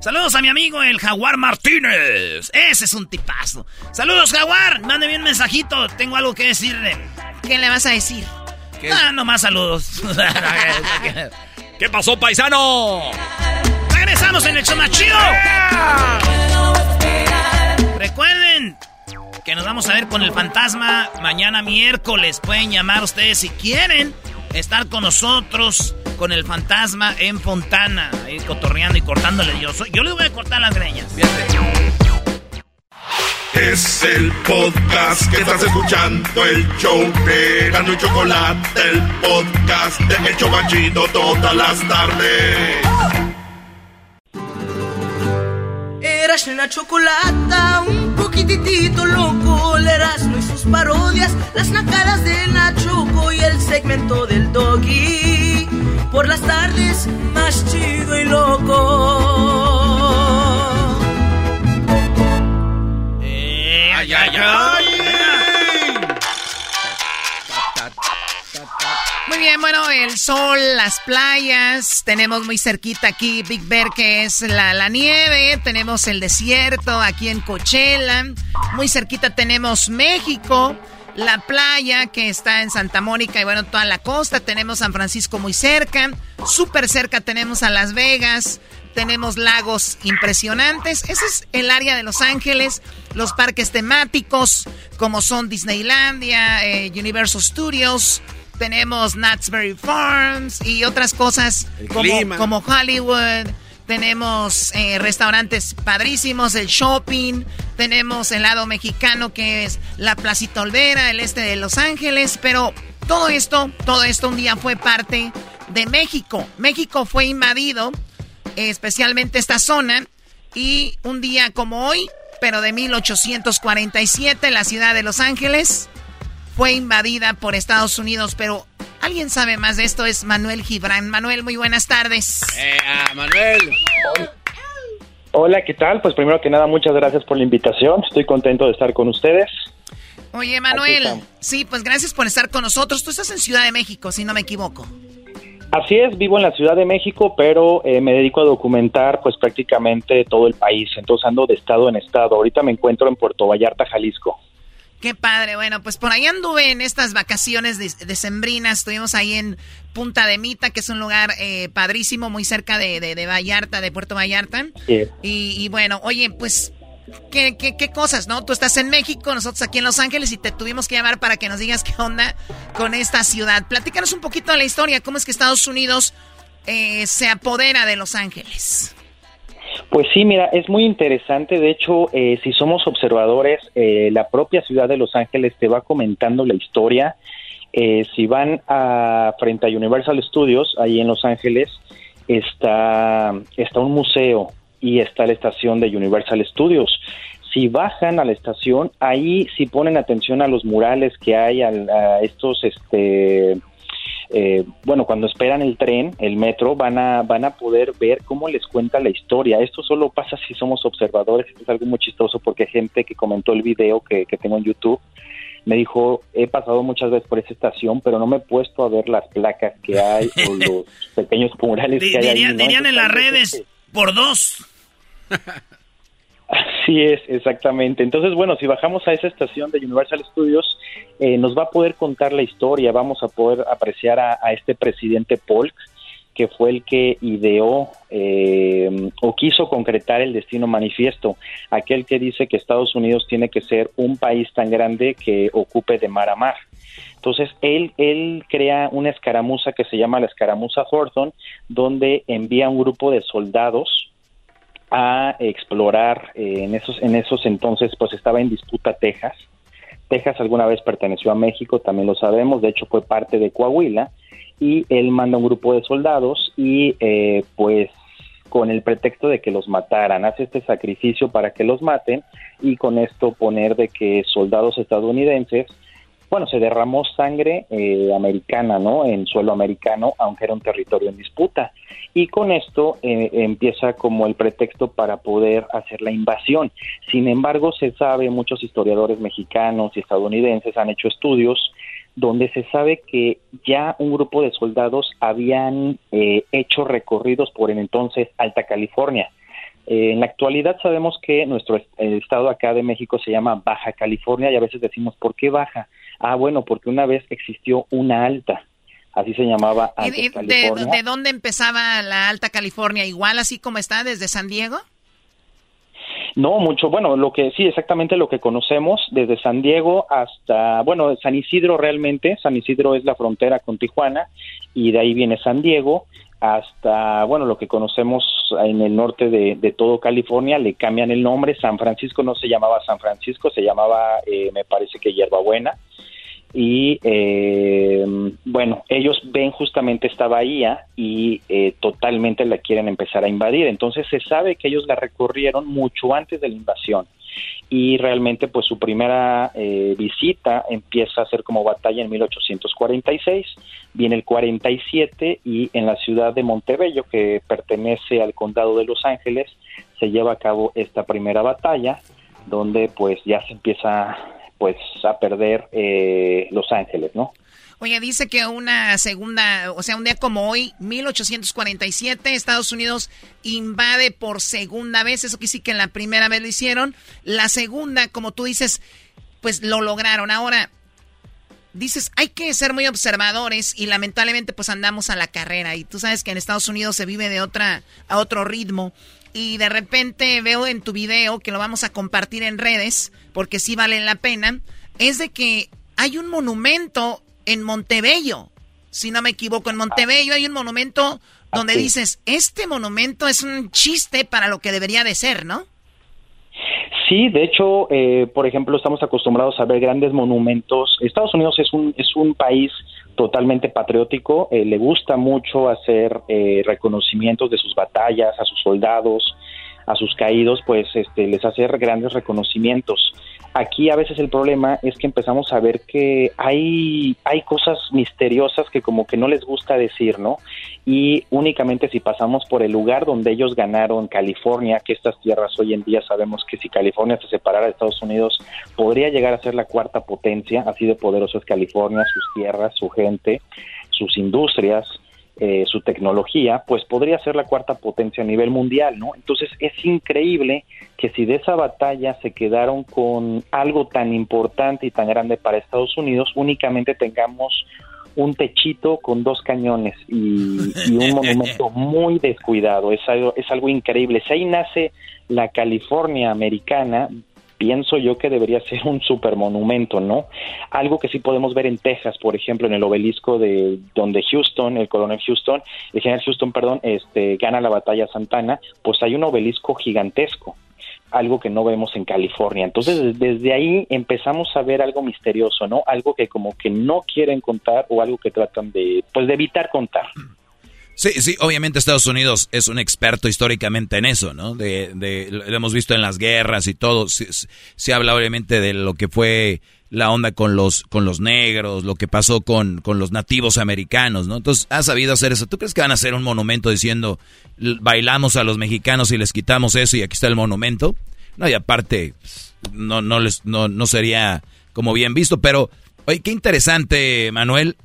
Saludos a mi amigo el Jaguar Martínez. Ese es un tipazo. Saludos, Jaguar. Mándeme un mensajito. Tengo algo que decirle. ¿Qué le vas a decir? ¿Qué? Ah, nomás saludos. ¿Qué pasó, paisano? Regresamos en el show Recuerden que nos vamos a ver con el fantasma mañana miércoles. Pueden llamar ustedes si quieren estar con nosotros, con el fantasma en Fontana, ahí cotorreando y cortándole. Yo, soy, yo le voy a cortar las greñas. Es el podcast que estás escuchando, el show de Gano y Chocolate, el podcast de El Chocachito todas las tardes. Eras una chocolata, un poquitito loco, el Erasmo y sus parodias, las nacadas de Nachoco y el segmento del doggy. Por las tardes, más chido y loco. Eh, ay, ay, ay. Bien, bueno, el sol, las playas, tenemos muy cerquita aquí Big Bear, que es la, la nieve, tenemos el desierto aquí en Coachella, muy cerquita tenemos México, la playa que está en Santa Mónica y bueno, toda la costa, tenemos San Francisco muy cerca, súper cerca tenemos a Las Vegas, tenemos lagos impresionantes. Ese es el área de Los Ángeles, los parques temáticos como son Disneylandia, eh, Universal Studios, tenemos Knott's Farms y otras cosas como, como, Hollywood. Tenemos eh, restaurantes padrísimos, el shopping. Tenemos el lado mexicano que es la Placita Olvera, el este de Los Ángeles. Pero todo esto, todo esto un día fue parte de México. México fue invadido, especialmente esta zona. Y un día como hoy, pero de 1847, la ciudad de Los Ángeles fue invadida por Estados Unidos, pero alguien sabe más de esto, es Manuel Gibran. Manuel, muy buenas tardes. Eh, Manuel. Hola, ¿qué tal? Pues primero que nada, muchas gracias por la invitación. Estoy contento de estar con ustedes. Oye, Manuel, sí, pues gracias por estar con nosotros. Tú estás en Ciudad de México, si no me equivoco. Así es, vivo en la Ciudad de México, pero eh, me dedico a documentar pues prácticamente todo el país, entonces ando de estado en estado. Ahorita me encuentro en Puerto Vallarta, Jalisco. Qué padre. Bueno, pues por ahí anduve en estas vacaciones decembrinas. Estuvimos ahí en Punta de Mita, que es un lugar eh, padrísimo, muy cerca de, de, Vallarta, de Puerto Vallarta. Sí. Y, bueno, oye, pues, ¿qué, ¿qué, qué, cosas, no? Tú estás en México, nosotros aquí en Los Ángeles y te tuvimos que llamar para que nos digas qué onda con esta ciudad. Platícanos un poquito de la historia, cómo es que Estados Unidos eh, se apodera de Los Ángeles. Pues sí, mira, es muy interesante. De hecho, eh, si somos observadores, eh, la propia ciudad de Los Ángeles te va comentando la historia. Eh, si van a frente a Universal Studios, ahí en Los Ángeles, está, está un museo y está la estación de Universal Studios. Si bajan a la estación, ahí si ponen atención a los murales que hay, a, a estos, este, eh, bueno, cuando esperan el tren, el metro, van a, van a poder ver cómo les cuenta la historia. Esto solo pasa si somos observadores. Esto es algo muy chistoso porque gente que comentó el video que, que tengo en YouTube me dijo, he pasado muchas veces por esa estación, pero no me he puesto a ver las placas que hay o los pequeños murales que hay. ahí, Dirían, ¿no? dirían en las redes, por dos. Así es, exactamente. Entonces, bueno, si bajamos a esa estación de Universal Studios, eh, nos va a poder contar la historia, vamos a poder apreciar a, este presidente Polk, que fue el que ideó eh, o quiso concretar el destino manifiesto, aquel que dice que Estados Unidos tiene que ser un país tan grande que ocupe de mar a mar. Entonces, él, él crea una escaramuza que se llama la escaramuza Thornton, donde envía un grupo de soldados a explorar eh, en esos en esos entonces pues estaba en disputa Texas. Texas alguna vez perteneció a México también lo sabemos de hecho fue parte de Coahuila y él manda un grupo de soldados y eh, pues con el pretexto de que los mataran. Hace este sacrificio para que los maten y con esto poner de que soldados estadounidenses bueno, se derramó sangre eh, americana, ¿no? En suelo americano, aunque era un territorio en disputa. Y con esto eh, empieza como el pretexto para poder hacer la invasión. Sin embargo, se sabe, muchos historiadores mexicanos y estadounidenses han hecho estudios donde se sabe que ya un grupo de soldados habían eh, hecho recorridos por el entonces Alta California. Eh, en la actualidad sabemos que nuestro est- el estado acá de México se llama Baja California y a veces decimos, ¿por qué Baja? Ah, bueno, porque una vez existió una alta, así se llamaba ¿Y Alta de, de- California. de dónde empezaba la Alta California? ¿Igual así como está desde San Diego? No, mucho, bueno, lo que sí, exactamente lo que conocemos, desde San Diego hasta, bueno, San Isidro realmente, San Isidro es la frontera con Tijuana y de ahí viene San Diego hasta, bueno, lo que conocemos en el norte de, de todo California, le cambian el nombre, San Francisco no se llamaba San Francisco, se llamaba, eh, me parece que Hierbabuena, y eh, bueno, ellos ven justamente esta bahía y eh, totalmente la quieren empezar a invadir. Entonces se sabe que ellos la recorrieron mucho antes de la invasión y realmente pues su primera eh, visita empieza a ser como batalla en 1846, viene el 47 y en la ciudad de Montebello que pertenece al condado de Los Ángeles se lleva a cabo esta primera batalla donde pues ya se empieza pues a perder eh, Los Ángeles, ¿no? Oye, dice que una segunda, o sea, un día como hoy, 1847, Estados Unidos invade por segunda vez. Eso que sí que la primera vez lo hicieron. La segunda, como tú dices, pues lo lograron. Ahora, dices, hay que ser muy observadores y lamentablemente pues andamos a la carrera. Y tú sabes que en Estados Unidos se vive de otra, a otro ritmo. Y de repente veo en tu video, que lo vamos a compartir en redes, porque sí valen la pena, es de que hay un monumento en Montebello. Si no me equivoco, en Montebello hay un monumento donde Así. dices, este monumento es un chiste para lo que debería de ser, ¿no? Sí, de hecho, eh, por ejemplo, estamos acostumbrados a ver grandes monumentos. Estados Unidos es un, es un país totalmente patriótico, eh, le gusta mucho hacer eh, reconocimientos de sus batallas, a sus soldados, a sus caídos, pues este, les hace grandes reconocimientos. Aquí a veces el problema es que empezamos a ver que hay, hay cosas misteriosas que como que no les gusta decir, ¿no? Y únicamente si pasamos por el lugar donde ellos ganaron California, que estas tierras hoy en día sabemos que si California se separara de Estados Unidos, podría llegar a ser la cuarta potencia, así de poderoso es California, sus tierras, su gente, sus industrias, eh, su tecnología, pues podría ser la cuarta potencia a nivel mundial, ¿no? Entonces es increíble que si de esa batalla se quedaron con algo tan importante y tan grande para Estados Unidos, únicamente tengamos un techito con dos cañones y, y un monumento muy descuidado. Es algo, es algo increíble. Si ahí nace la California americana, pienso yo que debería ser un supermonumento, ¿no? Algo que sí podemos ver en Texas, por ejemplo, en el obelisco de donde Houston, el coronel Houston, el general Houston, perdón, este, gana la batalla Santana, pues hay un obelisco gigantesco algo que no vemos en California. Entonces, desde ahí empezamos a ver algo misterioso, ¿no? Algo que como que no quieren contar o algo que tratan de, pues, de evitar contar. Sí, sí, obviamente Estados Unidos es un experto históricamente en eso, ¿no? De, de lo hemos visto en las guerras y todo. Se, habla obviamente de lo que fue la onda con los, con los negros, lo que pasó con, con los nativos americanos, ¿no? Entonces, ha sabido hacer eso. ¿Tú crees que van a hacer un monumento diciendo, bailamos a los mexicanos y les quitamos eso y aquí está el monumento? No, y aparte, no, no, les, no, no sería como bien visto, pero, oye, qué interesante, Manuel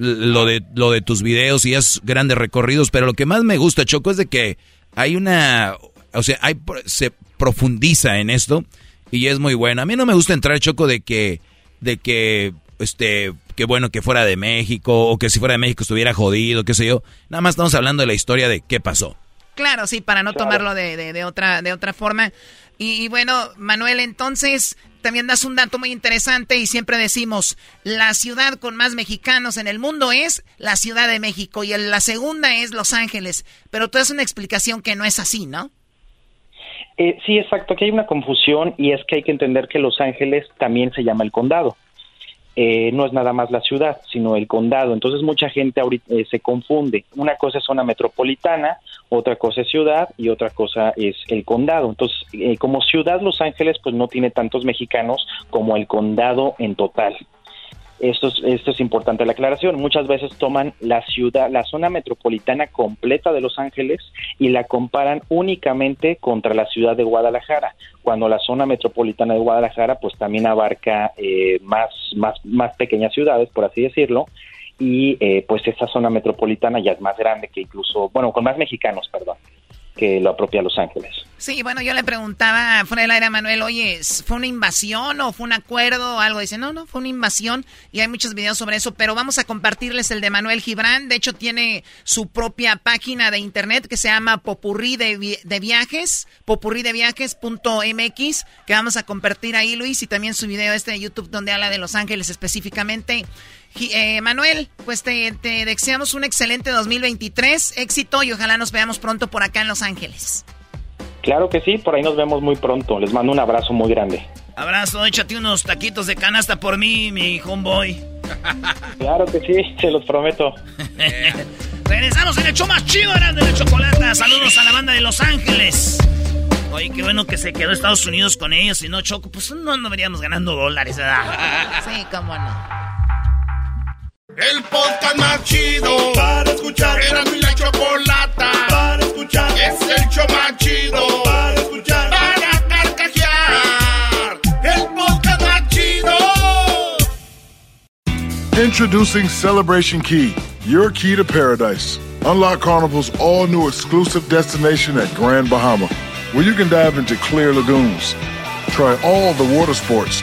lo de, lo de tus videos y es grandes recorridos, pero lo que más me gusta, Choco, es de que hay una, o sea, hay, se profundiza en esto y es muy bueno. A mí no me gusta entrar, Choco, de que, de que, este, qué bueno que fuera de México o que si fuera de México estuviera jodido, qué sé yo. Nada más estamos hablando de la historia de qué pasó. Claro, sí, para no tomarlo de, de, otra, de otra forma. Y, bueno, Manuel, entonces, también das un dato muy interesante y siempre decimos, la ciudad con más mexicanos en el mundo es la Ciudad de México y la segunda es Los Ángeles. Pero tú das una explicación que no es así, ¿no? Eh, sí, exacto. Aquí hay una confusión y es que hay que entender que Los Ángeles también se llama el condado. Eh, no es nada más la ciudad, sino el condado. Entonces mucha gente ahorita, eh, se confunde. Una cosa es zona metropolitana, otra cosa es ciudad y otra cosa es el condado. Entonces, eh, como ciudad Los Ángeles, pues no tiene tantos mexicanos como el condado en total. Esto es, esto es importante la aclaración. Muchas veces toman la ciudad, la zona metropolitana completa de Los Ángeles y la comparan únicamente contra la ciudad de Guadalajara, cuando la zona metropolitana de Guadalajara pues también abarca eh, más, más, más pequeñas ciudades, por así decirlo, y eh, pues esa zona metropolitana ya es más grande que incluso, bueno, con más mexicanos, perdón que lo apropia Los Ángeles. Sí, bueno, yo le preguntaba fuera del aire a Manuel, oye, ¿fue una invasión o fue un acuerdo o algo? Dice, no, no, fue una invasión y hay muchos videos sobre eso, pero vamos a compartirles el de Manuel Gibran. De hecho, tiene su propia página de internet que se llama Popurrí de, de Viajes, popurrideviajes.mx, que vamos a compartir ahí, Luis, y también su video este de YouTube donde habla de Los Ángeles específicamente. Eh, Manuel, pues te, deseamos un excelente 2023, éxito y ojalá nos veamos pronto por acá en Los Ángeles. Claro que sí, por ahí nos vemos muy pronto. Les mando un abrazo muy grande. Abrazo, échate unos taquitos de canasta por mí, mi homeboy. Claro que sí, se los prometo. Regresamos en el show más chido de la chocolata. Saludos a la banda de Los Ángeles. Oye, qué bueno que se quedó Estados Unidos con ellos. Si no, Choco, pues no, no veríamos ganando dólares, ¿verdad? Sí, cómo no. El podcast más chido para escuchar. Era mi la chocolata para escuchar. Es el show más chido para escuchar. Para carcajear. El podcast más chido. Introducing Celebration Key, your key to paradise. Unlock Carnival's all new exclusive destination at Grand Bahama, where you can dive into clear lagoons, try all the water sports